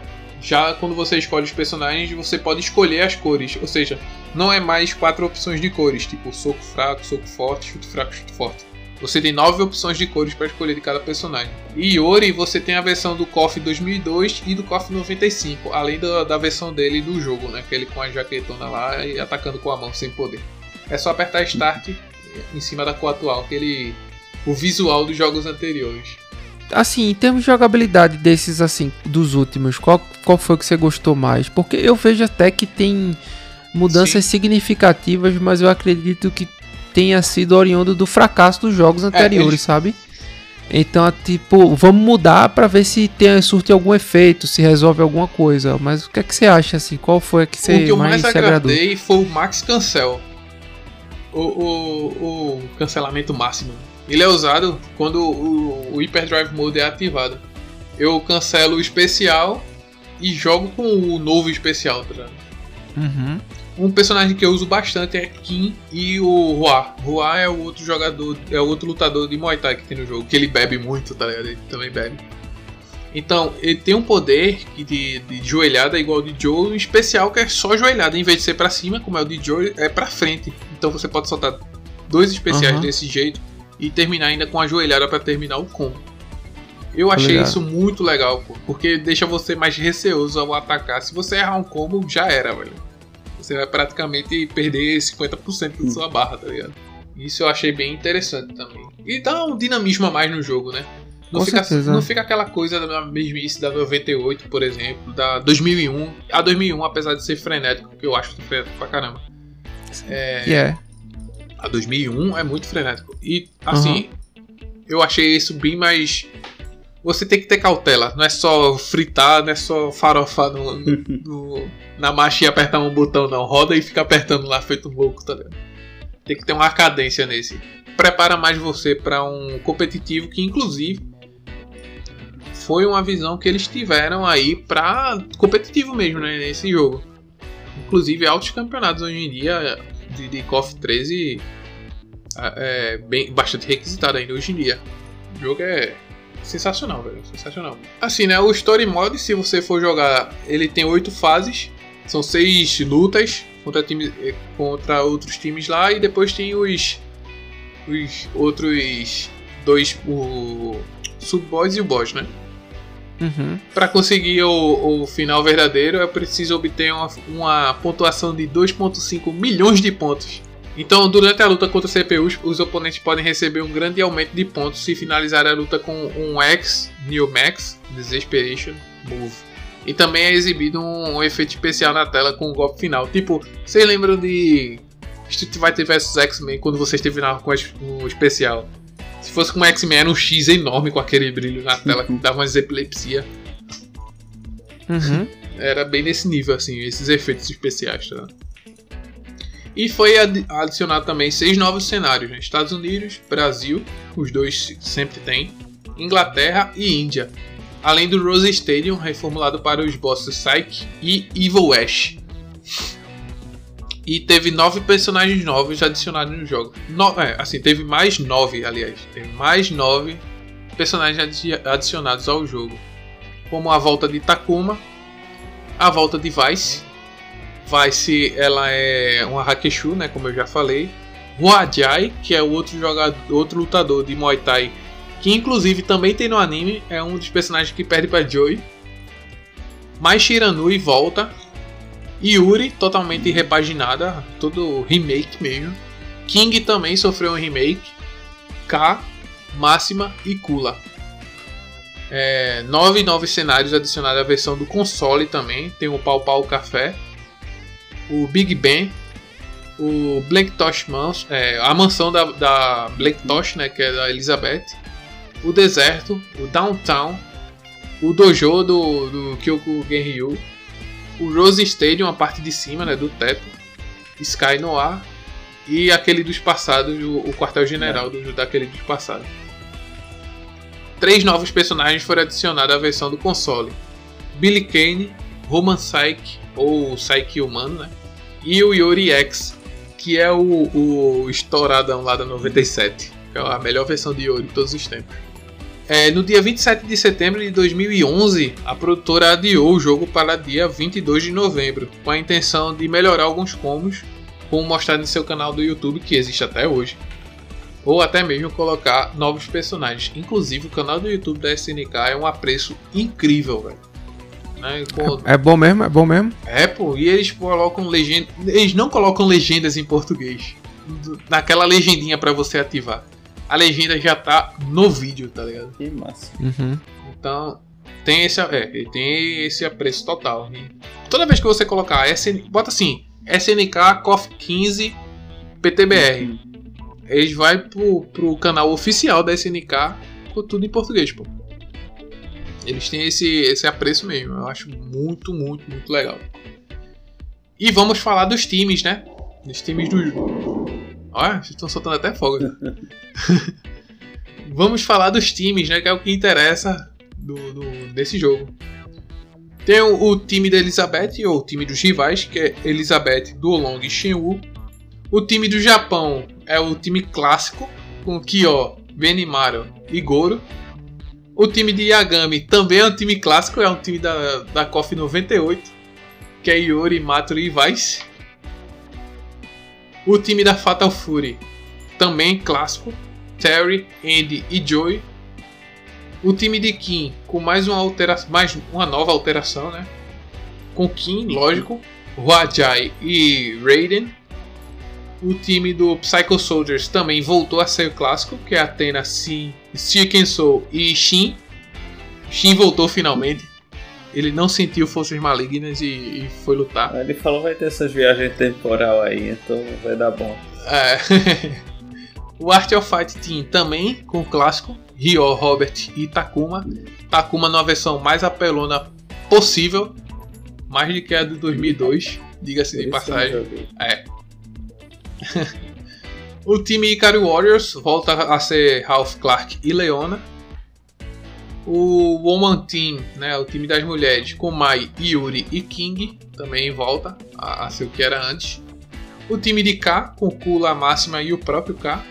já quando você escolhe os personagens, você pode escolher as cores, ou seja, não é mais quatro opções de cores, tipo soco fraco, soco forte, chute fraco, chute forte. Você tem nove opções de cores para escolher de cada personagem. E Yori, você tem a versão do KOF 2002 e do KOF 95, além da, da versão dele do jogo, né? Aquele com a jaquetona lá e atacando com a mão sem poder. É só apertar Start em cima da cor atual, aquele o visual dos jogos anteriores assim, em termos de jogabilidade desses, assim, dos últimos, qual, qual foi que você gostou mais? Porque eu vejo até que tem mudanças Sim. significativas, mas eu acredito que tenha sido oriundo do fracasso dos jogos é, anteriores, é, sabe? Então, tipo, vamos mudar para ver se tem, surte algum efeito, se resolve alguma coisa. Mas o que é que você acha, assim? Qual foi que você O que eu mais, mais agradei foi o Max Cancel. O, o, o cancelamento máximo. Ele é usado quando o, o Hyperdrive Mode é ativado. Eu cancelo o especial e jogo com o novo especial, tá uhum. Um personagem que eu uso bastante é Kim e o Hua. Hua é o outro jogador, é o outro lutador de Muay Thai que tem no jogo, que ele bebe muito, tá ligado? Ele também bebe. Então, ele tem um poder de, de joelhada igual ao de Joe, um especial que é só joelhada. Em vez de ser para cima, como é o de Joe, é para frente. Então você pode soltar dois especiais uhum. desse jeito e terminar ainda com a joelhada para terminar o combo. Eu achei legal. isso muito legal, pô, porque deixa você mais receoso ao atacar. Se você errar um combo, já era, velho. Você vai praticamente perder 50% da sua barra, tá ligado? Isso eu achei bem interessante também. E dá um dinamismo a mais no jogo, né? Não, fica, não fica aquela coisa da mesmice da 98, por exemplo, da 2001. A 2001, apesar de ser frenético, que eu acho frenético pra caramba. É, yeah a 2001 é muito frenético. E, assim, uhum. eu achei isso bem mais. Você tem que ter cautela, não é só fritar, não é só farofar no, no, no, na marcha e apertar um botão, não. Roda e fica apertando lá feito um louco, tá ligado? Tem que ter uma cadência nesse. Prepara mais você para um competitivo que, inclusive, foi uma visão que eles tiveram aí para competitivo mesmo, né, nesse jogo. Inclusive altos campeonatos hoje em dia de, de KOF 13 é, bem, bastante requisitado ainda hoje em dia. O jogo é sensacional, velho, sensacional. Assim, né, o Story Mode, se você for jogar, ele tem oito fases, são seis lutas contra, time, eh, contra outros times lá e depois tem os, os outros dois, o Sub-Boss e o Boss, né? Uhum. Para conseguir o, o, final verdadeiro é preciso obter uma, uma pontuação de 2.5 milhões de pontos. Então, durante a luta contra CPUs, os oponentes podem receber um grande aumento de pontos se finalizar a luta com um X New Max Desesperation Move. E também é exibido um, um efeito especial na tela com o golpe final. Tipo, vocês lembram de Street Fighter vs X-Men quando vocês terminavam com o especial? Se fosse com o X-Men, era um X enorme com aquele brilho na tela que dava uma epilepsia. Uhum. Era bem nesse nível, assim, esses efeitos especiais, tá? E foi adicionado também seis novos cenários: né? Estados Unidos, Brasil, os dois sempre tem, Inglaterra e Índia. Além do Rose Stadium, reformulado para os bosses Psyche e Evil Ash. E teve nove personagens novos adicionados no jogo. No, é, assim, teve mais nove, aliás. Teve mais nove personagens adicionados ao jogo. Como a volta de Takuma, a volta de Vice. Vice, ela é uma Hakeshu, né, como eu já falei. Huajai, que é o outro jogador, outro lutador de Muay Thai, que inclusive também tem no anime, é um dos personagens que perde para Joey. Mais Shiranui volta, Yuri, totalmente repaginada, todo remake mesmo. King também sofreu um remake. K, Máxima e Kula. É, nove novos cenários adicionados à versão do console também. Tem o Pau Pau Café, o Big Ben, o Blake Tosh Mans, é, a mansão da, da Blake Tosh, né, que é da Elizabeth, o deserto, o Downtown, o dojo do, do Kyoku Genryu, o Rose Stadium, a parte de cima, né, do teto, Sky Noir e aquele dos passados, o, o quartel-general do, daquele dos passados. Três novos personagens foram adicionados à versão do console: Billy Kane, Roman Psyche, ou Psyche humano, né? E o Yori X, que é o, o estouradão lá da 97, que é a melhor versão de Yori de todos os tempos. É, no dia 27 de setembro de 2011, a produtora adiou o jogo para dia 22 de novembro, com a intenção de melhorar alguns combos, como mostrado em seu canal do YouTube, que existe até hoje, ou até mesmo colocar novos personagens. Inclusive, o canal do YouTube da SNK é um apreço incrível, velho. Né? Com... É, é, bom mesmo? É bom mesmo? É, pô, e eles colocam legenda. Eles não colocam legendas em português. Naquela legendinha para você ativar a legenda já tá no vídeo, tá ligado? Que massa. Uhum. Então, tem esse, é, tem esse apreço total. Né? Toda vez que você colocar SN, bota assim, SNK COF 15 PTBR. Uhum. Eles vai pro, pro canal oficial da SNK com tudo em português, pô. Eles têm esse, esse apreço mesmo. Eu acho muito, muito, muito legal. E vamos falar dos times, né? Dos times do, Vocês estão soltando até fogo. Vamos falar dos times, né? Que é o que interessa do, do desse jogo. Tem o, o, time da Elizabeth, ou o time dos rivais, que é Elizabeth, Duolong e Shenwu. O time do Japão é o time clássico, com Kyo, Benimaru e Goro. O time de Yagami também é um time clássico, é um time da, da KOF 98, que é Yori, Maturo e Vice. O time da Fatal Fury, também clássico, Terry, Andy e Joey. O time de Kim com mais uma alteração, mais uma nova alteração, né? Com Kim, lógico, Huajai e Raiden. O time do Psycho Soldiers também voltou a ser o clássico, que é Athena, Sin, Soul e Shin. Shin voltou finalmente. Ele não sentiu forças malignas e, e foi lutar. Ele falou vai ter essas viagens temporal aí, então vai dar bom. É. o Art of Fight Team também com o clássico Ryo, Robert e Takuma. Takuma numa versão mais apelona possível, mais do que a de 2002, diga-se de passagem. É. o time Ikari Warriors volta a ser Ralph Clark e Leona. O Woman Team, né, o time das mulheres, com Mai, Yuri e King, também volta a, a ser o que era antes. O time de K, com Kula, Máxima e o próprio K.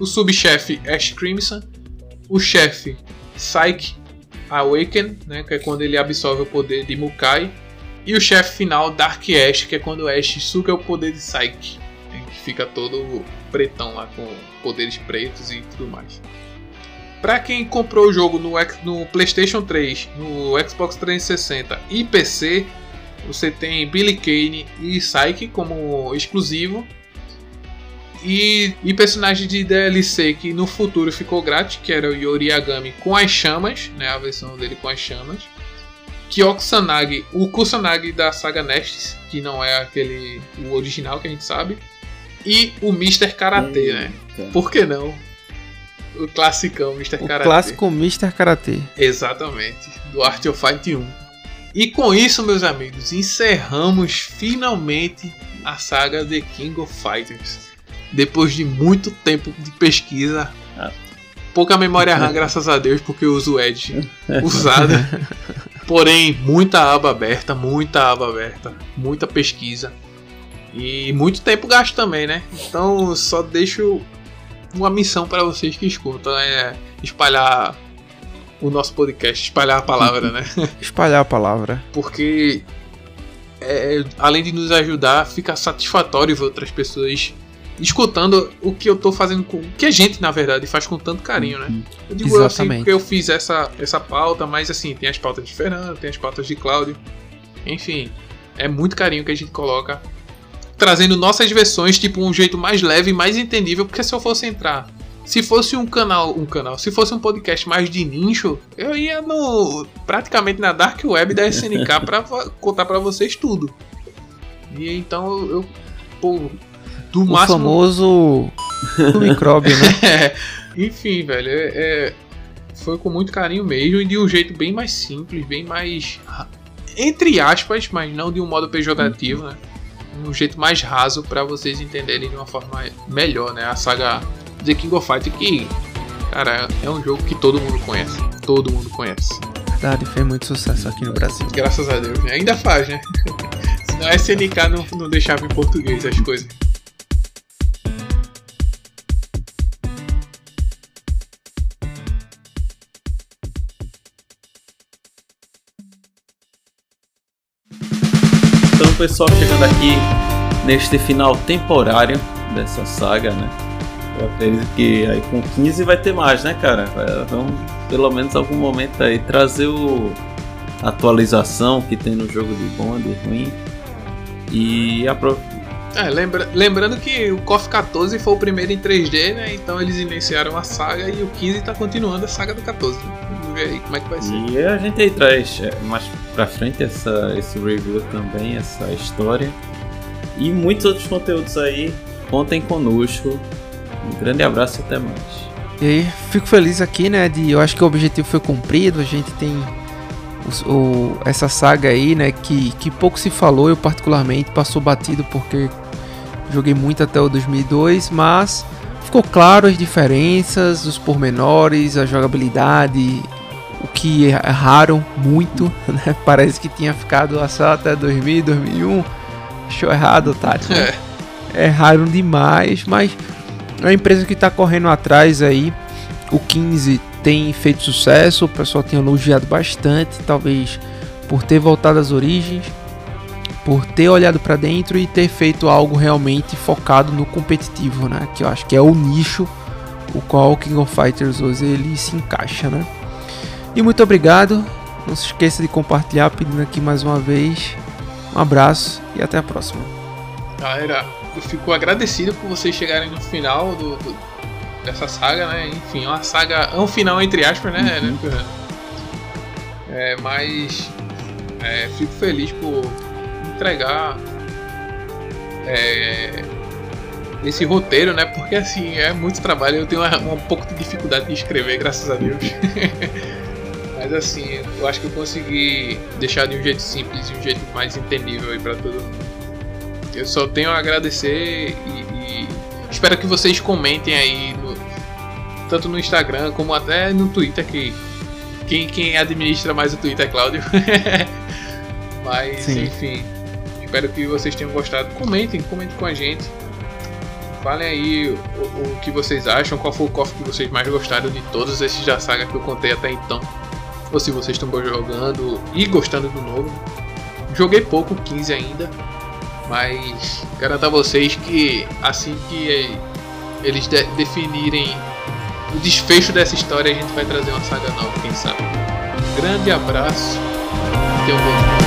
O subchefe Ash Crimson. O chefe Psyche Awaken, né, que é quando ele absorve o poder de Mukai. E o chefe final Dark Ash, que é quando Ash suga o poder de Psyche. Né, que fica todo pretão lá com poderes pretos e tudo mais. Para quem comprou o jogo no, no, PlayStation 3, no Xbox 360 e PC, você tem Billy Kane e Psyche como exclusivo. E, e personagem de DLC que no futuro ficou grátis, que era o Yori Yagami com as chamas, né, a versão dele com as chamas. Kyokusanagi, o Kusanagi da saga Nestes, que não é aquele o original que a gente sabe. E o Mr. Karate, né? Por que não? O classicão Mr. O Karate. clássico Mr. Karate. Exatamente. Do Art of Fight 1. E com isso, meus amigos, encerramos finalmente a saga The King of Fighters. Depois de muito tempo de pesquisa. Ah. Pouca memória RAM, graças a Deus, porque eu uso o Edge usada. Porém, muita aba aberta, muita aba aberta, muita pesquisa. E muito tempo gasto também, né? Então só deixo uma missão para vocês que escutam, é espalhar o nosso podcast, espalhar a palavra, né? espalhar a palavra. Porque é, além de nos ajudar, fica satisfatório ver outras pessoas escutando o que eu tô fazendo com. O que a gente, na verdade, faz com tanto carinho, né? Uhum. Eu digo Exatamente. assim porque eu fiz essa, essa pauta, mas assim, tem as pautas de Fernando, tem as pautas de Cláudio. Enfim, é muito carinho que a gente coloca trazendo nossas versões, tipo, um jeito mais leve e mais entendível, porque se eu fosse entrar. Se fosse um canal, um canal, se fosse um podcast mais de nicho, eu ia no praticamente na dark web da SNK para contar para vocês tudo. E então eu, pô, do o máximo famoso do micróbio, né? é, enfim, velho, é, é, foi com muito carinho mesmo e de um jeito bem mais simples, bem mais entre aspas, mas não de um modo pejorativo, né? Um jeito mais raso para vocês entenderem de uma forma melhor, né? A saga The King of Fighters que, cara, é um jogo que todo mundo conhece. Todo mundo conhece. Verdade, fez muito sucesso aqui no Brasil. Graças a Deus, né? Ainda faz, né? Senão a SNK não, não deixava em português as coisas. Pessoal chegando aqui neste final temporário dessa saga, né? Eu acredito que aí com 15 vai ter mais, né, cara? Vamos pelo menos algum momento aí trazer o a atualização que tem no jogo de bom, de ruim. E apro... é, lembra, lembrando que o KOF 14 foi o primeiro em 3D, né? Então eles iniciaram a saga e o 15 tá continuando a saga do 14. Vamos ver aí como é que vai ser. E a gente aí traz é, mais pra frente essa, esse review também, essa história. E muitos outros conteúdos aí. Contem conosco. Um grande abraço e até mais. E aí, fico feliz aqui, né? De, eu acho que o objetivo foi cumprido. A gente tem o, o, essa saga aí, né? Que, que pouco se falou. Eu, particularmente, passou batido porque joguei muito até o 2002. Mas ficou claro as diferenças, os pormenores, a jogabilidade, o que erraram muito, né? Parece que tinha ficado lá só até 2000, 2001. Achou errado, Tati. Né? É. Erraram demais, mas é uma empresa que está correndo atrás aí. O 15 tem feito sucesso, o pessoal tem elogiado bastante, talvez por ter voltado às origens, por ter olhado para dentro e ter feito algo realmente focado no competitivo, né? Que eu acho que é o nicho o qual o King of Fighters hoje ele se encaixa, né? E muito obrigado. Não se esqueça de compartilhar, pedindo aqui mais uma vez. Um abraço e até a próxima. Galera, eu fico agradecido por vocês chegarem no final do, do dessa saga, né? Enfim, é uma saga. É um final entre aspas, né? Uhum. né? É, mas é, fico feliz por entregar é, esse roteiro, né? Porque assim, é muito trabalho. Eu tenho um pouco de dificuldade de escrever, graças a Deus. Mas assim, eu acho que eu consegui deixar de um jeito simples e um jeito mais entendível aí para todo mundo. Eu só tenho a agradecer e, e espero que vocês comentem aí, no, tanto no Instagram como até no Twitter, que quem, quem administra mais o Twitter é Cláudio. Mas, Sim. enfim. Espero que vocês tenham gostado. Comentem, comentem com a gente. Falem aí o, o que vocês acham, qual foi o cofre que vocês mais gostaram de todos esses da saga que eu contei até então. Ou se vocês estão jogando e gostando do novo. Joguei pouco, 15 ainda. Mas garanto a vocês que assim que eles de definirem o desfecho dessa história, a gente vai trazer uma saga nova, quem sabe. Grande abraço. Tenham um bom dia.